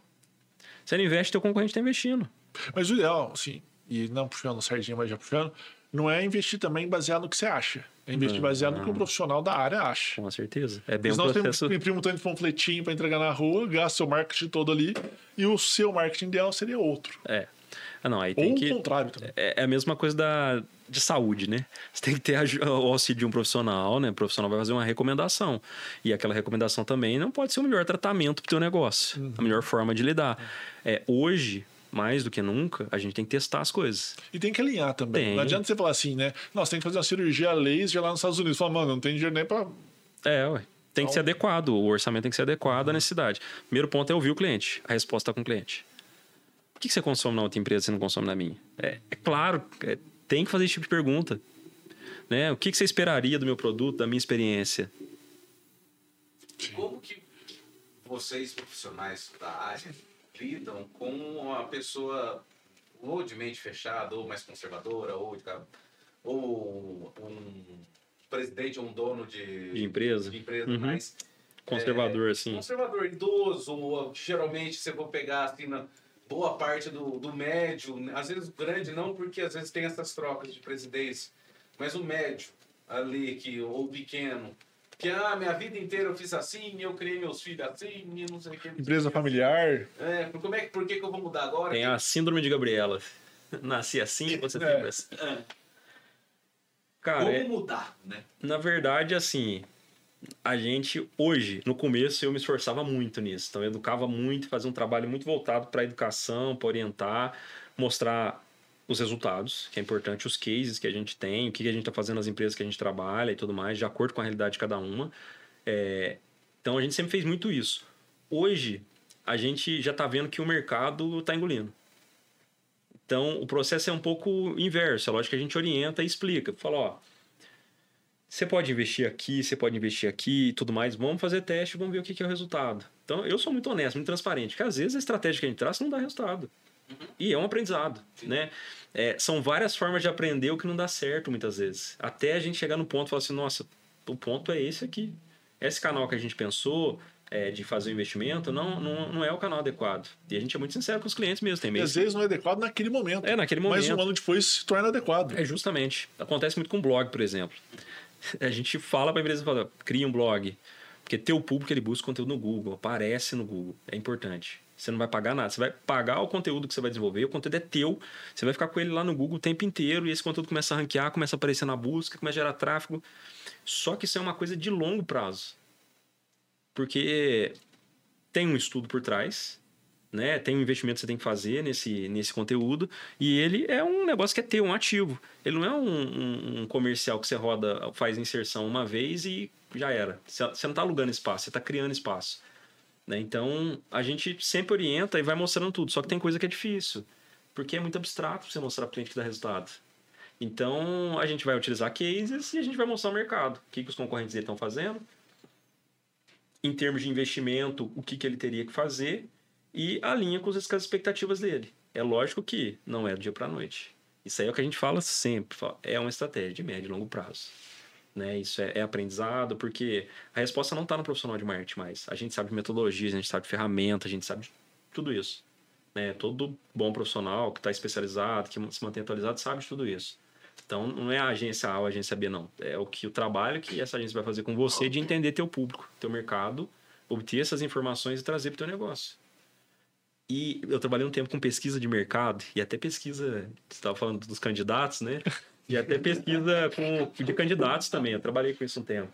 Você não investe, teu concorrente está investindo. Mas o ideal, assim, e não puxando sardinha, mas já puxando, não é investir também baseado no que você acha. É investir baseado no que o profissional da área acha. Com certeza. É bem um senão processo. você imprime um tanto de panfletinho para entregar na rua, gasta seu marketing todo ali, e o seu marketing ideal seria outro. É. Ah, não, aí Ou tem o que. contrário também. É é a mesma coisa da, de saúde, né? Você tem que ter a o auxílio de um profissional, né? O profissional vai fazer uma recomendação. E aquela recomendação também não pode ser o melhor tratamento para o teu negócio. Uhum. A melhor forma de lidar. É, hoje, mais do que nunca, a gente tem que testar as coisas. E tem que alinhar também. Tem. Não adianta você falar assim, né? Nossa, tem que fazer uma cirurgia laser lá nos Estados Unidos. Fala, mano, não tem dinheiro nem pra. É, ué. Tem Então que ser adequado, o orçamento tem que ser adequado à necessidade. Primeiro ponto é ouvir o cliente. A resposta está com o cliente. Que que você consome na outra empresa e você não consome na minha? É, é claro, é, tem que fazer esse tipo de pergunta. Né? O que que você esperaria do meu produto, da minha experiência? Como que vocês, profissionais da área, lidam com uma pessoa ou de mente fechada, ou mais conservadora, ou, de, ou um presidente ou um dono de, De empresa? de empresa Uhum. mais Conservador, é, assim. conservador, idoso, geralmente você for pegar assim na boa parte do, do médio, às vezes o grande não, porque às vezes tem essas trocas de presidência, mas o médio ali que ou o pequeno que ah, minha vida inteira eu fiz assim, eu criei meus filhos assim, e não sei o que. Empresa familiar. É, por, como é, que- por que, que eu vou mudar agora? Tem a síndrome de Gabriela. Nasci assim, você É. tem essa. É, Cara, Como é- mudar, né? Na verdade, assim, a gente hoje, no começo, eu me esforçava muito nisso. Então, eu educava muito, fazia um trabalho muito voltado para a educação, para orientar, mostrar os resultados, que é importante, os cases que a gente tem, o que a gente está fazendo nas empresas que a gente trabalha e tudo mais, de acordo com a realidade de cada uma. É, Então, a gente sempre fez muito isso. Hoje, a gente já está vendo que o mercado está engolindo. Então, o processo é um pouco inverso. É lógico que a gente orienta e explica. Fala, ó, você pode investir aqui, você pode investir aqui e tudo mais. Vamos fazer teste, vamos ver o que que é o resultado. Então, eu sou muito honesto, muito transparente, porque às vezes a estratégia que a gente traz não dá resultado. E é um aprendizado, né? É, são várias formas de aprender o que não dá certo muitas vezes. Até a gente chegar no ponto e falar assim, nossa, o ponto é esse aqui. Esse canal que a gente pensou é, de fazer o investimento não, não, não é o canal adequado. E a gente é muito sincero com os clientes mesmo. Tem E mês às vezes não é adequado naquele momento. É, naquele Mas um momento. ano depois se torna adequado. É justamente. Acontece muito com blog, por exemplo. A gente fala para a empresa, fala, cria um blog. Porque teu público ele busca conteúdo no Google, aparece no Google. É importante. Você não vai pagar nada. Você vai pagar o conteúdo que você vai desenvolver, o conteúdo é teu. Você vai ficar com ele lá no Google o tempo inteiro e esse conteúdo começa a ranquear, começa a aparecer na busca, começa a gerar tráfego. Só que isso é uma coisa de longo prazo. Porque tem um estudo por trás, né? Tem um investimento que você tem que fazer nesse, nesse conteúdo. E ele é um negócio que é ter um ativo. Ele não é um, um, um comercial que você roda, faz inserção uma vez e já era. Você você não está alugando espaço, você está criando espaço. Né? Então, a gente sempre orienta e vai mostrando tudo. Só que tem coisa que é difícil. Porque é muito abstrato você mostrar para o cliente que dá resultado. Então, a gente vai utilizar cases e a gente vai mostrar o mercado. O que, que os concorrentes dele estão fazendo. Em termos de investimento, o que, que ele teria que fazer. E alinha com as expectativas dele. É lógico que não é do dia para a noite. Isso aí é o que a gente fala sempre. É uma estratégia de médio e longo prazo. Né? Isso é, é aprendizado, porque a resposta não está no profissional de marketing mais. A gente sabe de metodologia, a gente sabe de ferramenta, a gente sabe de tudo isso. Né? Todo bom profissional que está especializado, que se mantém atualizado, sabe de tudo isso. Então, não é a agência A ou a agência B, não. É o que o trabalho que essa agência vai fazer com você de entender teu público, teu mercado, obter essas informações e trazer para o teu negócio. E eu trabalhei um tempo com pesquisa de mercado e até pesquisa, você estava falando dos candidatos, né? E até pesquisa com, de candidatos também. Eu trabalhei com isso um tempo.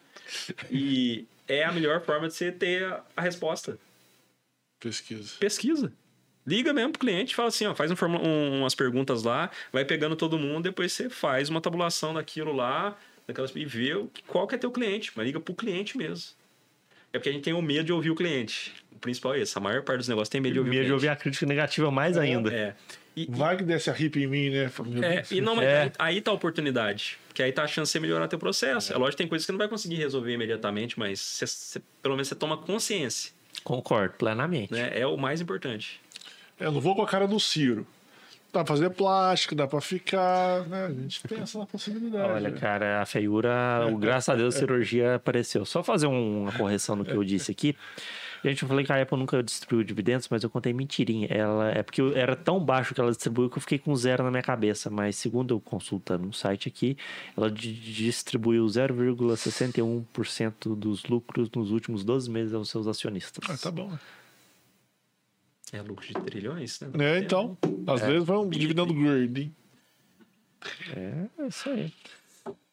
E é a melhor forma de você ter a, a resposta. Pesquisa. Pesquisa. Liga mesmo pro cliente, fala assim, ó, faz um um- umas perguntas lá, vai pegando todo mundo, depois você faz uma tabulação daquilo lá, daquelas e vê qual que é teu cliente, mas liga pro cliente mesmo. É porque a gente tem o medo de ouvir o cliente. O principal é esse. A maior parte dos negócios tem medo de ouvir Medo o de ouvir a crítica negativa mais ainda. É. E, Vai que desce a hip em mim, né? É, e não, mas É. aí, aí tá a oportunidade. Que aí tá a chance de você melhorar teu processo. É, lógico que tem coisas que você não vai conseguir resolver imediatamente, mas você- você- pelo menos você toma consciência. Concordo, plenamente. Né? É o mais importante. Eu não vou com a cara do Ciro. Dá pra fazer plástico, dá pra ficar, né? A gente pensa na possibilidade. Olha, né? cara, a feiura, o- graças a Deus, a cirurgia apareceu. Só fazer um- uma correção no que eu disse aqui. Gente, eu falei que a Apple nunca distribuiu dividendos, mas eu contei mentirinha. Ela, é porque era tão baixo que ela distribuiu que eu fiquei com zero na minha cabeça. Mas segundo eu consultando um site aqui, ela di- distribuiu 0,61% dos lucros nos últimos 12 meses aos seus acionistas. Ah, tá bom. É lucro de trilhões, né? É, então. Às vezes vai um dividendo hein? É, é isso aí.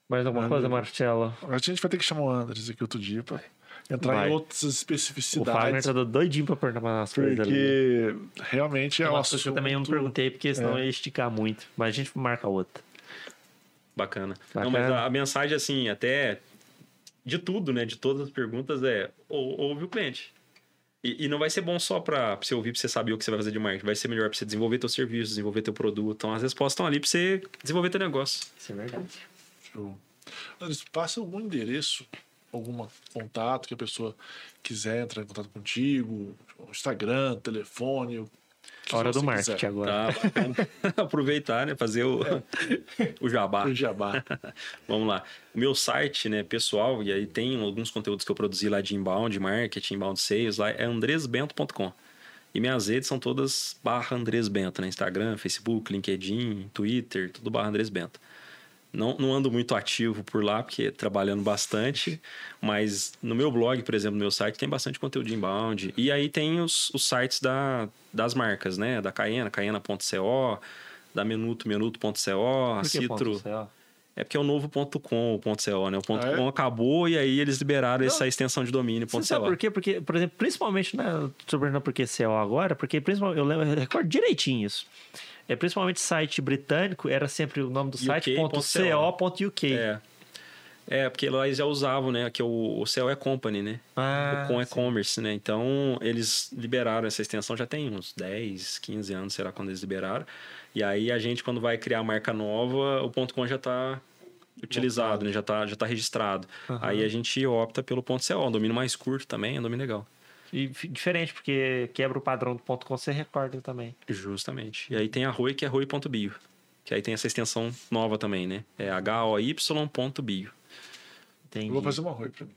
Mais alguma coisa, Marcelo? A gente vai ter que chamar o Andres aqui outro dia pra entrar Vai. em outras O Fagner especificidades. tá doidinho pra perguntar umas coisas ali. Porque realmente é É um uma coisa que eu também não assunto- perguntei, porque senão É. ia esticar muito. Mas a gente marca outra. Bacana. Bacana. Não, mas a, a mensagem, assim, até de tudo, né? De todas as perguntas é ou, ouve o cliente. E, e não vai ser bom só pra, pra você ouvir, pra você saber o que você vai fazer de marketing. Vai ser melhor pra você desenvolver teu serviço, desenvolver teu produto. Então, as respostas estão ali pra você desenvolver teu negócio. Isso é verdade. Show. Passa algum endereço, algum contato que a pessoa quiser entrar em contato contigo, Instagram, telefone. Hora do marketing quiser. agora. Tá? Aproveitar, né? Fazer o, o jabá. O jabá. Vamos lá. O meu site, né, pessoal, e aí tem alguns conteúdos que eu produzi lá de inbound, marketing, inbound sales, lá é andresbento.com. E minhas redes são todas barra Andres Bento, né? Instagram, Facebook, LinkedIn, Twitter, tudo barra Andres Bento. Não, não ando muito ativo por lá, porque trabalhando bastante, mas no meu blog, por exemplo, no meu site, tem bastante conteúdo inbound. E aí tem os, os sites da, das marcas, né? Da Caena, caena.co, da Menuto, menuto.co, a Citro... CO? É porque é o novo ponto .com, o .co, né? O Ah, é? .com acabou e aí eles liberaram essa extensão de domínio, Você ponto sabe .co. por quê? Porque, por exemplo, principalmente, né? Tô perguntando por que CO agora, porque principalmente, eu lembro, eu recordo direitinho isso. É, principalmente site britânico, era sempre o nome do site ponto .co.uk. É. É, porque lá eles já usavam, né? Que o, o CO é company, né? Ah, o com é commerce, né? Então, eles liberaram essa extensão já tem uns 10, 15 anos, será quando eles liberaram. E aí a gente, quando vai criar marca nova, o ponto .com já está utilizado, né? Já está já tá registrado. Aí a gente opta pelo ponto .co, um domínio mais curto também, é um domínio legal. E diferente, porque quebra o padrão do ponto .com, você recorda também. Justamente. E aí tem a Roi, que é roi.bio. Que aí tem essa extensão nova também, né? É hoy.bio. Entendi. Eu vou fazer uma roi pra mim.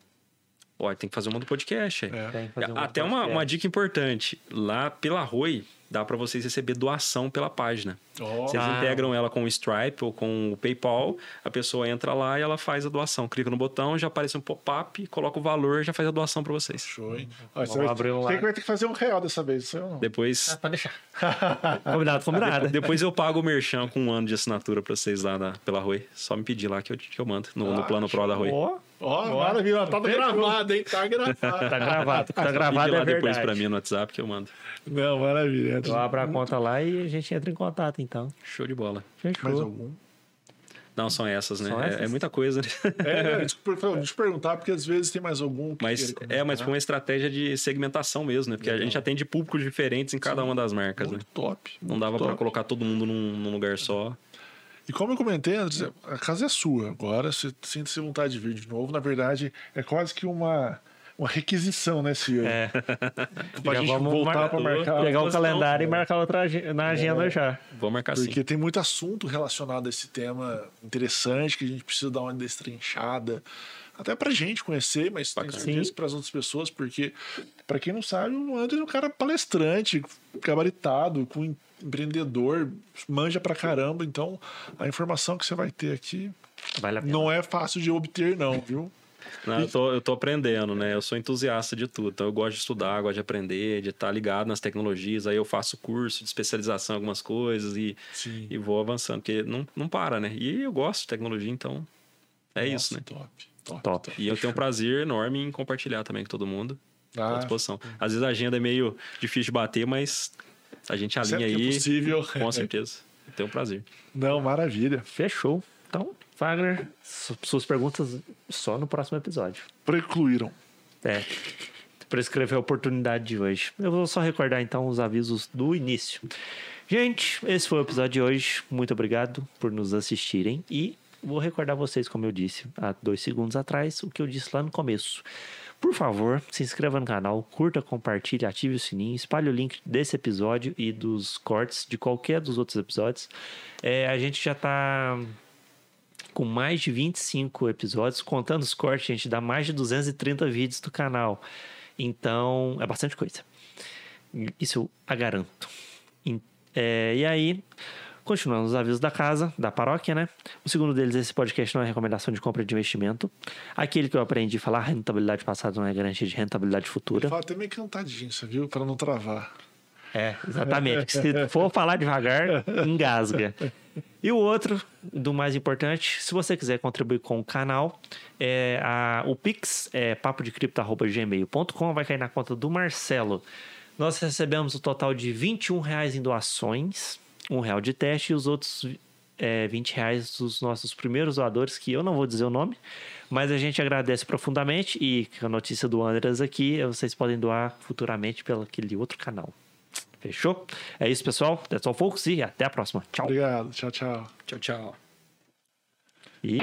Ó, tem que fazer uma do podcast. é. É. Tem que fazer um Até uma, podcast. uma dica importante. Lá pela Roi, dá para vocês receber doação pela página. Ó, Vocês Ah. integram ela com o Stripe ou com o PayPal, a pessoa entra lá e ela faz a doação. Clica no botão, já aparece um pop-up, coloca o valor, já faz a doação para vocês. show, hein? Você vai, abrir um tem lá. que vai ter que fazer um real dessa vez, não. Depois, Pode deixar. combinado, combinado. depois eu pago o merchan com um ano de assinatura para vocês lá na- pela Roi. Só me pedir lá que eu, que eu mando no, no Ah, plano Pro da Roi. Ó, Ó, maravilha. Tá gravado, hein? Tá gravado. Tá gravado. Tá Pede gravado lá é depois verdade. pra mim no WhatsApp que eu mando. Não, maravilha. Eu abro a conta lá e a gente entra em contato, então. Show de bola. Fechou. Mais algum? Não, são essas, né? São É- essas? É, muita coisa, né? É, deixa eu perguntar, porque às vezes tem mais algum. que Mas é, mas foi uma estratégia de segmentação mesmo, né? Porque a gente atende públicos diferentes em cada uma das marcas, né? Muito top. Não muito dava pra top. colocar todo mundo num, num lugar só. E como eu comentei, André, a casa é sua. Agora, você sinta-se vontade de vir de novo. Na verdade, é quase que uma, uma requisição, né, Ciro? É. Pra Já gente vamos voltar pra marcar. Pegar o calendário e marcar outra na agenda já. Vou marcar assim. Porque tem muito assunto relacionado a esse tema interessante que a gente precisa dar uma destrinchada. Até pra gente conhecer, mas Bacana. certeza Sim. que pras outras pessoas, porque, pra quem não sabe, o André é um cara palestrante, gabaritado, com em- empreendedor, manja pra caramba. Então, a informação que você vai ter aqui Vale a pena. não é fácil de obter, não, viu? Não, eu, tô, eu tô aprendendo, né? Eu sou entusiasta de tudo. Então eu gosto de estudar, gosto de aprender, de estar ligado nas tecnologias. Aí eu faço curso de especialização em algumas coisas e, Sim. e vou avançando, porque não, não para, né? E eu gosto de tecnologia, então é isso, né? Top, top. Top. E eu tenho um prazer enorme em compartilhar também com todo mundo. Tô à Ah, disposição. Às vezes a agenda é meio difícil de bater, mas a gente alinha sempre que é aí. possível. Com certeza. Tenho um prazer. Não, maravilha. Fechou. Então, Wagner, su- suas perguntas só no próximo episódio. Precluíram. É. Para escrever a oportunidade de hoje. Eu vou só recordar então os avisos do início. Gente, esse foi o episódio de hoje. Muito obrigado por nos assistirem. E vou recordar vocês, como eu disse há dois segundos atrás, o que eu disse lá no começo. Por favor, se inscreva no canal, curta, compartilhe, ative o sininho, espalhe o link desse episódio e dos cortes de qualquer dos outros episódios. É, a gente já tá com mais de 25 episódios, contando os cortes, gente, dá mais de 230 vídeos do canal. Então, é bastante coisa. Isso eu a garanto. É, e aí, continuando os avisos da casa, da paróquia, né? O segundo deles, esse podcast não é recomendação de compra de investimento. Aquele que eu aprendi a falar, rentabilidade passada não é garantia de rentabilidade futura. Fala até meio cantadinho, você viu? Pra não travar. É, exatamente. Se for falar devagar, engasga. E o outro, do mais importante, se você quiser contribuir com o canal, é a, o Pix é papodecripto.gmail.com, vai cair na conta do Marcelo. Nós recebemos o total de 21 reais em doações, um real de teste, e os outros é, 20 reais dos nossos primeiros doadores, que eu não vou dizer o nome, mas a gente agradece profundamente e a notícia do Andras aqui, vocês podem doar futuramente pelo aquele outro canal. Fechou? É isso, pessoal. That's all, folks. E até a próxima. Tchau. Obrigado. Tchau, tchau. Tchau, tchau. E...